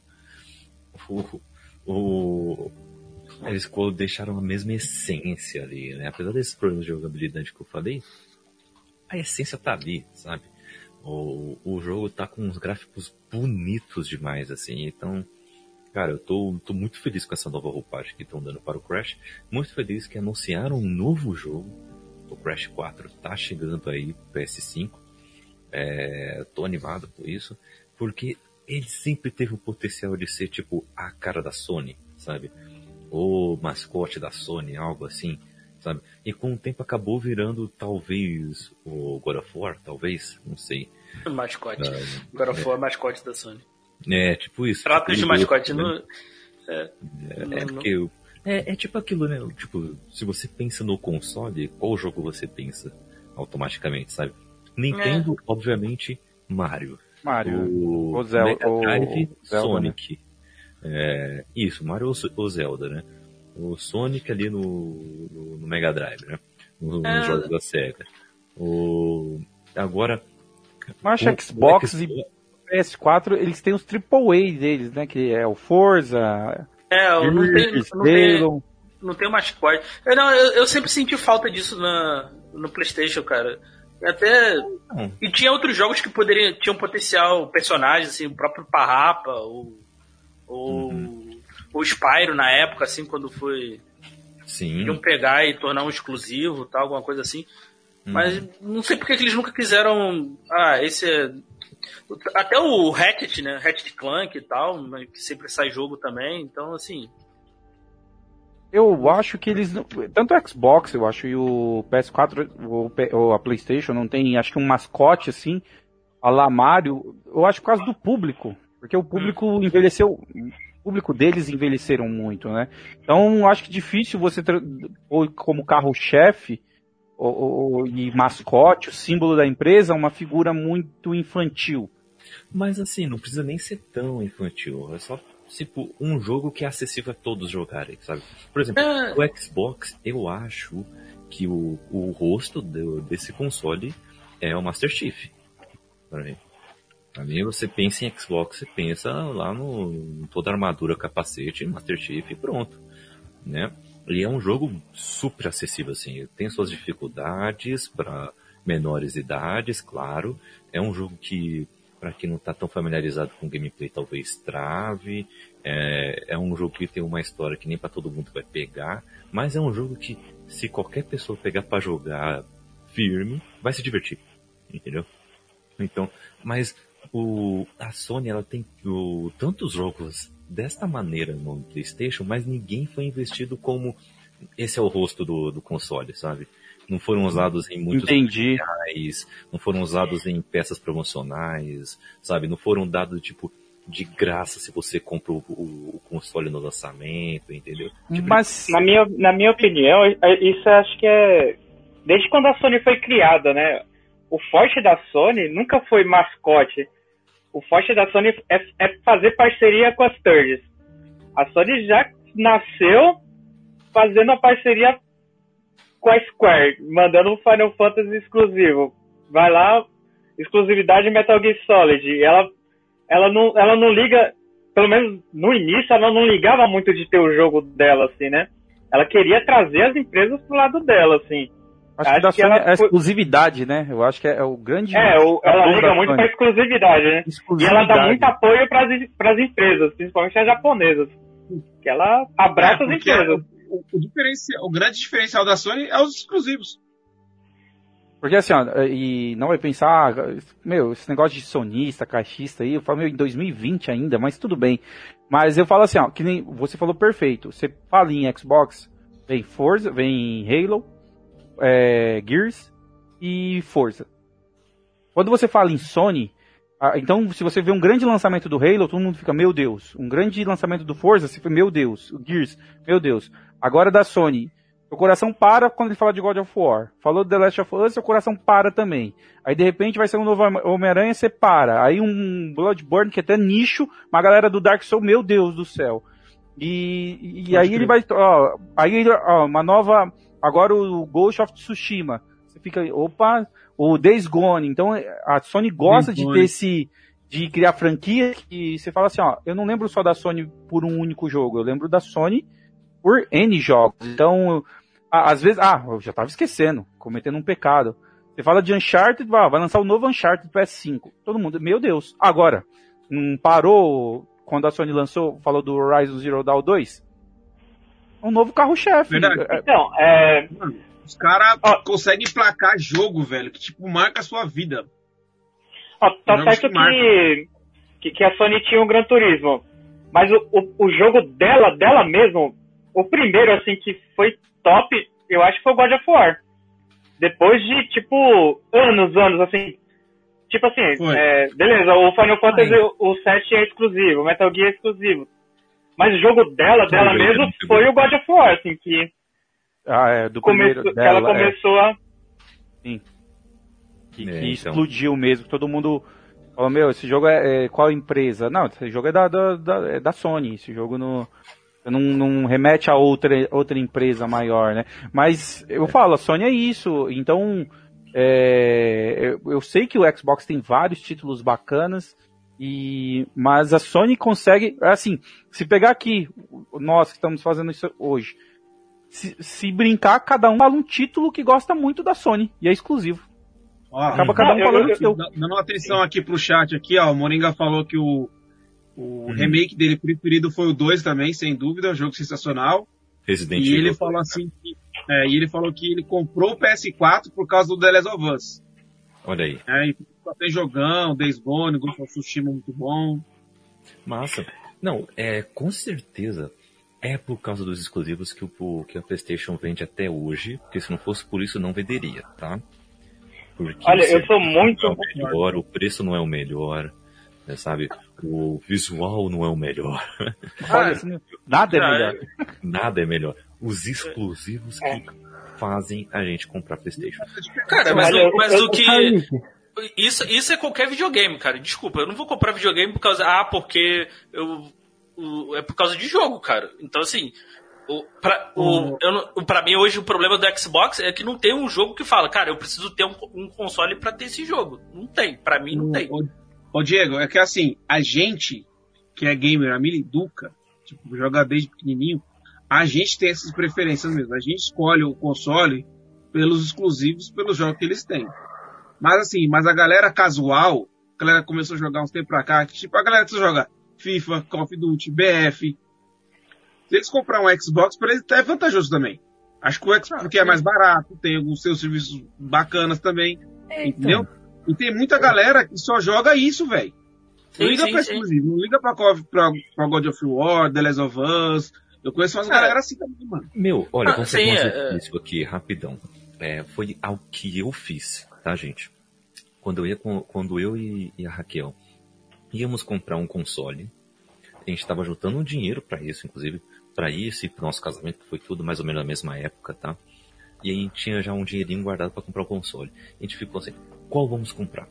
[SPEAKER 2] O, o, eles deixaram a mesma essência ali, né? Apesar desses problemas de jogabilidade que eu falei, a essência tá ali, sabe? O, o jogo tá com uns gráficos bonitos demais, assim, então, cara, eu tô, tô muito feliz com essa nova roupagem que estão dando para o Crash. Muito feliz que anunciaram um novo jogo. O Crash 4 tá chegando aí, PS5. É, tô animado por isso, porque ele sempre teve o potencial de ser tipo a cara da Sony, sabe? O mascote da Sony, algo assim, sabe? E com o tempo acabou virando talvez o God of War, talvez, não sei. (laughs)
[SPEAKER 5] Mascote.
[SPEAKER 2] Ah,
[SPEAKER 5] God of War é mascote da Sony.
[SPEAKER 2] É, tipo isso.
[SPEAKER 5] Tratos de
[SPEAKER 2] tipo isso,
[SPEAKER 5] mascote,
[SPEAKER 2] né?
[SPEAKER 5] não.
[SPEAKER 2] É,
[SPEAKER 5] não-
[SPEAKER 2] é porque eu- é, é tipo aquilo, né? Tipo, se você pensa no console, qual jogo você pensa automaticamente, sabe? Nintendo, obviamente, Mario.
[SPEAKER 7] Mario.
[SPEAKER 2] O,
[SPEAKER 7] O Zel-
[SPEAKER 2] Mega
[SPEAKER 7] o
[SPEAKER 2] Drive,
[SPEAKER 7] Zelda,
[SPEAKER 2] Sonic. É, isso, Mario ou Zelda, né? O Sonic ali no, no, no Mega Drive, né? No- Nos
[SPEAKER 5] É.
[SPEAKER 2] jogos da SEGA. O, agora.
[SPEAKER 7] Mas
[SPEAKER 2] o-
[SPEAKER 7] Xbox
[SPEAKER 2] o
[SPEAKER 7] e PS4, eles têm os AAA deles, né? Que é o Forza,
[SPEAKER 5] É, eu não tenho, não tenho,
[SPEAKER 7] Halo.
[SPEAKER 5] não tenho mascote. Eu, não, eu, eu sempre senti falta disso na, no PlayStation, cara. E Até.
[SPEAKER 2] Não.
[SPEAKER 5] E tinha outros jogos que poderiam tinham potencial personagens, assim, o próprio Parrapa, o. O,
[SPEAKER 2] Uhum.
[SPEAKER 5] O Spyro na época, assim, quando foi.
[SPEAKER 2] Sim.
[SPEAKER 5] Iam pegar e tornar um exclusivo, tal, alguma coisa assim.
[SPEAKER 2] Uhum.
[SPEAKER 5] Mas não sei porque que eles nunca quiseram. Ah, esse é. Até o Ratchet, né? Ratchet Clank e tal, que sempre sai jogo também. Então, assim.
[SPEAKER 7] Eu acho que eles. não- Tanto o Xbox, eu acho, e o PS4, ou a PlayStation, não tem, acho que um mascote assim, a lá Mario. Eu acho por causa do público. Porque o público envelheceu. O público deles envelheceram muito, né? Então, acho que difícil você ter pôr como carro-chefe ou, ou- e mascote, o símbolo da empresa, uma figura muito infantil.
[SPEAKER 2] Mas assim, não precisa nem ser tão infantil. É só, tipo, um jogo que é acessível a todos jogarem, sabe? Por exemplo,
[SPEAKER 5] É.
[SPEAKER 2] o Xbox, eu acho que o, o rosto do- desse console é o Master Chief. Pra mim. Mim, você pensa em Xbox, você pensa lá no toda armadura, capacete, Master Chief e pronto. Né? Ele é um jogo super acessível, assim. Tem suas dificuldades para menores idades, claro. É um jogo que, para quem não tá tão familiarizado com gameplay, talvez trave. É, é um jogo que tem uma história que nem para todo mundo vai pegar. Mas é um jogo que, se qualquer pessoa pegar para jogar firme, vai se divertir. Entendeu? Então, mas o, a Sony ela tem o, tantos jogos desta maneira no PlayStation, mas ninguém foi investido como esse é o rosto do, do console, sabe? Não foram usados em muitos
[SPEAKER 7] Entendi.
[SPEAKER 2] comerciais, não foram usados em peças promocionais, sabe? Não foram dados tipo de graça se você compra o, o- o console no lançamento, entendeu? Tipo,
[SPEAKER 7] Mas.
[SPEAKER 6] Na minha, na minha opinião, é- isso eu acho que é. Desde quando a Sony foi criada, né? O forte da Sony nunca foi mascote. O forte da Sony é, é fazer parceria com as thirds. A Sony já nasceu fazendo a parceria com a Square, mandando um Final Fantasy exclusivo. Vai lá, exclusividade Metal Gear Solid. Ela, ela, não, ela não liga, pelo menos no início, ela não ligava muito de ter o jogo dela, assim, né? Ela queria trazer as empresas pro lado dela, assim.
[SPEAKER 7] Acho, que
[SPEAKER 6] acho
[SPEAKER 7] da
[SPEAKER 6] que
[SPEAKER 7] Sony
[SPEAKER 6] ela
[SPEAKER 7] é a exclusividade, né? Eu acho que é, é o grande.
[SPEAKER 6] É, o- ela
[SPEAKER 7] valor
[SPEAKER 6] liga muito pra exclusividade, né? E
[SPEAKER 7] Exclusividade.
[SPEAKER 6] ela dá muito apoio pras, as empresas, principalmente as japonesas. Que ela abraça
[SPEAKER 4] É,
[SPEAKER 6] as empresas.
[SPEAKER 4] O, o diferencial- o grande diferencial da Sony é os exclusivos.
[SPEAKER 7] Porque assim, ó, e não vai pensar, ah, meu, esse negócio de sonista, caixista aí, eu falo, meu, em 2020 ainda, mas tudo bem. Mas eu falo assim, ó, que nem você falou perfeito. Você fala em Xbox, vem Forza, vem Halo, é, Gears e Forza. Quando você fala em Sony, então se você vê um grande lançamento do Halo, todo mundo fica, meu Deus. Um grande lançamento do Forza, você fica, meu Deus. O Gears, meu Deus. Agora da Sony, o coração para quando ele fala de God of War. Falou do The Last of Us, o coração para também. Aí de repente vai ser um novo Homem-Aranha, você para. Aí um Bloodborne que é até nicho, uma galera do Dark Souls, meu Deus do céu. E, e aí ele vai, ó, aí ó, uma nova, agora o Ghost of Tsushima. Você fica, opa, o Days Gone. Então a Sony gosta
[SPEAKER 4] Days
[SPEAKER 7] de ter esse, de criar franquia que você fala assim, ó, eu não lembro só da Sony por um único jogo, eu lembro da Sony por N jogos. Então, às vezes, ah, eu já tava esquecendo, cometendo um pecado. Você fala de Uncharted, ah, vai lançar o novo Uncharted PS5. Todo mundo, meu Deus. Agora, não parou quando a Sony lançou, falou do Horizon Zero Dawn 2? Um novo carro-chefe.
[SPEAKER 4] Verdade.
[SPEAKER 7] É,
[SPEAKER 6] Então, é,
[SPEAKER 4] Os caras conseguem emplacar jogo, velho, que tipo marca a sua vida.
[SPEAKER 6] ó, tá
[SPEAKER 4] Jogos
[SPEAKER 6] certo
[SPEAKER 4] que
[SPEAKER 6] que, que, a Sony tinha um Gran Turismo. Mas o, o, o jogo dela, dela mesmo, o primeiro, assim, que foi top, eu acho que foi o God of War. Depois de, tipo, anos, anos, assim. Tipo assim, é, beleza, o Final Fantasy, o, o 7 é exclusivo, o Metal Gear é exclusivo. Mas o jogo dela, dela mesmo, foi o God of War, assim, que,
[SPEAKER 7] ah, é, do primeiro
[SPEAKER 6] que ela
[SPEAKER 7] dela, é,
[SPEAKER 6] começou a.
[SPEAKER 7] que, que
[SPEAKER 2] É, então.
[SPEAKER 7] explodiu mesmo. Todo mundo falou, meu, esse jogo é, é qual empresa? Não, esse jogo é da, da, da, é da Sony. Esse jogo não, não, não remete a outra, outra empresa maior, né? Mas eu falo, a Sony é isso. Então, é, eu, eu sei que o Xbox tem vários títulos bacanas. E, mas a Sony consegue, assim, se pegar aqui, nós que estamos fazendo isso hoje, se, se brincar, cada um fala um título que gosta muito da Sony, e é exclusivo.
[SPEAKER 4] Ó,
[SPEAKER 7] Acaba cada um
[SPEAKER 6] eu-
[SPEAKER 7] falando
[SPEAKER 6] eu-
[SPEAKER 7] o seu.
[SPEAKER 4] dá- dando atenção aqui pro chat aqui, ó, o Moringa falou que o, o remake dele preferido foi o 2 também, sem dúvida, é um jogo sensacional.
[SPEAKER 2] Resident
[SPEAKER 4] E ele falou assim que, é, e ele falou que ele comprou o PS4 por causa do The Last of Us.
[SPEAKER 2] Olha aí.
[SPEAKER 4] É, só tem jogão, Days Gone, Ghost of Tsushima muito bom.
[SPEAKER 2] Massa. Não, é, com certeza é por causa dos exclusivos que, o, que a PlayStation vende até hoje, porque se não fosse por isso não venderia, tá? Porque
[SPEAKER 6] Olha,
[SPEAKER 2] o
[SPEAKER 6] eu sou muito-
[SPEAKER 2] não é melhor, o preço não é o melhor, né, sabe? O visual não é o melhor, (laughs)
[SPEAKER 7] Olha, assim, nada é
[SPEAKER 5] Ah,
[SPEAKER 7] melhor.
[SPEAKER 2] nada é melhor. Os exclusivos
[SPEAKER 6] É.
[SPEAKER 2] que fazem a gente comprar PlayStation.
[SPEAKER 5] Cara, mas,
[SPEAKER 6] Olha,
[SPEAKER 5] o, mas
[SPEAKER 6] eu-
[SPEAKER 5] o que. Isso, isso é qualquer videogame, cara. Desculpa, eu não vou comprar videogame por causa. Ah, porque eu. o- é por causa de jogo, cara. Então, assim. O, pra, o, eu não- o, pra mim, hoje, o problema do Xbox é que não tem um jogo que fala, cara, eu preciso ter um, um console pra ter esse jogo. Não tem. Pra mim, não tem.
[SPEAKER 4] Ô, ô, Diego, é que assim, a gente que é gamer, a Miliduca, tipo, joga desde pequenininho, a gente tem essas preferências mesmo. A gente escolhe o console pelos exclusivos, pelos jogos que eles têm. Mas assim, mas a galera casual, a galera começou a jogar uns tempos pra cá, tipo, a galera que joga FIFA, Call of Duty, BF. Se eles comprar um Xbox, pra eles é vantajoso também. Acho que o Xbox porque é mais barato, tem alguns seus serviços bacanas também. Entendeu? E tem muita galera que só joga isso, velho. Não liga
[SPEAKER 5] sim,
[SPEAKER 4] pra exclusivo, não liga pra, pra, pra God of War, The Last of Us. Eu conheço umas
[SPEAKER 5] Cara,
[SPEAKER 4] galera assim também, mano.
[SPEAKER 2] Meu, olha,
[SPEAKER 5] Ah,
[SPEAKER 2] vamos fazer um
[SPEAKER 5] é,
[SPEAKER 2] exercício aqui, rapidão. É, foi algo que eu fiz, tá, gente? Quando eu, ia quando eu e, e a Raquel íamos comprar um console, a gente estava juntando um dinheiro para isso, inclusive, para isso e pro nosso casamento, que foi tudo mais ou menos na mesma época, tá? E a gente tinha já um dinheirinho guardado para comprar o console. A gente ficou assim, qual vamos comprar?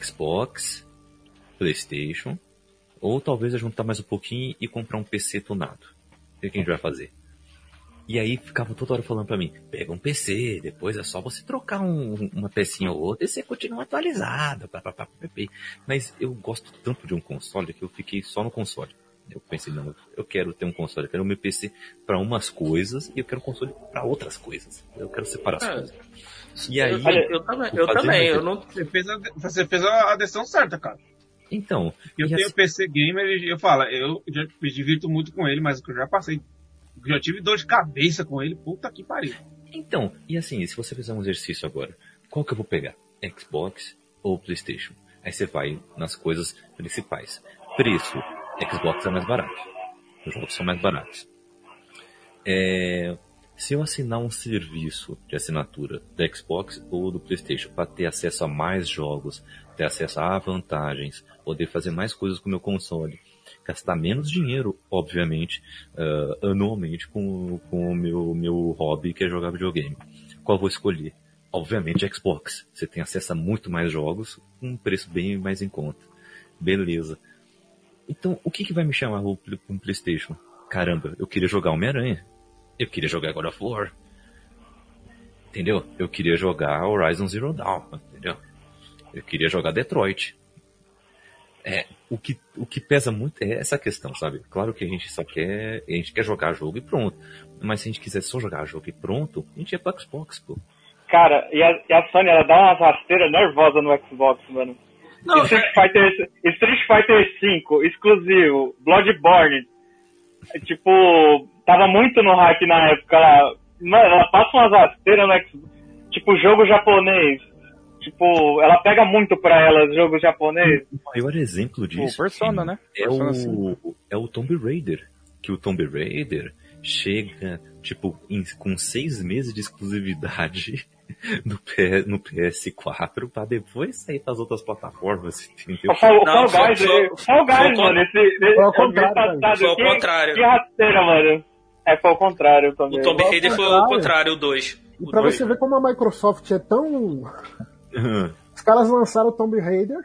[SPEAKER 2] Xbox, PlayStation, ou talvez juntar mais um pouquinho e comprar um PC tunado. O que a gente vai fazer? E aí ficava toda hora falando pra mim, pega um PC, depois é só você trocar um- uma pecinha ou outra e você continua atualizado. Pá, pá, pá, pá. Mas eu gosto tanto de um console que eu fiquei só no console. Eu pensei, não, eu quero ter um console, eu quero o meu PC pra umas coisas e eu quero um console pra outras coisas. Eu quero separar as
[SPEAKER 5] É.
[SPEAKER 2] coisas. E aí,
[SPEAKER 5] Olha, eu também, eu também, eu não.
[SPEAKER 4] Você fez a, você fez a a decisão certa, cara.
[SPEAKER 2] então,
[SPEAKER 4] Eu tenho
[SPEAKER 2] assim-
[SPEAKER 4] PC gamer e eu falo, eu já me divirto muito com ele, mas eu já passei. Já tive dor de cabeça com ele, puta que pariu.
[SPEAKER 2] Então, e assim, se você fizer um exercício agora, qual que eu vou pegar? Xbox ou PlayStation? Aí você vai nas coisas principais. Preço, Xbox é mais barato. Os jogos são mais baratos. É, se eu assinar um serviço de assinatura do Xbox ou do PlayStation para ter acesso a mais jogos, ter acesso a vantagens, poder fazer mais coisas com o meu console, gastar menos dinheiro, obviamente, uh, anualmente com, com o meu, meu hobby que é jogar videogame. Qual vou escolher? Obviamente Xbox. Você tem acesso a muito mais jogos, com um preço bem mais em conta. Beleza. Então, o que, que vai me chamar para um PlayStation? Caramba, eu queria jogar Homem-Aranha. Eu queria jogar God of War. Entendeu? Eu queria jogar Horizon Zero Dawn. Entendeu? Eu queria jogar Detroit. É, o que, o que pesa muito é essa questão, sabe? Claro que a gente só quer, a gente quer jogar jogo e pronto. Mas se a gente quiser só jogar jogo e pronto, a gente ia pro Xbox, pô.
[SPEAKER 6] Cara, e a, e a Sony, ela dá umas rasteiras nervosas no Xbox, mano.
[SPEAKER 5] Não,
[SPEAKER 6] Street Fighter, Street Fighter V, exclusivo, Bloodborne. É, Tipo, tava muito no hype na época lá. Mano, ela passa umas rasteiras no Xbox. Tipo, jogo japonês. Tipo, ela pega muito pra ela, jogo japonês.
[SPEAKER 2] O maior exemplo disso
[SPEAKER 7] Persona, né?
[SPEAKER 2] é,
[SPEAKER 7] Persona
[SPEAKER 2] o, é o Tomb Raider. Que o Tomb Raider chega, tipo, em- com seis meses de exclusividade (laughs) no, P- no PS4 pra depois sair pras outras plataformas, entendeu?
[SPEAKER 6] O Fall, o
[SPEAKER 5] Não,
[SPEAKER 6] Fall Guys,
[SPEAKER 5] foi-
[SPEAKER 6] eh,
[SPEAKER 5] foi-
[SPEAKER 6] Fall Guys,
[SPEAKER 5] foi-
[SPEAKER 6] mano, esse,
[SPEAKER 3] ao
[SPEAKER 6] é
[SPEAKER 3] contrário,
[SPEAKER 6] passado.
[SPEAKER 5] Foi ao
[SPEAKER 6] Que-
[SPEAKER 5] contrário.
[SPEAKER 6] Que rasteira, mano. É, foi ao contrário também.
[SPEAKER 5] O Tomb
[SPEAKER 3] Ao
[SPEAKER 5] Raider foi o
[SPEAKER 3] contrário.
[SPEAKER 5] contrário, o 2.
[SPEAKER 3] E pra você ver como a Microsoft é tão. Os caras lançaram o Tomb Raider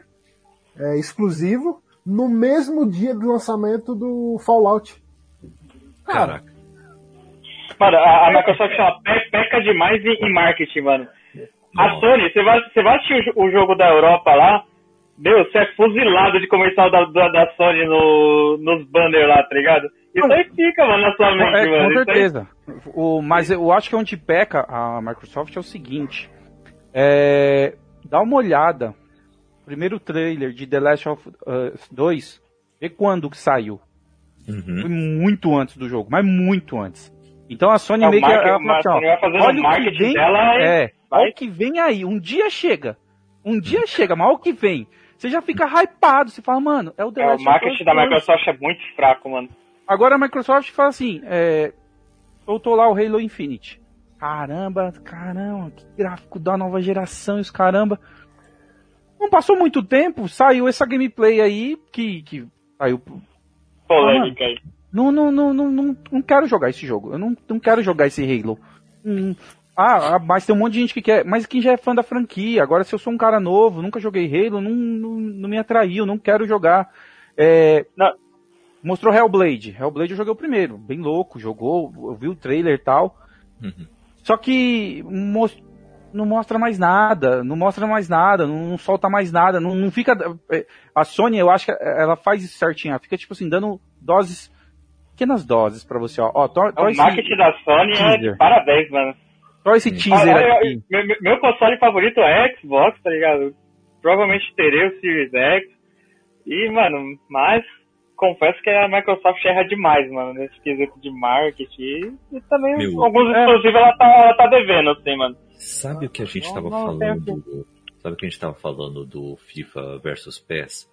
[SPEAKER 3] é, exclusivo no mesmo dia do lançamento do Fallout.
[SPEAKER 2] Caraca.
[SPEAKER 6] Mano, a, a Microsoft ela pe- peca demais em, em marketing, mano. A. Sony, você vai, você vai assistir o, o jogo da Europa lá, meu, você é fuzilado de comercial da, da, da Sony no, nos banners lá, tá ligado? Isso aí fica, mano, na sua mente,
[SPEAKER 7] É,
[SPEAKER 6] mano.
[SPEAKER 7] com
[SPEAKER 6] Isso aí-
[SPEAKER 7] certeza. O, mas eu acho que onde peca a Microsoft é o seguinte. É, dá uma olhada. Primeiro trailer de The Last of Us 2. Vê quando que saiu.
[SPEAKER 2] Uhum.
[SPEAKER 7] Foi muito antes do jogo, mas muito antes. Então a Sony
[SPEAKER 6] É, o
[SPEAKER 7] meio que. ela assim, ó, olha o que
[SPEAKER 6] marketing
[SPEAKER 7] vem,
[SPEAKER 6] dela
[SPEAKER 7] é,
[SPEAKER 6] vai-
[SPEAKER 7] olha o que vem aí. Um dia chega. Um dia chega, mas olha o que vem. Você já fica hypado. Você fala, mano, é o The
[SPEAKER 6] É,
[SPEAKER 7] Last
[SPEAKER 6] o marketing
[SPEAKER 7] of Us
[SPEAKER 6] da
[SPEAKER 7] 2.
[SPEAKER 6] Microsoft é muito fraco, mano.
[SPEAKER 7] Agora a Microsoft fala assim, é, soltou lá o Halo Infinite. Caramba, caramba, que gráfico da nova geração, e os caramba. Não passou muito tempo, saiu essa gameplay aí, que, que saiu...
[SPEAKER 6] Polêmica aí.
[SPEAKER 7] Não, não, não, não, não, não quero jogar esse jogo, eu não, não quero jogar esse Halo. Hum, ah, ah, mas tem um monte de gente que quer, mas quem já é fã da franquia, agora se eu sou um cara novo, nunca joguei Halo, não, não, não me atraiu, não quero jogar. É,
[SPEAKER 6] Não.
[SPEAKER 7] Mostrou Hellblade. Hellblade eu joguei o primeiro, bem louco, jogou, eu vi o trailer e tal.
[SPEAKER 2] Uhum.
[SPEAKER 7] Só que mos- não mostra mais nada, não mostra mais nada, não, não solta mais nada, não, não fica. é, A Sony, eu acho que ela faz isso certinho, ela fica tipo assim, dando doses, pequenas doses pra você, ó. ó tó, tó
[SPEAKER 6] O marketing da Sony é
[SPEAKER 7] teaser.
[SPEAKER 6] de parabéns, mano.
[SPEAKER 7] tó esse teaser
[SPEAKER 6] Olha,
[SPEAKER 7] aqui.
[SPEAKER 6] eu- meu, meu- meu console favorito é Xbox, tá ligado? Provavelmente terei o Series X. E, mano, mas confesso que a Microsoft erra demais, mano, nesse quesito de marketing. E também
[SPEAKER 2] Meu.
[SPEAKER 6] alguns
[SPEAKER 7] É.
[SPEAKER 6] exclusivos ela tá, ela tá devendo, assim, mano.
[SPEAKER 2] Sabe o que a gente
[SPEAKER 6] Não,
[SPEAKER 2] tava
[SPEAKER 6] não,
[SPEAKER 2] falando? Sabe o que a gente tava falando do FIFA versus PES?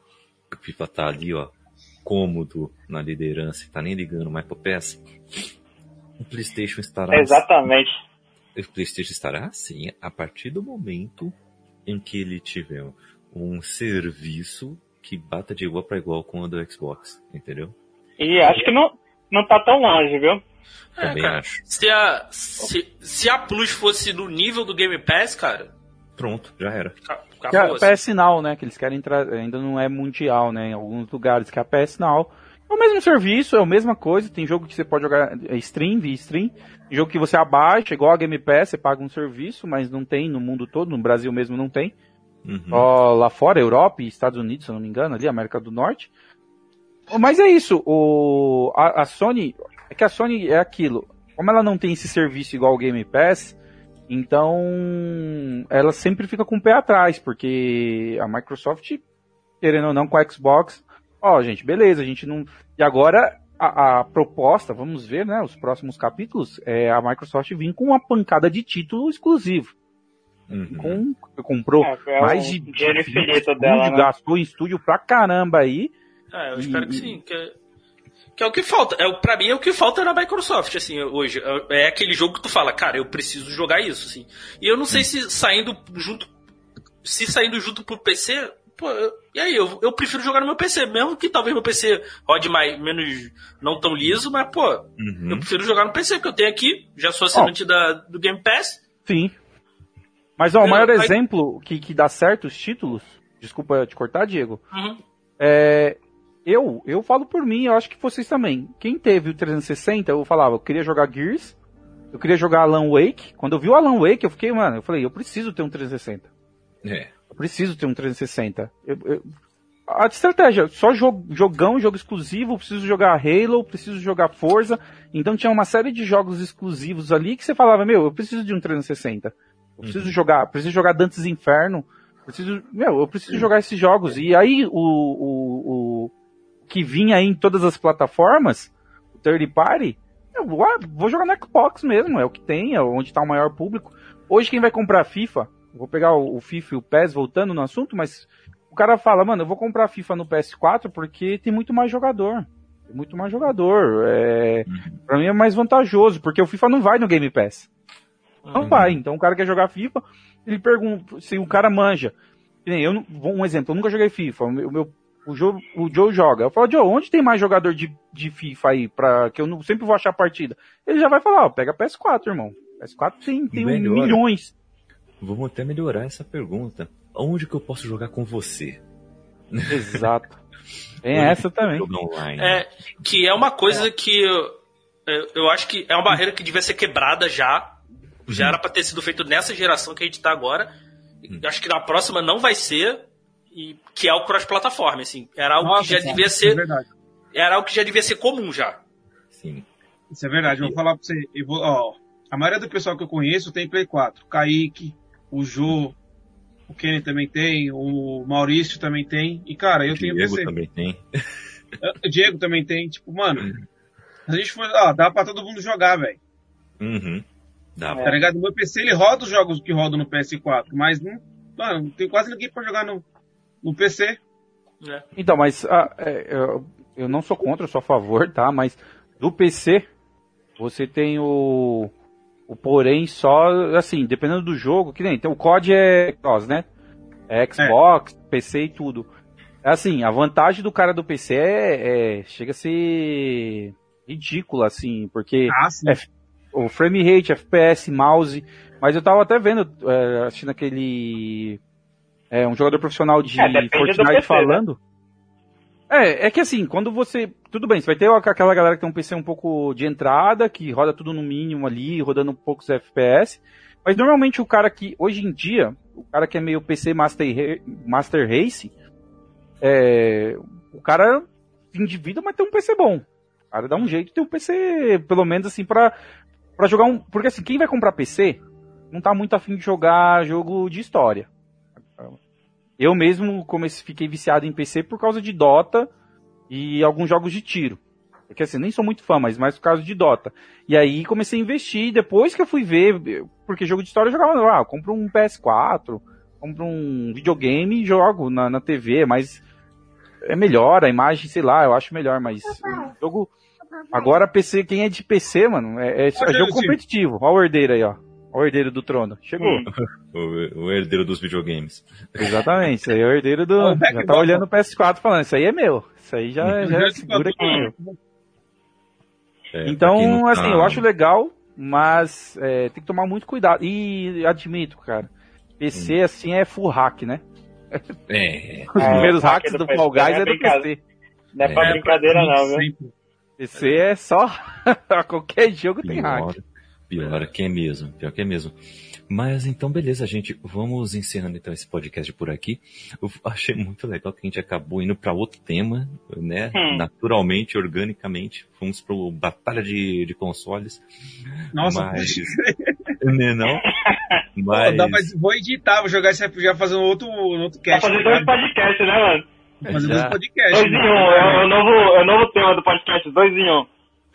[SPEAKER 2] O FIFA tá ali, ó, cômodo na liderança e tá nem ligando mais pro PES. O PlayStation estará
[SPEAKER 6] Exatamente.
[SPEAKER 2] o PlayStation estará assim a partir do momento em que ele tiver um serviço que bata de igual para igual com o do Xbox, entendeu?
[SPEAKER 6] E acho que não, não tá tão longe, viu?
[SPEAKER 5] É,
[SPEAKER 2] Também
[SPEAKER 5] cara.
[SPEAKER 2] acho.
[SPEAKER 5] Se a, se, se a Plus fosse no nível do Game Pass, cara,
[SPEAKER 2] Pronto, já era.
[SPEAKER 7] Que é a. PS Now, né? Que eles querem entrar, ainda não é mundial, né? Em alguns lugares, que é a PS Now. É o mesmo serviço, é a mesma coisa. Tem jogo que você pode jogar é, stream, via stream. Jogo que você abaixa, igual a Game Pass, você paga um serviço, mas não tem no mundo todo, no Brasil mesmo não tem.
[SPEAKER 2] Uhum.
[SPEAKER 7] Ó, lá fora, Europa e Estados Unidos, se eu não me engano, ali, América do Norte. Mas é isso, o, a, a Sony, é que a Sony é aquilo, como ela não tem esse serviço igual o Game Pass, então ela sempre fica com o pé atrás, porque a Microsoft, querendo ou não, com a Xbox, ó, gente, beleza, a gente não. E agora a, a proposta, vamos ver, né, os próximos capítulos, é a Microsoft vir com uma pancada de título exclusivo.
[SPEAKER 2] Uhum.
[SPEAKER 7] Com, comprou
[SPEAKER 6] É, é
[SPEAKER 7] mais de
[SPEAKER 6] dinheiro
[SPEAKER 7] 20
[SPEAKER 6] infinito
[SPEAKER 7] estúdio,
[SPEAKER 6] dela, né?
[SPEAKER 7] gastou em estúdio pra caramba aí.
[SPEAKER 5] É, eu espero que sim. Que, é- que é o que falta. É, o- pra mim é o que falta na Microsoft, assim, hoje. É, é aquele jogo que tu fala, cara, eu preciso jogar isso, assim. E eu não sei se saindo junto. Se saindo junto pro PC. Pô, e aí, eu, eu prefiro jogar no meu PC, mesmo que talvez meu PC rode mais, menos, não tão liso, mas, pô,
[SPEAKER 2] Uhum.
[SPEAKER 5] eu prefiro jogar no PC, porque eu tenho aqui, já sou assinante da, do Game Pass.
[SPEAKER 7] Sim. Mas ó, o maior
[SPEAKER 5] aí-
[SPEAKER 7] exemplo que, que dá certo os títulos, desculpa te cortar, Diego,
[SPEAKER 5] Uhum.
[SPEAKER 7] é. Eu, eu falo por mim, eu acho que vocês também. Quem teve o 360, eu falava, eu queria jogar Gears, eu queria jogar Alan Wake. Quando eu vi o Alan Wake, eu fiquei, mano, eu falei, eu preciso ter um 360.
[SPEAKER 2] É.
[SPEAKER 7] Eu preciso ter um 360. Eu- eu- a estratégia, só jo- jogão, jogo exclusivo, preciso jogar Halo, preciso jogar Forza. Então tinha uma série de jogos exclusivos ali que você falava, meu, eu preciso de um 360. Eu preciso jogar, preciso jogar Dantes Inferno. Preciso, meu, eu preciso jogar esses jogos. E aí o, o, o que vinha aí em todas as plataformas, o third party, eu vou, ah, vou jogar no Xbox mesmo, é o que tem, é onde está o maior público. Hoje quem vai comprar FIFA, vou pegar o, o FIFA e o PES voltando no assunto, mas o cara fala, mano, eu vou comprar FIFA no PS4 porque tem muito mais jogador. Tem muito mais jogador. É, Pra mim é mais vantajoso, porque o FIFA não vai no Game Pass. Não
[SPEAKER 2] Uhum.
[SPEAKER 7] vai. Então o cara quer jogar FIFA, ele pergunta se o cara manja. Eu, não- um exemplo, eu nunca joguei FIFA. O meu, o Joe, o Joe joga. Eu falo, Joe, onde tem mais jogador de, de FIFA aí? Pra, que eu não, sempre vou achar partida. Ele já vai falar, ó, pega PS4, irmão. PS4 sim, tem um milhões.
[SPEAKER 2] Vamos até melhorar essa pergunta. Onde que eu posso jogar com você? (laughs)
[SPEAKER 7] Exato. Tem essa
[SPEAKER 2] que eu
[SPEAKER 7] também.
[SPEAKER 5] É, que é uma coisa que eu, eu- eu acho que é uma barreira que devia ser quebrada já. Já era pra ter sido feito nessa geração que a gente tá agora. Eu Acho que na próxima não vai ser. E que é o cross-plataforma, assim. Era algo
[SPEAKER 4] Nossa,
[SPEAKER 5] que já
[SPEAKER 4] cara,
[SPEAKER 5] devia
[SPEAKER 4] é
[SPEAKER 5] ser.
[SPEAKER 4] verdade.
[SPEAKER 5] Era algo que já devia ser comum já.
[SPEAKER 2] Sim.
[SPEAKER 4] Isso é verdade. Eu vou falar pra você. Eu vou, ó, a maioria do pessoal que eu conheço tem Play 4. O Kaique, o Jô, o Kenny também tem, o Maurício também tem. E, cara, eu tenho
[SPEAKER 2] Diego
[SPEAKER 4] PC.
[SPEAKER 2] também tem.
[SPEAKER 4] O Diego também tem. Tipo, mano, a gente foi. Ó, dá pra todo mundo jogar, velho.
[SPEAKER 2] Uhum. Dá
[SPEAKER 4] Tá ligado? O meu PC ele roda os jogos que rodam no PS4, mas não, mano, não tem quase ninguém pra jogar no, no PC.
[SPEAKER 5] Né?
[SPEAKER 7] Então, mas ah, é, eu, eu não sou contra, eu sou a favor, tá? Mas do PC, você tem o. O porém só, assim, dependendo do jogo, que nem. Então, o COD é cross, né? É Xbox, PC e tudo. Assim, a vantagem do cara do PC é, é- chega a ser ridícula, assim, porque
[SPEAKER 4] Ah, sim.
[SPEAKER 7] É, o frame rate, FPS, mouse. Mas eu tava até vendo, é, assistindo aquele. É, um jogador profissional de
[SPEAKER 6] É,
[SPEAKER 7] Fortnite
[SPEAKER 6] PC,
[SPEAKER 7] falando. É, é que assim, quando você. Tudo bem, você vai ter aquela galera que tem um PC um pouco de entrada, que roda tudo no mínimo ali, rodando poucos FPS. Mas normalmente o cara que, hoje em dia, o cara que é meio PC Master, Master Race, é, o cara de vida, mas tem um PC bom. O cara dá um jeito de ter um PC, pelo menos assim, pra, pra jogar um. Porque assim, quem vai comprar PC não tá muito afim de jogar jogo de história. Eu mesmo comecei, fiquei viciado em PC por causa de Dota e alguns jogos de tiro. Porque assim, nem sou muito fã, mas mais por causa de Dota. E aí comecei a investir, depois que eu fui ver, porque jogo de história eu jogava, ah, eu compro um PS4, compro um videogame e jogo na, na TV, mas é melhor, a imagem, sei lá, eu acho melhor, mas jogo. Agora PC, quem é de PC, mano, é, é- é jogo competitivo. Olha o herdeiro aí, ó. Olha o herdeiro do trono. Chegou.
[SPEAKER 6] Hum. (laughs)
[SPEAKER 2] O, o herdeiro dos videogames.
[SPEAKER 7] Exatamente, isso aí é o herdeiro do. Já tá olhando o PS4 falando, isso aí é meu. Isso aí já, já
[SPEAKER 4] Já
[SPEAKER 7] segura que é meu.
[SPEAKER 2] É,
[SPEAKER 7] Então,
[SPEAKER 2] tá-
[SPEAKER 7] assim, eu acho legal, mas é, tem que tomar muito cuidado. E admito, cara, PC assim é full hack, né?
[SPEAKER 2] É,
[SPEAKER 7] Os
[SPEAKER 6] É,
[SPEAKER 7] primeiros
[SPEAKER 6] hack
[SPEAKER 7] hacks
[SPEAKER 6] do
[SPEAKER 7] do Fall Guys
[SPEAKER 6] é
[SPEAKER 7] é do. PC.
[SPEAKER 6] Não é pra
[SPEAKER 2] É,
[SPEAKER 6] brincadeira não, viu?
[SPEAKER 7] PC é só. (laughs) qualquer jogo tem
[SPEAKER 2] pior,
[SPEAKER 7] hack.
[SPEAKER 2] pior que é mesmo, pior que é mesmo. Mas então, beleza, gente. Vamos encerrando então esse podcast por aqui. Eu (laughs) achei muito legal que a gente acabou indo para outro tema, né?
[SPEAKER 6] Hum.
[SPEAKER 2] Naturalmente, organicamente. Fomos pro Batalha de, de Consoles.
[SPEAKER 4] Nossa,
[SPEAKER 2] Mas. (laughs) né, não?
[SPEAKER 4] Pô,
[SPEAKER 2] Mas.
[SPEAKER 4] dá pra, vou editar, vou jogar esse RPG, fazer um outro, um outro cast.
[SPEAKER 6] fazer
[SPEAKER 4] tá
[SPEAKER 6] dois
[SPEAKER 4] ligado?
[SPEAKER 6] podcasts, né, mano?
[SPEAKER 4] Fazer
[SPEAKER 2] Já.
[SPEAKER 4] dois podcasts.
[SPEAKER 6] Dois em um, é o novo, é o novo tema do podcast, dois em um.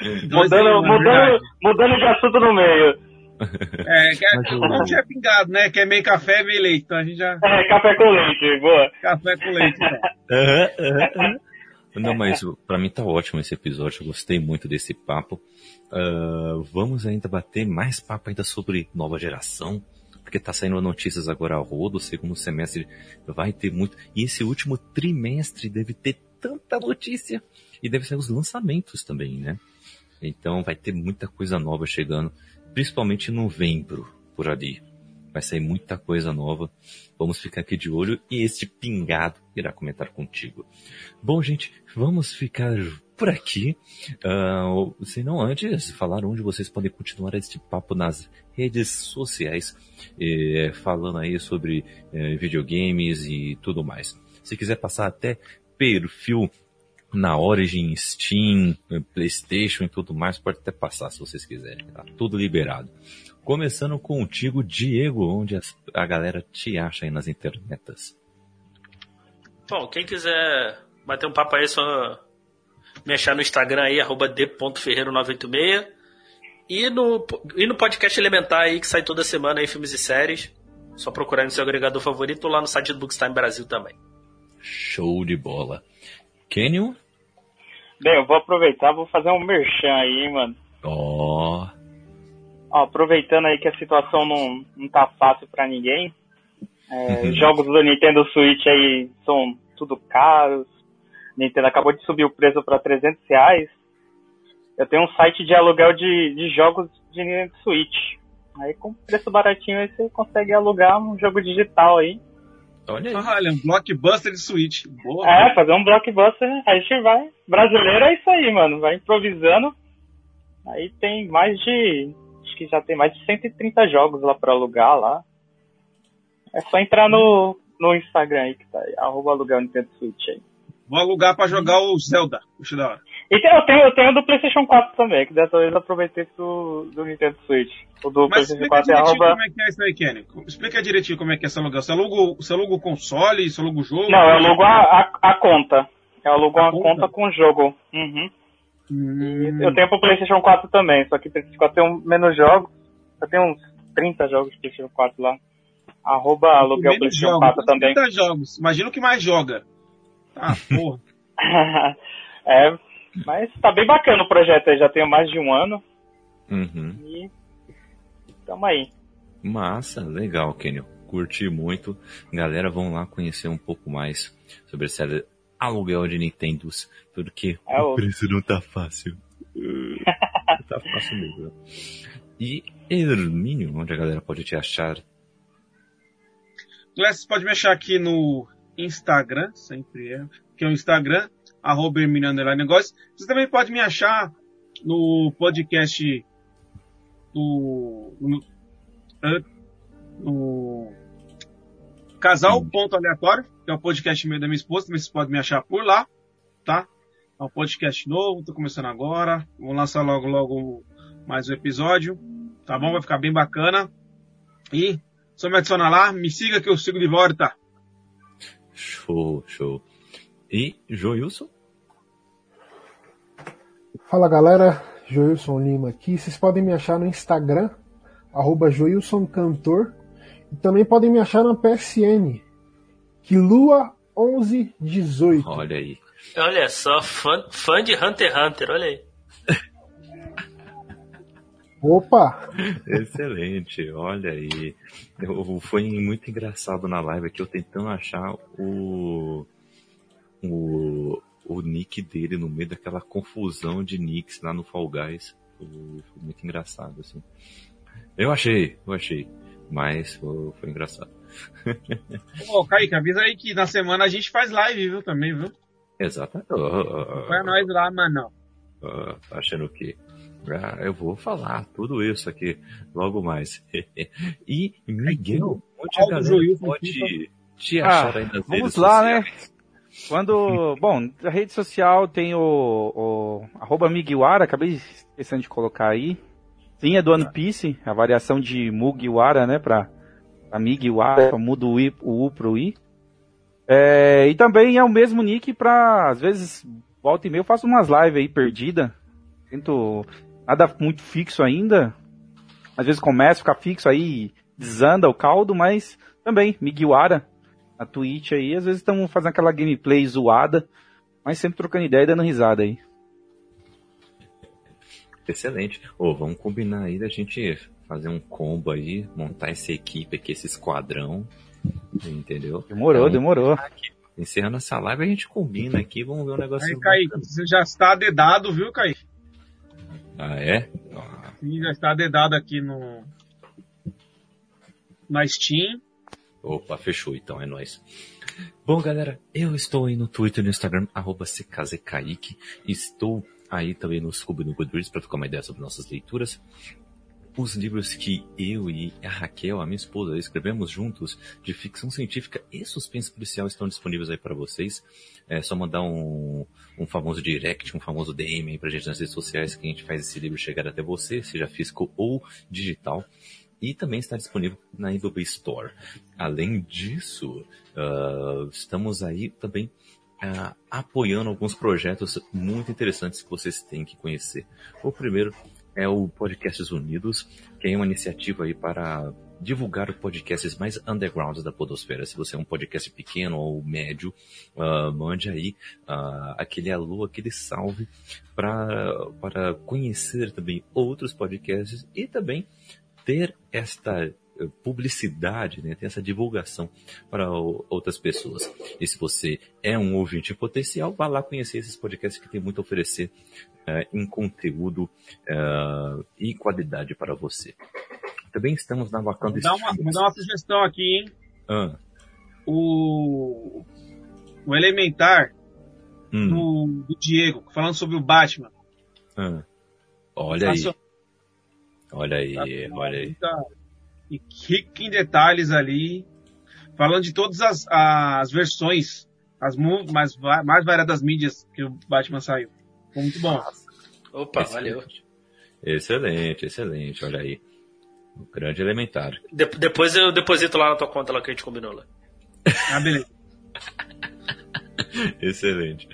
[SPEAKER 4] Dois em
[SPEAKER 6] Mudando,
[SPEAKER 4] um, é
[SPEAKER 6] mudando, mudando de assunto no meio.
[SPEAKER 4] É, que é, não tinha pingado, né? Que é meio café, meio leite. Então a gente já.
[SPEAKER 6] É, café com leite, boa.
[SPEAKER 4] Café com leite, (laughs)
[SPEAKER 2] aham. Não, mas pra mim tá ótimo esse episódio, eu gostei muito desse papo. Ah, vamos ainda bater mais papo ainda sobre nova geração, porque tá saindo notícias agora a rodo, segundo semestre vai ter muito, e esse último trimestre deve ter tanta notícia, e deve ser os lançamentos também, né? Então vai ter muita coisa nova chegando, principalmente em novembro, por ali. Vai sair muita coisa nova. Vamos ficar aqui de olho e este pingado irá comentar contigo. Bom, gente, vamos ficar por aqui. Ah, se não antes, falar onde vocês podem continuar este papo nas redes sociais, eh, falando aí sobre eh, videogames e tudo mais. Se quiser passar até perfil na Origin, Steam, eh, Playstation e tudo mais, pode até passar se vocês quiserem, tá? Tudo liberado. Começando contigo, Diego, onde a galera te acha aí nas internetas.
[SPEAKER 5] Bom, quem quiser bater um papo aí, é só me achar no Instagram aí, arroba d.ferreiro986. E no, e no podcast Elementar aí, que sai toda semana aí, filmes e séries. Só procurar no seu agregador favorito ou lá no site do Bookstime Brasil também.
[SPEAKER 2] Show de bola. Kenyon?
[SPEAKER 6] Bem, eu vou aproveitar, vou fazer um merchan aí, hein, mano.
[SPEAKER 2] Ó,
[SPEAKER 6] Ó, aproveitando aí que a situação não, não tá fácil pra ninguém. é, os jogos do Nintendo Switch aí são tudo caros. Nintendo acabou de subir o preço pra 300 reais. Eu tenho um site de aluguel de, de jogos de Nintendo Switch. Aí com preço baratinho aí você consegue alugar um jogo digital aí.
[SPEAKER 2] olha aí.
[SPEAKER 4] Olha, um blockbuster de Switch. Boa.
[SPEAKER 6] É, fazer um blockbuster, a gente vai. Brasileiro é isso aí, mano. Vai improvisando. Aí tem mais de. Acho que já tem mais de 130 jogos lá pra alugar lá. É só entrar no, no Instagram aí que tá aí, arroba alugar Nintendo Switch aí.
[SPEAKER 4] Vou alugar pra jogar o Zelda. Puxa da hora.
[SPEAKER 6] Eu tenho, eu tenho do Playstation 4 também, que dessa vez eu aproveitei do, do Nintendo Switch. O do
[SPEAKER 4] Mas
[SPEAKER 6] Playstation
[SPEAKER 4] explica
[SPEAKER 6] 4 é arroba.
[SPEAKER 4] como é que é isso aí, Kenny. Explica direitinho como é que é esse aluguel. Você aluga, o- você aluga o console, você aluga o jogo?
[SPEAKER 6] Não, eu alugo a, a, a conta. Eu alugo
[SPEAKER 4] A
[SPEAKER 6] uma
[SPEAKER 4] conta?
[SPEAKER 6] conta com o jogo. Uhum.
[SPEAKER 4] Hum,
[SPEAKER 6] Eu tenho pro PlayStation 4 também, só que o PlayStation 4 tem um, menos jogos. Eu tenho uns 30 jogos de PlayStation 4 lá. Arroba aluguel PlayStation
[SPEAKER 4] jogos,
[SPEAKER 6] 4 também.
[SPEAKER 4] 30 jogos. Imagina o que mais joga. Ah, porra. (laughs)
[SPEAKER 6] é, mas tá bem bacana o projeto aí, já tenho mais de um ano
[SPEAKER 2] Uhum.
[SPEAKER 6] e tamo aí.
[SPEAKER 2] Massa, legal, Kenyon. Curti muito. Galera, vão lá conhecer um pouco mais sobre esse aluguel de Nintendos, porque
[SPEAKER 6] É
[SPEAKER 2] o
[SPEAKER 6] o-
[SPEAKER 2] preço não tá fácil. Não (laughs) tá fácil mesmo. E Hermínio, onde a galera pode te achar?
[SPEAKER 4] Você pode me achar aqui no Instagram, sempre é, que é o Instagram, arroba Negócios. Você também pode me achar no podcast do, no, no Casal Ponto Aleatório, que é o podcast meio da minha esposa, também você pode me achar por lá, tá? É um podcast novo, tô começando agora, vou lançar logo logo mais um episódio, tá bom? Vai ficar bem bacana. E só me adiciona lá, me siga que eu sigo de volta.
[SPEAKER 2] Show, show. E Joilson?
[SPEAKER 3] Fala galera, Joilson Lima aqui. Vocês podem me achar no Instagram, arroba Joilson Cantor. E também podem me achar na PSN, Quilua1118.
[SPEAKER 2] Olha aí.
[SPEAKER 5] Olha só, fã, fã de Hunter x Hunter, olha aí.
[SPEAKER 3] Opa!
[SPEAKER 2] Excelente, olha aí. Eu- foi muito engraçado na live aqui, eu tentando achar o, o, o nick dele no meio daquela confusão de nicks lá no Fall Guys. Foi, foi muito engraçado, assim. Eu achei, eu achei. Mas foi, foi engraçado. (laughs)
[SPEAKER 4] Ô, Kaique, avisa aí que na semana a gente faz live, viu, também, viu?
[SPEAKER 2] Exatamente.
[SPEAKER 4] Põe nós lá, mano.
[SPEAKER 2] Tá achando que ah, eu vou falar tudo isso aqui logo mais. (laughs) e Miguel, onde a galera pode te achar
[SPEAKER 7] Ah,
[SPEAKER 2] aí nas
[SPEAKER 7] vamos
[SPEAKER 2] redes
[SPEAKER 7] lá, né?
[SPEAKER 2] sociais?
[SPEAKER 7] Quando. Bom, na rede social tem o. o arroba Migiwara, acabei esquecendo de colocar aí. Sim, é do One Piece, a variação de Mugiwara, né? Pra, pra Migiwara, pra muda o, I, o U pro I. É, e também é o mesmo nick pra, às vezes, volta e meia eu faço umas lives aí perdida. Tento. Nada muito fixo ainda. às vezes começa, fica fixo aí, desanda o caldo, mas também, Miguiwara, na Twitch aí, às vezes estão fazendo aquela gameplay zoada, mas sempre trocando ideia e dando risada aí.
[SPEAKER 2] Excelente. Ô, vamos combinar aí da gente fazer um combo aí, montar essa equipe aqui, esse esquadrão. Entendeu?
[SPEAKER 7] Demorou,
[SPEAKER 2] Então,
[SPEAKER 7] demorou.
[SPEAKER 2] Encerrando essa live, a gente combina aqui, vamos ver um negócio.
[SPEAKER 4] Aí, Kaique, você já está dedado, viu, Kaique?
[SPEAKER 2] Ah, é? Ah,
[SPEAKER 4] Sim, já está dedado aqui no. Na Steam.
[SPEAKER 2] Opa, fechou então, é nóis. Bom, galera, eu estou aí no Twitter e no Instagram, arroba CKZKaique. Estou aí também no Scooby no Goodreads para trocar uma ideia sobre nossas leituras. Os livros que eu e a Raquel, a minha esposa, escrevemos juntos de ficção científica e suspense policial estão disponíveis aí para vocês. É só mandar um, um famoso direct, um famoso DM aí pra gente nas redes sociais que a gente faz esse livro chegar até você, seja físico ou digital e também está disponível na Indobay Store. Além disso, ah, estamos aí também ah, apoiando alguns projetos muito interessantes que vocês têm que conhecer. O primeiro é o Podcasts Unidos, que é uma iniciativa aí para divulgar os podcasts mais undergrounds da podosfera. Se você é um podcast pequeno ou médio, ah, mande aí ah, aquele alô, aquele salve para conhecer também outros podcasts e também ter esta publicidade, né, ter essa divulgação para o- outras pessoas. E se você é um ouvinte potencial, vá lá conhecer esses podcasts que tem muito a oferecer eh, em conteúdo eh, e qualidade para você. Também estamos na
[SPEAKER 4] Vou dar, uma, uma sugestão aqui, hein?
[SPEAKER 2] Ah,
[SPEAKER 4] O. O Elementar
[SPEAKER 2] hum,
[SPEAKER 4] do, do Diego, falando sobre o Batman.
[SPEAKER 2] ah. Olha aí, olha aí,
[SPEAKER 4] Tá
[SPEAKER 2] olha aí.
[SPEAKER 4] E rico em detalhes ali, falando de todas as, as versões, as mais, mais variadas mídias que o Batman saiu. Ficou muito bom.
[SPEAKER 5] Opa, valeu.
[SPEAKER 2] Excelente, excelente, olha aí. Um grande elementar.
[SPEAKER 5] De- depois eu deposito lá na tua conta lá que a gente combinou lá.
[SPEAKER 4] Ah, beleza. (laughs)
[SPEAKER 2] Excelente.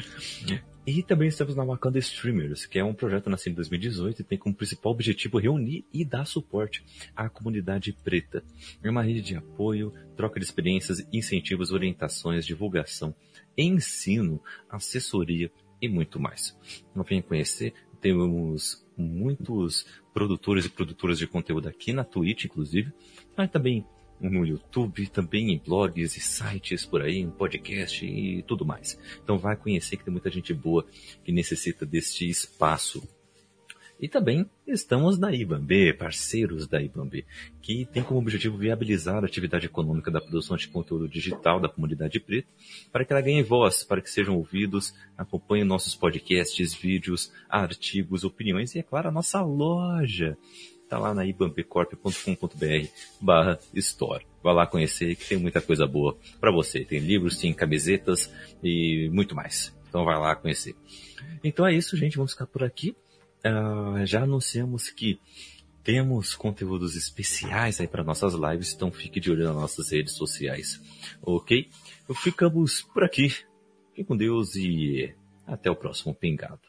[SPEAKER 2] E também estamos na Wakanda Streamers, que é um projeto nascido em 2018 e tem como principal objetivo reunir e dar suporte à comunidade preta. É uma rede de apoio, troca de experiências, incentivos, orientações, divulgação, ensino, assessoria e muito mais. Não venha conhecer, temos muitos produtores e produtoras de conteúdo aqui na Twitch, inclusive, mas também no YouTube, também em blogs e sites por aí, em podcast e tudo mais. Então vai conhecer que tem muita gente boa que necessita deste espaço. E também estamos na IBAMB, parceiros da IBAMB, que tem como objetivo viabilizar a atividade econômica da produção de conteúdo digital da comunidade preta, para que ela ganhe voz, para que sejam ouvidos, acompanhem nossos podcasts, vídeos, artigos, opiniões e, é claro, a nossa loja tá lá na ibambecorp.com.br barra store. Vai lá conhecer que tem muita coisa boa para você. Tem livros, tem camisetas e muito mais. Então vai lá conhecer. Então é isso, gente. Vamos ficar por aqui. Ah, já anunciamos que temos conteúdos especiais aí para nossas lives, então fique de olho nas nossas redes sociais. Ok? Ficamos por aqui. Fique com Deus e até o próximo Pingado.